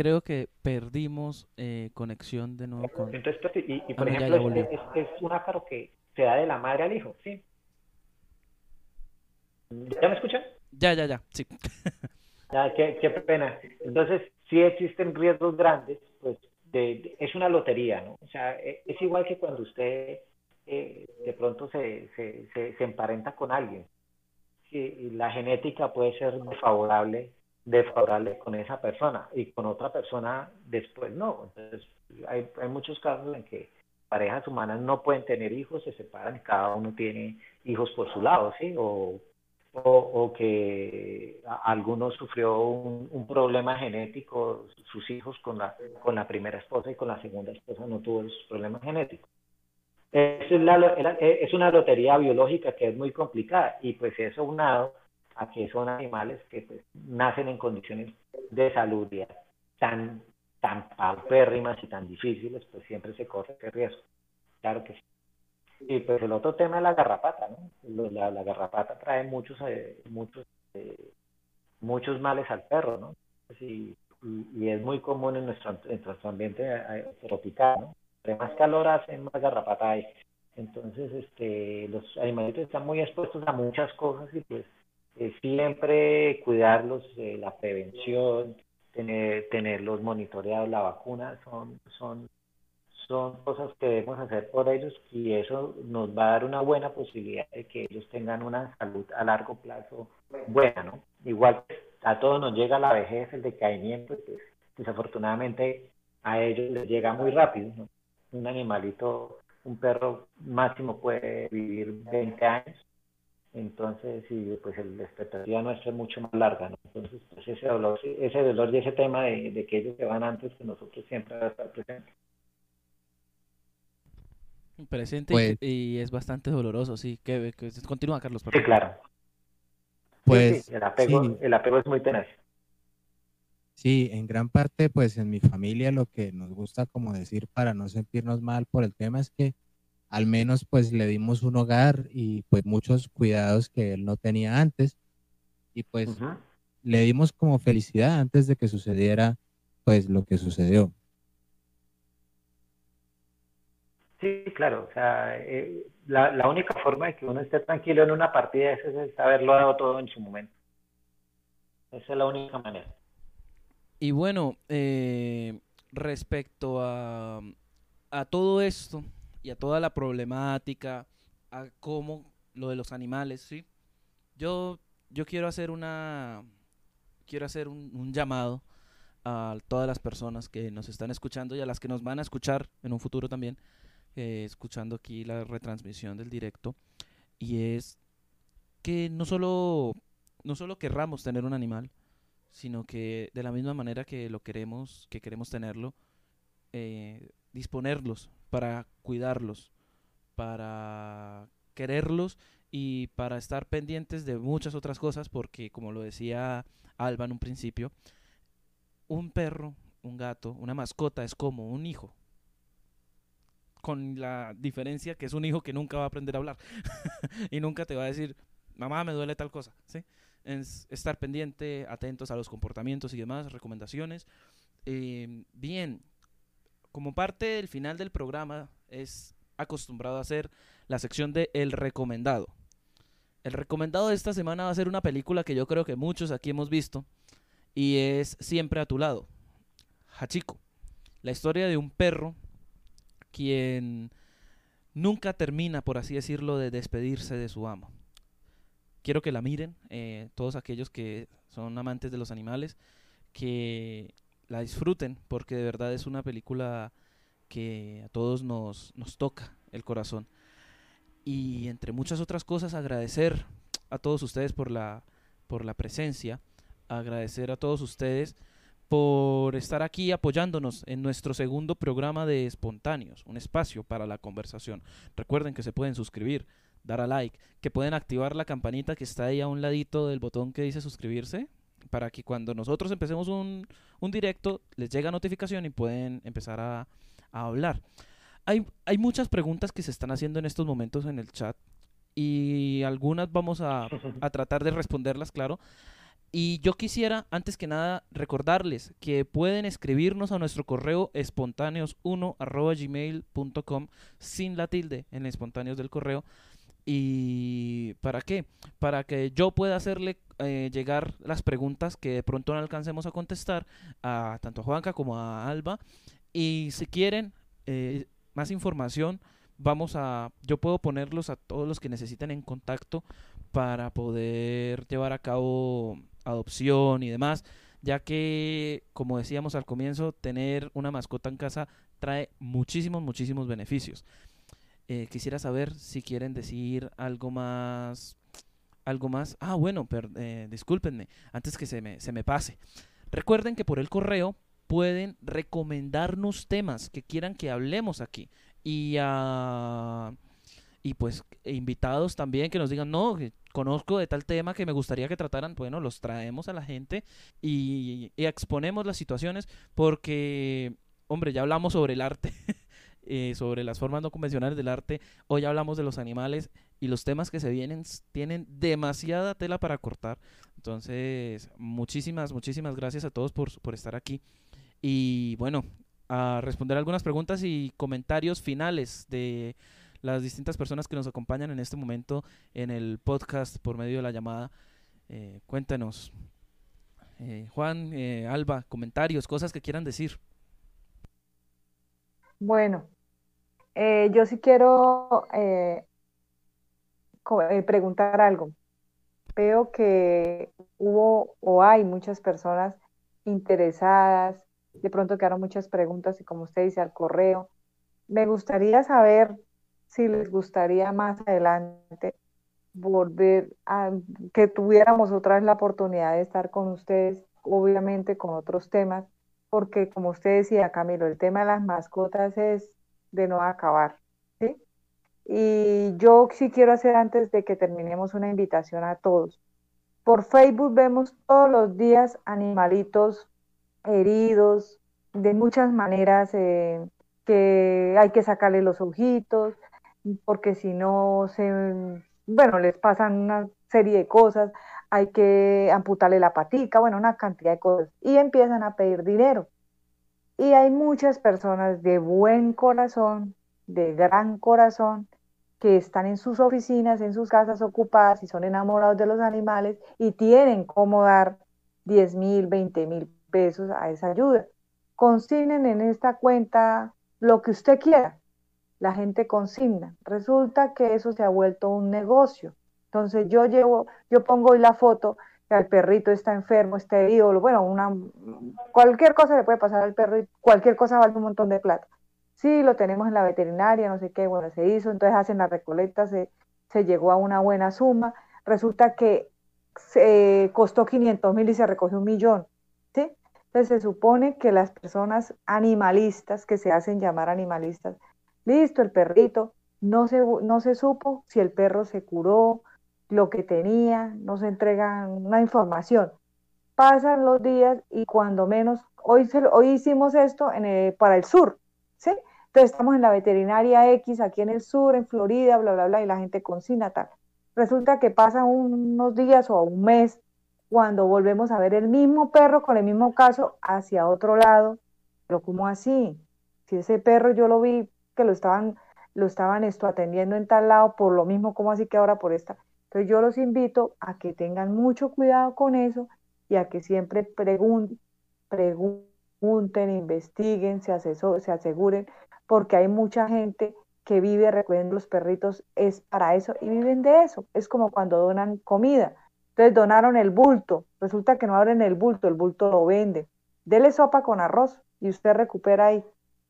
Creo que perdimos eh, conexión de nuevo con... Entonces, pues, y, y por ah, ejemplo, ya, ya es, es, es, un ácaro que se da de la madre al hijo, ¿sí? ¿Ya me escuchan? Ya, ya, ya, sí. ya, qué, qué pena. Entonces, sí existen riesgos grandes, pues de, de, es una lotería, ¿no? O sea, e, es igual que cuando usted eh, de pronto se, se, se, emparenta con alguien. y la genética puede ser desfavorable, desfavorable con esa persona y con otra persona después no. Entonces, hay, hay muchos casos en que parejas humanas no pueden tener hijos, se separan y cada uno tiene hijos por su lado, ¿sí? O, o, que alguno sufrió un, problema genético, sus hijos con la, con la primera esposa y con la segunda esposa no tuvo esos problemas genéticos. Es, es una lotería biológica que es muy complicada y pues eso unado a que son animales que pues, nacen en condiciones de salud tan, tan paupérrimas y tan difíciles, pues siempre se corre ese riesgo. Claro que sí. Y pues el otro tema es la garrapata, ¿no? La, garrapata trae muchos, eh, muchos, eh, muchos males al perro, ¿no? Y, y, es muy común en nuestro, en nuestro ambiente eh, tropical, ¿no? Entre más calor hace, más garrapata hay. Entonces, este, los animalitos están muy expuestos a muchas cosas y pues siempre cuidarlos, la prevención, tener, tenerlos monitoreados, la vacuna, son, son son cosas que debemos hacer por ellos y eso nos va a dar una buena posibilidad de que ellos tengan una salud a largo plazo buena, ¿no? Igual a todos nos llega la vejez, el decaimiento, pues desafortunadamente a ellos les llega muy rápido, ¿no? Un animalito, un perro máximo puede vivir 20 años, entonces y pues la expectativa nuestra es mucho más larga, ¿no? Entonces pues ese dolor, ese dolor y ese tema de, de que ellos se van antes que nosotros siempre va a estar presente. Presente pues y, es bastante doloroso, sí. Que, continúa, Carlos. Sí, claro. Pues el, apego, el apego es muy tenaz. Sí, en gran parte, pues en mi familia lo que nos gusta como decir para no sentirnos mal por el tema es que al menos pues le dimos un hogar y pues muchos cuidados que él no tenía antes y pues le dimos como felicidad antes de que sucediera pues lo que sucedió. Sí, claro, o sea, eh, la, la, única forma de que uno esté tranquilo en una partida es, es haberlo dado todo en su momento. Esa es la única manera. Y bueno, eh, respecto a, a todo esto y a toda la problemática, a cómo lo de los animales, ¿sí? Yo, yo quiero hacer una, quiero hacer un, llamado a todas las personas que nos están escuchando y a las que nos van a escuchar en un futuro también, eh, escuchando aquí la retransmisión del directo, y es que no solo, no solo querramos tener un animal, sino que de la misma manera que lo queremos, que queremos tenerlo, eh, disponerlos para cuidarlos, para quererlos y para estar pendientes de muchas otras cosas, porque como lo decía Alba en un principio, un perro, un gato, una mascota es como un hijo con la diferencia que es un hijo que nunca va a aprender a hablar y nunca te va a decir, mamá, me duele tal cosa, ¿sí? Es estar pendiente, atentos a los comportamientos y demás, recomendaciones. Eh, bien, como parte del final del programa es acostumbrado a hacer la sección de El Recomendado. El recomendado de esta semana va a ser una película que yo creo que muchos aquí hemos visto y es Siempre a tu lado. Hachiko. La historia de un perro quien nunca termina, por así decirlo, de despedirse de su amo. Quiero que la miren, eh, todos aquellos que son amantes de los animales, que la disfruten, porque de verdad es una película que a todos nos, nos toca el corazón. Y entre muchas otras cosas, agradecer a todos ustedes por la, por la presencia, agradecer a todos ustedes por estar aquí apoyándonos en nuestro segundo programa de Espontáneos, un espacio para la conversación. Recuerden que se pueden suscribir, dar a like, que pueden activar la campanita que está ahí a un ladito del botón que dice suscribirse, para que cuando nosotros empecemos un, directo les llegue notificación y pueden empezar a, hablar. Hay, hay muchas preguntas que se están haciendo en estos momentos en el chat y algunas vamos a, a tratar de responderlas, claro. Y yo quisiera, antes que nada, recordarles que pueden escribirnos a nuestro correo espontáneos1 sin la tilde en espontáneos del correo. ¿Y para qué? Para que yo pueda hacerle eh, llegar las preguntas que de pronto no alcancemos a contestar a tanto a Juanca como a Alba. Y si quieren eh, más información, vamos a, yo puedo ponerlos a todos los que necesiten en contacto para poder llevar a cabo adopción y demás, ya que, como decíamos al comienzo, tener una mascota en casa trae muchísimos, muchísimos beneficios. Eh, quisiera saber si quieren decir algo más, algo más. Ah, bueno, eh, discúlpenme, antes que se me, se me pase. Recuerden que por el correo pueden recomendarnos temas que quieran que hablemos aquí. Y, uh, y pues invitados también que nos digan, no, conozco de tal tema que me gustaría que trataran, bueno, los traemos a la gente y, exponemos las situaciones porque, hombre, ya hablamos sobre el arte, eh, sobre las formas no convencionales del arte, hoy hablamos de los animales y los temas que se vienen tienen demasiada tela para cortar. Entonces, muchísimas, muchísimas gracias a todos por, por estar aquí. Y bueno, a responder algunas preguntas y comentarios finales de las distintas personas que nos acompañan en este momento en el podcast por medio de la llamada. Eh, cuéntanos, eh, Juan, eh, Alba, comentarios, cosas que quieran decir. Bueno, yo sí quiero preguntar algo. Veo que hubo o hay muchas personas interesadas, de pronto quedaron muchas preguntas y como usted dice al correo. Me gustaría saber si les gustaría más adelante volver a que tuviéramos otra vez la oportunidad de estar con ustedes, obviamente con otros temas, porque como usted decía, Camilo, el tema de las mascotas es de no acabar. ¿sí? Y yo sí quiero hacer antes de que terminemos una invitación a todos. Por Facebook vemos todos los días animalitos heridos, de muchas maneras, eh, que hay que sacarle los ojitos, porque si no se, bueno, les pasan una serie de cosas, hay que amputarle la patica, bueno, una cantidad de cosas, y empiezan a pedir dinero. Y hay muchas personas de buen corazón, de gran corazón, que están en sus oficinas, en sus casas ocupadas y son enamorados de los animales y tienen cómo dar 10 mil, 20 mil pesos a esa ayuda. Consignen en esta cuenta lo que usted quiera la gente consigna. Resulta que eso se ha vuelto un negocio. Entonces yo llevo, yo pongo hoy la foto, el perrito está enfermo, está herido, bueno, una, cualquier cosa le puede pasar al perro y cualquier cosa vale un montón de plata. Sí, lo tenemos en la veterinaria, no sé qué, bueno, se hizo, entonces hacen la recolecta, se, llegó a una buena suma. Resulta que se costó 500 mil y se recogió un millón, ¿sí? Entonces se supone que las personas animalistas, que se hacen llamar animalistas, Listo, el perrito. No se, no se supo si el perro se curó, lo que tenía, no se entrega una información. Pasan los días y cuando menos, hoy, hoy hicimos esto en para el sur, ¿sí? Entonces estamos en la veterinaria X, aquí en el sur, en Florida, bla, bla, bla, y la gente consigna tal. Resulta que pasan unos días o un mes cuando volvemos a ver el mismo perro con el mismo caso hacia otro lado. Pero ¿cómo así? Si ese perro yo lo vi que lo estaban, lo estaban esto atendiendo en tal lado, por lo mismo como así que ahora por esta. Entonces yo los invito a que tengan mucho cuidado con eso y a que siempre pregunten, investiguen, se, se aseguren, porque hay mucha gente que vive recogiendo los perritos, es para eso y viven de eso. Es como cuando donan comida. Entonces donaron el bulto, resulta que no abren el bulto, el bulto lo venden. Dele sopa con arroz y usted recupera ahí.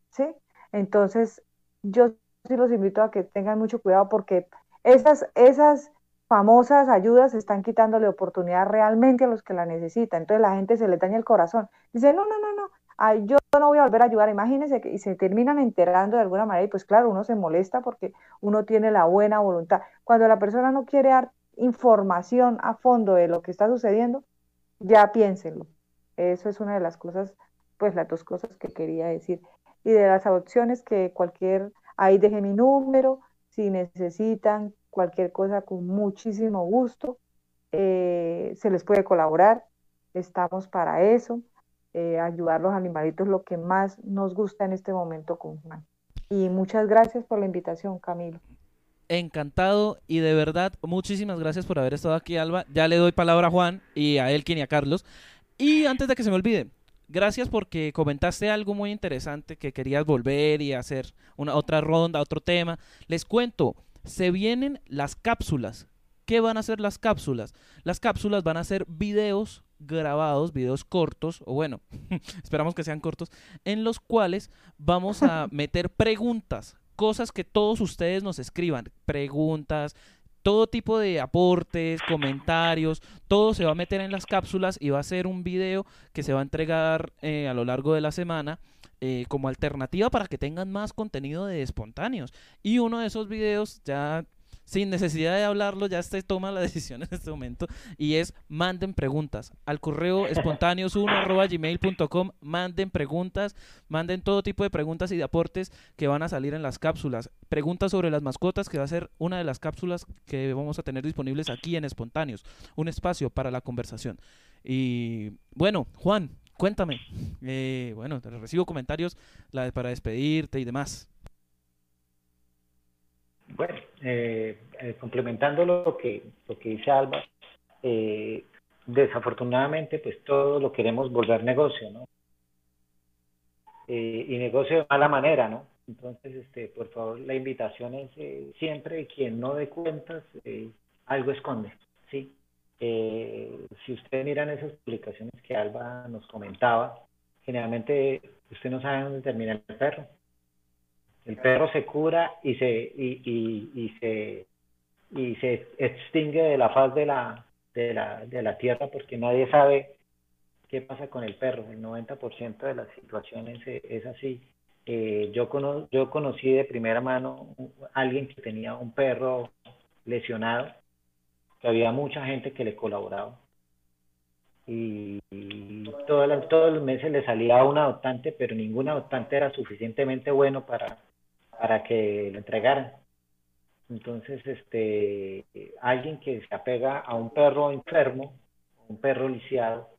¿Sí? Entonces, yo sí los invito a que tengan mucho cuidado porque esas, esas famosas ayudas están quitándole oportunidad realmente a los que la necesitan. Entonces la gente se le daña el corazón. Dice, no, no, no, no, ay, yo no voy a volver a ayudar. Imagínense que y se terminan enterando de alguna manera y pues claro, uno se molesta porque uno tiene la buena voluntad. Cuando la persona no quiere dar información a fondo de lo que está sucediendo, ya piénsenlo. Eso es una de las cosas, pues las dos cosas que quería decir y de las adopciones que cualquier, ahí deje mi número, si necesitan cualquier cosa con muchísimo gusto, eh, se les puede colaborar, estamos para eso, eh, ayudar a los animalitos lo que más nos gusta en este momento con Juan. Y muchas gracias por la invitación, Camilo. Encantado y de verdad, muchísimas gracias por haber estado aquí, Alba. Ya le doy palabra a Juan y a Elkin y a Carlos. Y antes de que se me olvide, gracias porque comentaste algo muy interesante que querías volver y hacer una otra ronda, otro tema. Les cuento, se vienen las cápsulas. ¿Qué van a ser las cápsulas? Las cápsulas van a ser videos grabados, videos cortos, o bueno, esperamos que sean cortos, en los cuales vamos a meter preguntas, cosas que todos ustedes nos escriban, preguntas, todo tipo de aportes, comentarios, todo se va a meter en las cápsulas y va a ser un video que se va a entregar eh, a lo largo de la semana. Eh, como alternativa para que tengan más contenido de espontáneos. Y uno de esos videos ya sin necesidad de hablarlo, ya se toma la decisión en este momento y es manden preguntas al correo espontáneos1 manden preguntas, manden todo tipo de preguntas y de aportes que van a salir en las cápsulas. Preguntas sobre las mascotas, que va a ser una de las cápsulas que vamos a tener disponibles aquí en Espontáneos, un espacio para la conversación. Y bueno, Juan, cuéntame. Eh, bueno, recibo comentarios para despedirte y demás. Bueno, eh, eh, complementando lo que, lo que dice Alba, eh, desafortunadamente pues todo lo queremos volver negocio, ¿no? y negocio de mala manera, ¿no? Entonces, este, por favor, la invitación es siempre quien no dé cuentas, algo esconde, ¿sí? si ustedes miran esas publicaciones que Alba nos comentaba, generalmente usted no sabe dónde termina el perro. El perro se cura y se, y, y, y se, y se extingue de la faz de la, de la, de la tierra porque nadie sabe qué pasa con el perro. El 90% de las situaciones es así. Eh, yo, cono yo conocí de primera mano a alguien que tenía un perro lesionado, que había mucha gente que le colaboraba. Y, todos los meses le salía un adoptante, pero ningún adoptante era suficientemente bueno para, para que lo entregaran. Entonces, este, alguien que se apega a un perro enfermo, un perro lisiado,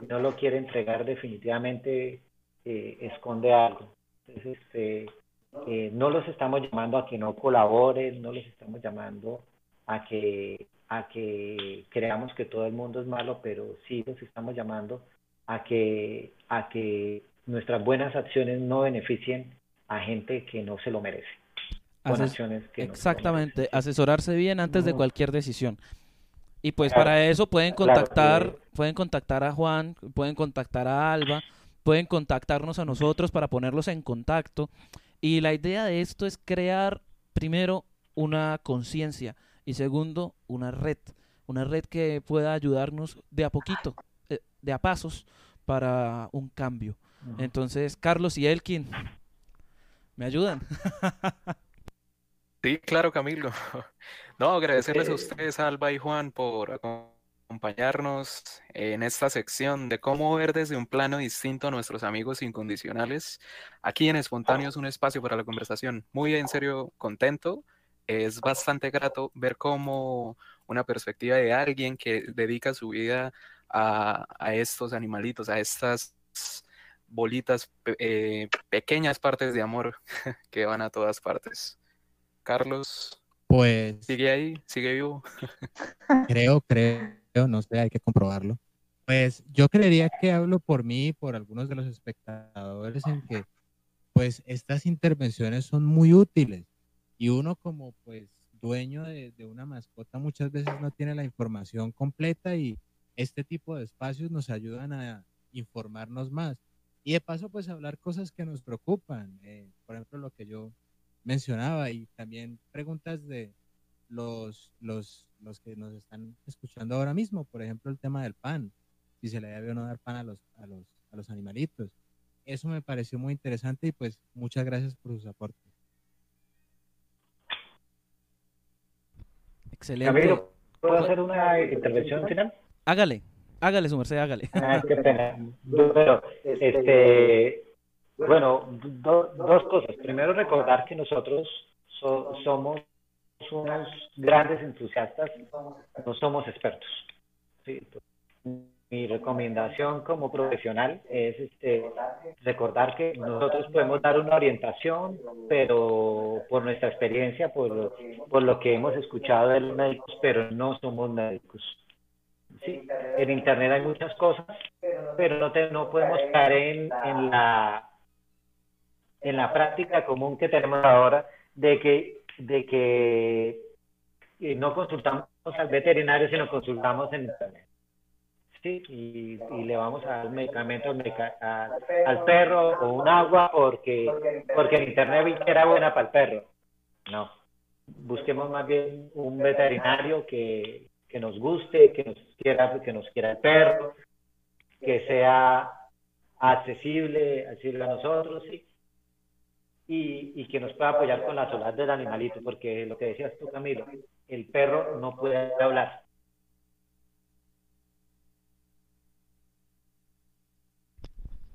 y no lo quiere entregar definitivamente, eh, esconde algo. Entonces, este, eh, no los estamos llamando a que no colaboren, no los estamos llamando a que, a que creamos que todo el mundo es malo, pero sí los estamos llamando a que, a que nuestras buenas acciones no beneficien a gente que no se lo merece. exactamente, asesorarse bien antes de cualquier decisión. Y pues para eso pueden contactar, pueden contactar a Juan, pueden contactar a Alba, pueden contactarnos a nosotros para ponerlos en contacto. Y la idea de esto es crear primero una conciencia y segundo una red, una red que pueda ayudarnos de a poquito, eh, de a pasos para un cambio. Entonces, Carlos y Elkin, ¿Me ayudan? Sí, claro, Camilo. No, agradecerles a ustedes, Alba y Juan, por acompañarnos en esta sección de cómo ver desde un plano distinto a nuestros amigos incondicionales. Aquí en Espontáneos, un espacio para la conversación. Muy en serio, contento. Es bastante grato ver cómo una perspectiva de alguien que dedica su vida a, a estos animalitos, a estas bolitas, eh, pequeñas partes de amor que van a todas partes. Carlos, pues... ¿Sigue ahí? ¿Sigue vivo? creo, creo, no sé, hay que comprobarlo. Pues yo creería que hablo por mí y por algunos de los espectadores en que pues estas intervenciones son muy útiles y uno como pues dueño de, de una mascota muchas veces no tiene la información completa y este tipo de espacios nos ayudan a informarnos más. Y de paso, pues hablar cosas que nos preocupan, eh, por ejemplo, lo que yo mencionaba y también preguntas de los, los, los que nos están escuchando ahora mismo, por ejemplo, el tema del pan, si se le debe o no dar pan a los, a los, a los animalitos. Eso me pareció muy interesante y pues muchas gracias por sus aportes. Excelente. Camilo, ¿puedo hacer una intervención final? Hágale. Hágale su merced, hágale. Ah. Bueno, este, bueno dos cosas. Primero, recordar que nosotros somos unos grandes entusiastas, no somos expertos. Mi recomendación como profesional es este, recordar que nosotros podemos dar una orientación, pero por nuestra experiencia, por por lo que hemos escuchado de los médicos, pero no somos médicos Sí, en Internet hay muchas cosas, pero no, te, no podemos caer en, en, la, en la práctica común que tenemos ahora de que, de que eh, no consultamos al veterinario, sino consultamos en Internet. Sí, y, le vamos a dar medicamentos al, al perro o un agua porque, porque en Internet vi que era buena para el perro. No, busquemos más bien un veterinario que, que nos guste, que nos quiera, que nos quiera el perro, que sea accesible, accesible a nosotros, ¿sí? y, y, que nos pueda apoyar con la soledad del animalito, porque lo que decías tú, Camilo, el perro no puede hablar.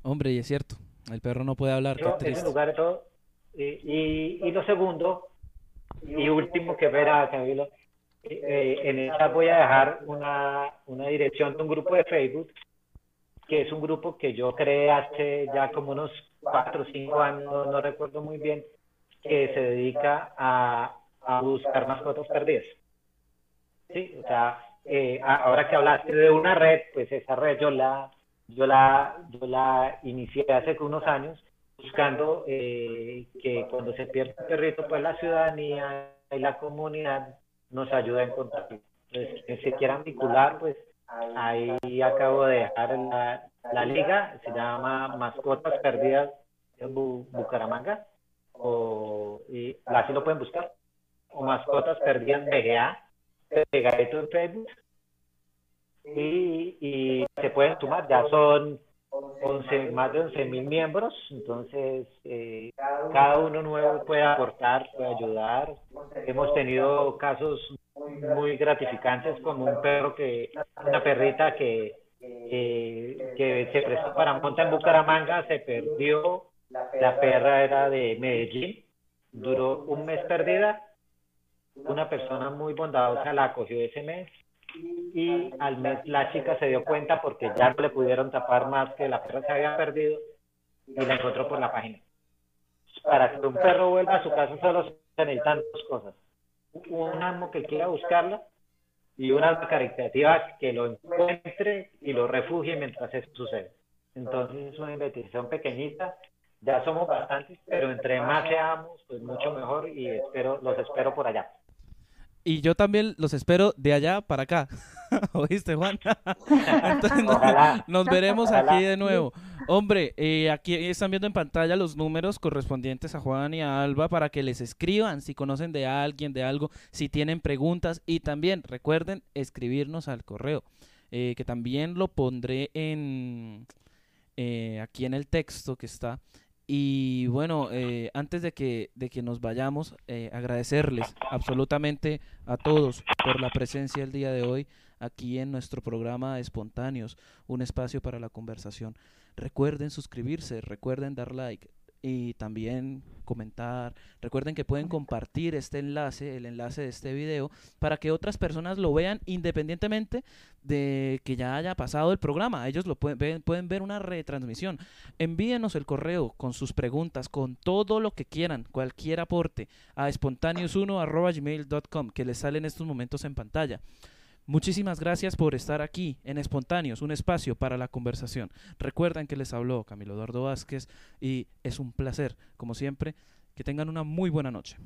Hombre, y es cierto, el perro no puede hablar. Qué triste. lugar de todo. Y, y, y, lo segundo, y último que verá, Camilo, eh, en esta voy a dejar una, dirección de un grupo de Facebook, que es un grupo que yo creé hace ya como unos cuatro o cinco años, no, recuerdo muy bien, que se dedica a, a buscar mascotas perdidas. Sí, o sea, eh, ahora que hablaste de una red, pues esa red yo la, yo la, yo la inicié hace unos años buscando eh, que cuando se pierde un perrito, pues la ciudadanía y la comunidad nos ayuda a encontrarlo. Entonces, que quieran vincular, pues ahí acabo de dejar la, la liga, se llama Mascotas Perdidas de Bucaramanga, o y así lo pueden buscar, o Mascotas Perdidas BGA, pegadito en Facebook, y, y se pueden sumar, ya son 11, más de 11 mil miembros, entonces eh, cada uno nuevo puede aportar, puede ayudar. Hemos tenido casos muy gratificantes como un perro que, una perrita que, que se prestó para montar en Bucaramanga, se perdió, la perra era de Medellín, duró un mes perdida, una persona muy bondadosa la acogió ese mes y al mes la chica se dio cuenta porque ya no le pudieron tapar más que la perra se había perdido y la encontró por la página. Para que un perro vuelva a su casa solo se necesitan dos cosas. Un amo que quiera buscarla y una caritativa que lo encuentre y lo refugie mientras eso sucede. Entonces es una investigación pequeñita, ya somos bastantes, pero entre más seamos, pues mucho mejor y espero, los espero por allá. Y yo también los espero de allá para acá. ¿Oíste, Juan? Entonces nos, veremos aquí de nuevo. Hombre, eh, aquí están viendo en pantalla los números correspondientes a Juan y a Alba para que les escriban si conocen de alguien, de algo, si tienen preguntas. Y también recuerden escribirnos al correo, eh, que también lo pondré en eh, aquí en el texto que está y bueno, eh, antes de que, de que nos vayamos, eh, agradecerles absolutamente a todos por la presencia el día de hoy aquí en nuestro programa Espontáneos, un espacio para la conversación. Recuerden suscribirse, recuerden dar like, y también comentar. Recuerden que pueden compartir este enlace, el enlace de este video, para que otras personas lo vean independientemente de que ya haya pasado el programa. Ellos lo pueden, pueden ver una retransmisión. Envíenos el correo con sus preguntas, con todo lo que quieran, cualquier aporte, a espontáneos1.gmail.com que les sale en estos momentos en pantalla. Muchísimas gracias por estar aquí en Espontáneos, un espacio para la conversación. Recuerden que les habló Camilo Eduardo Vázquez y es un placer, como siempre, que tengan una muy buena noche.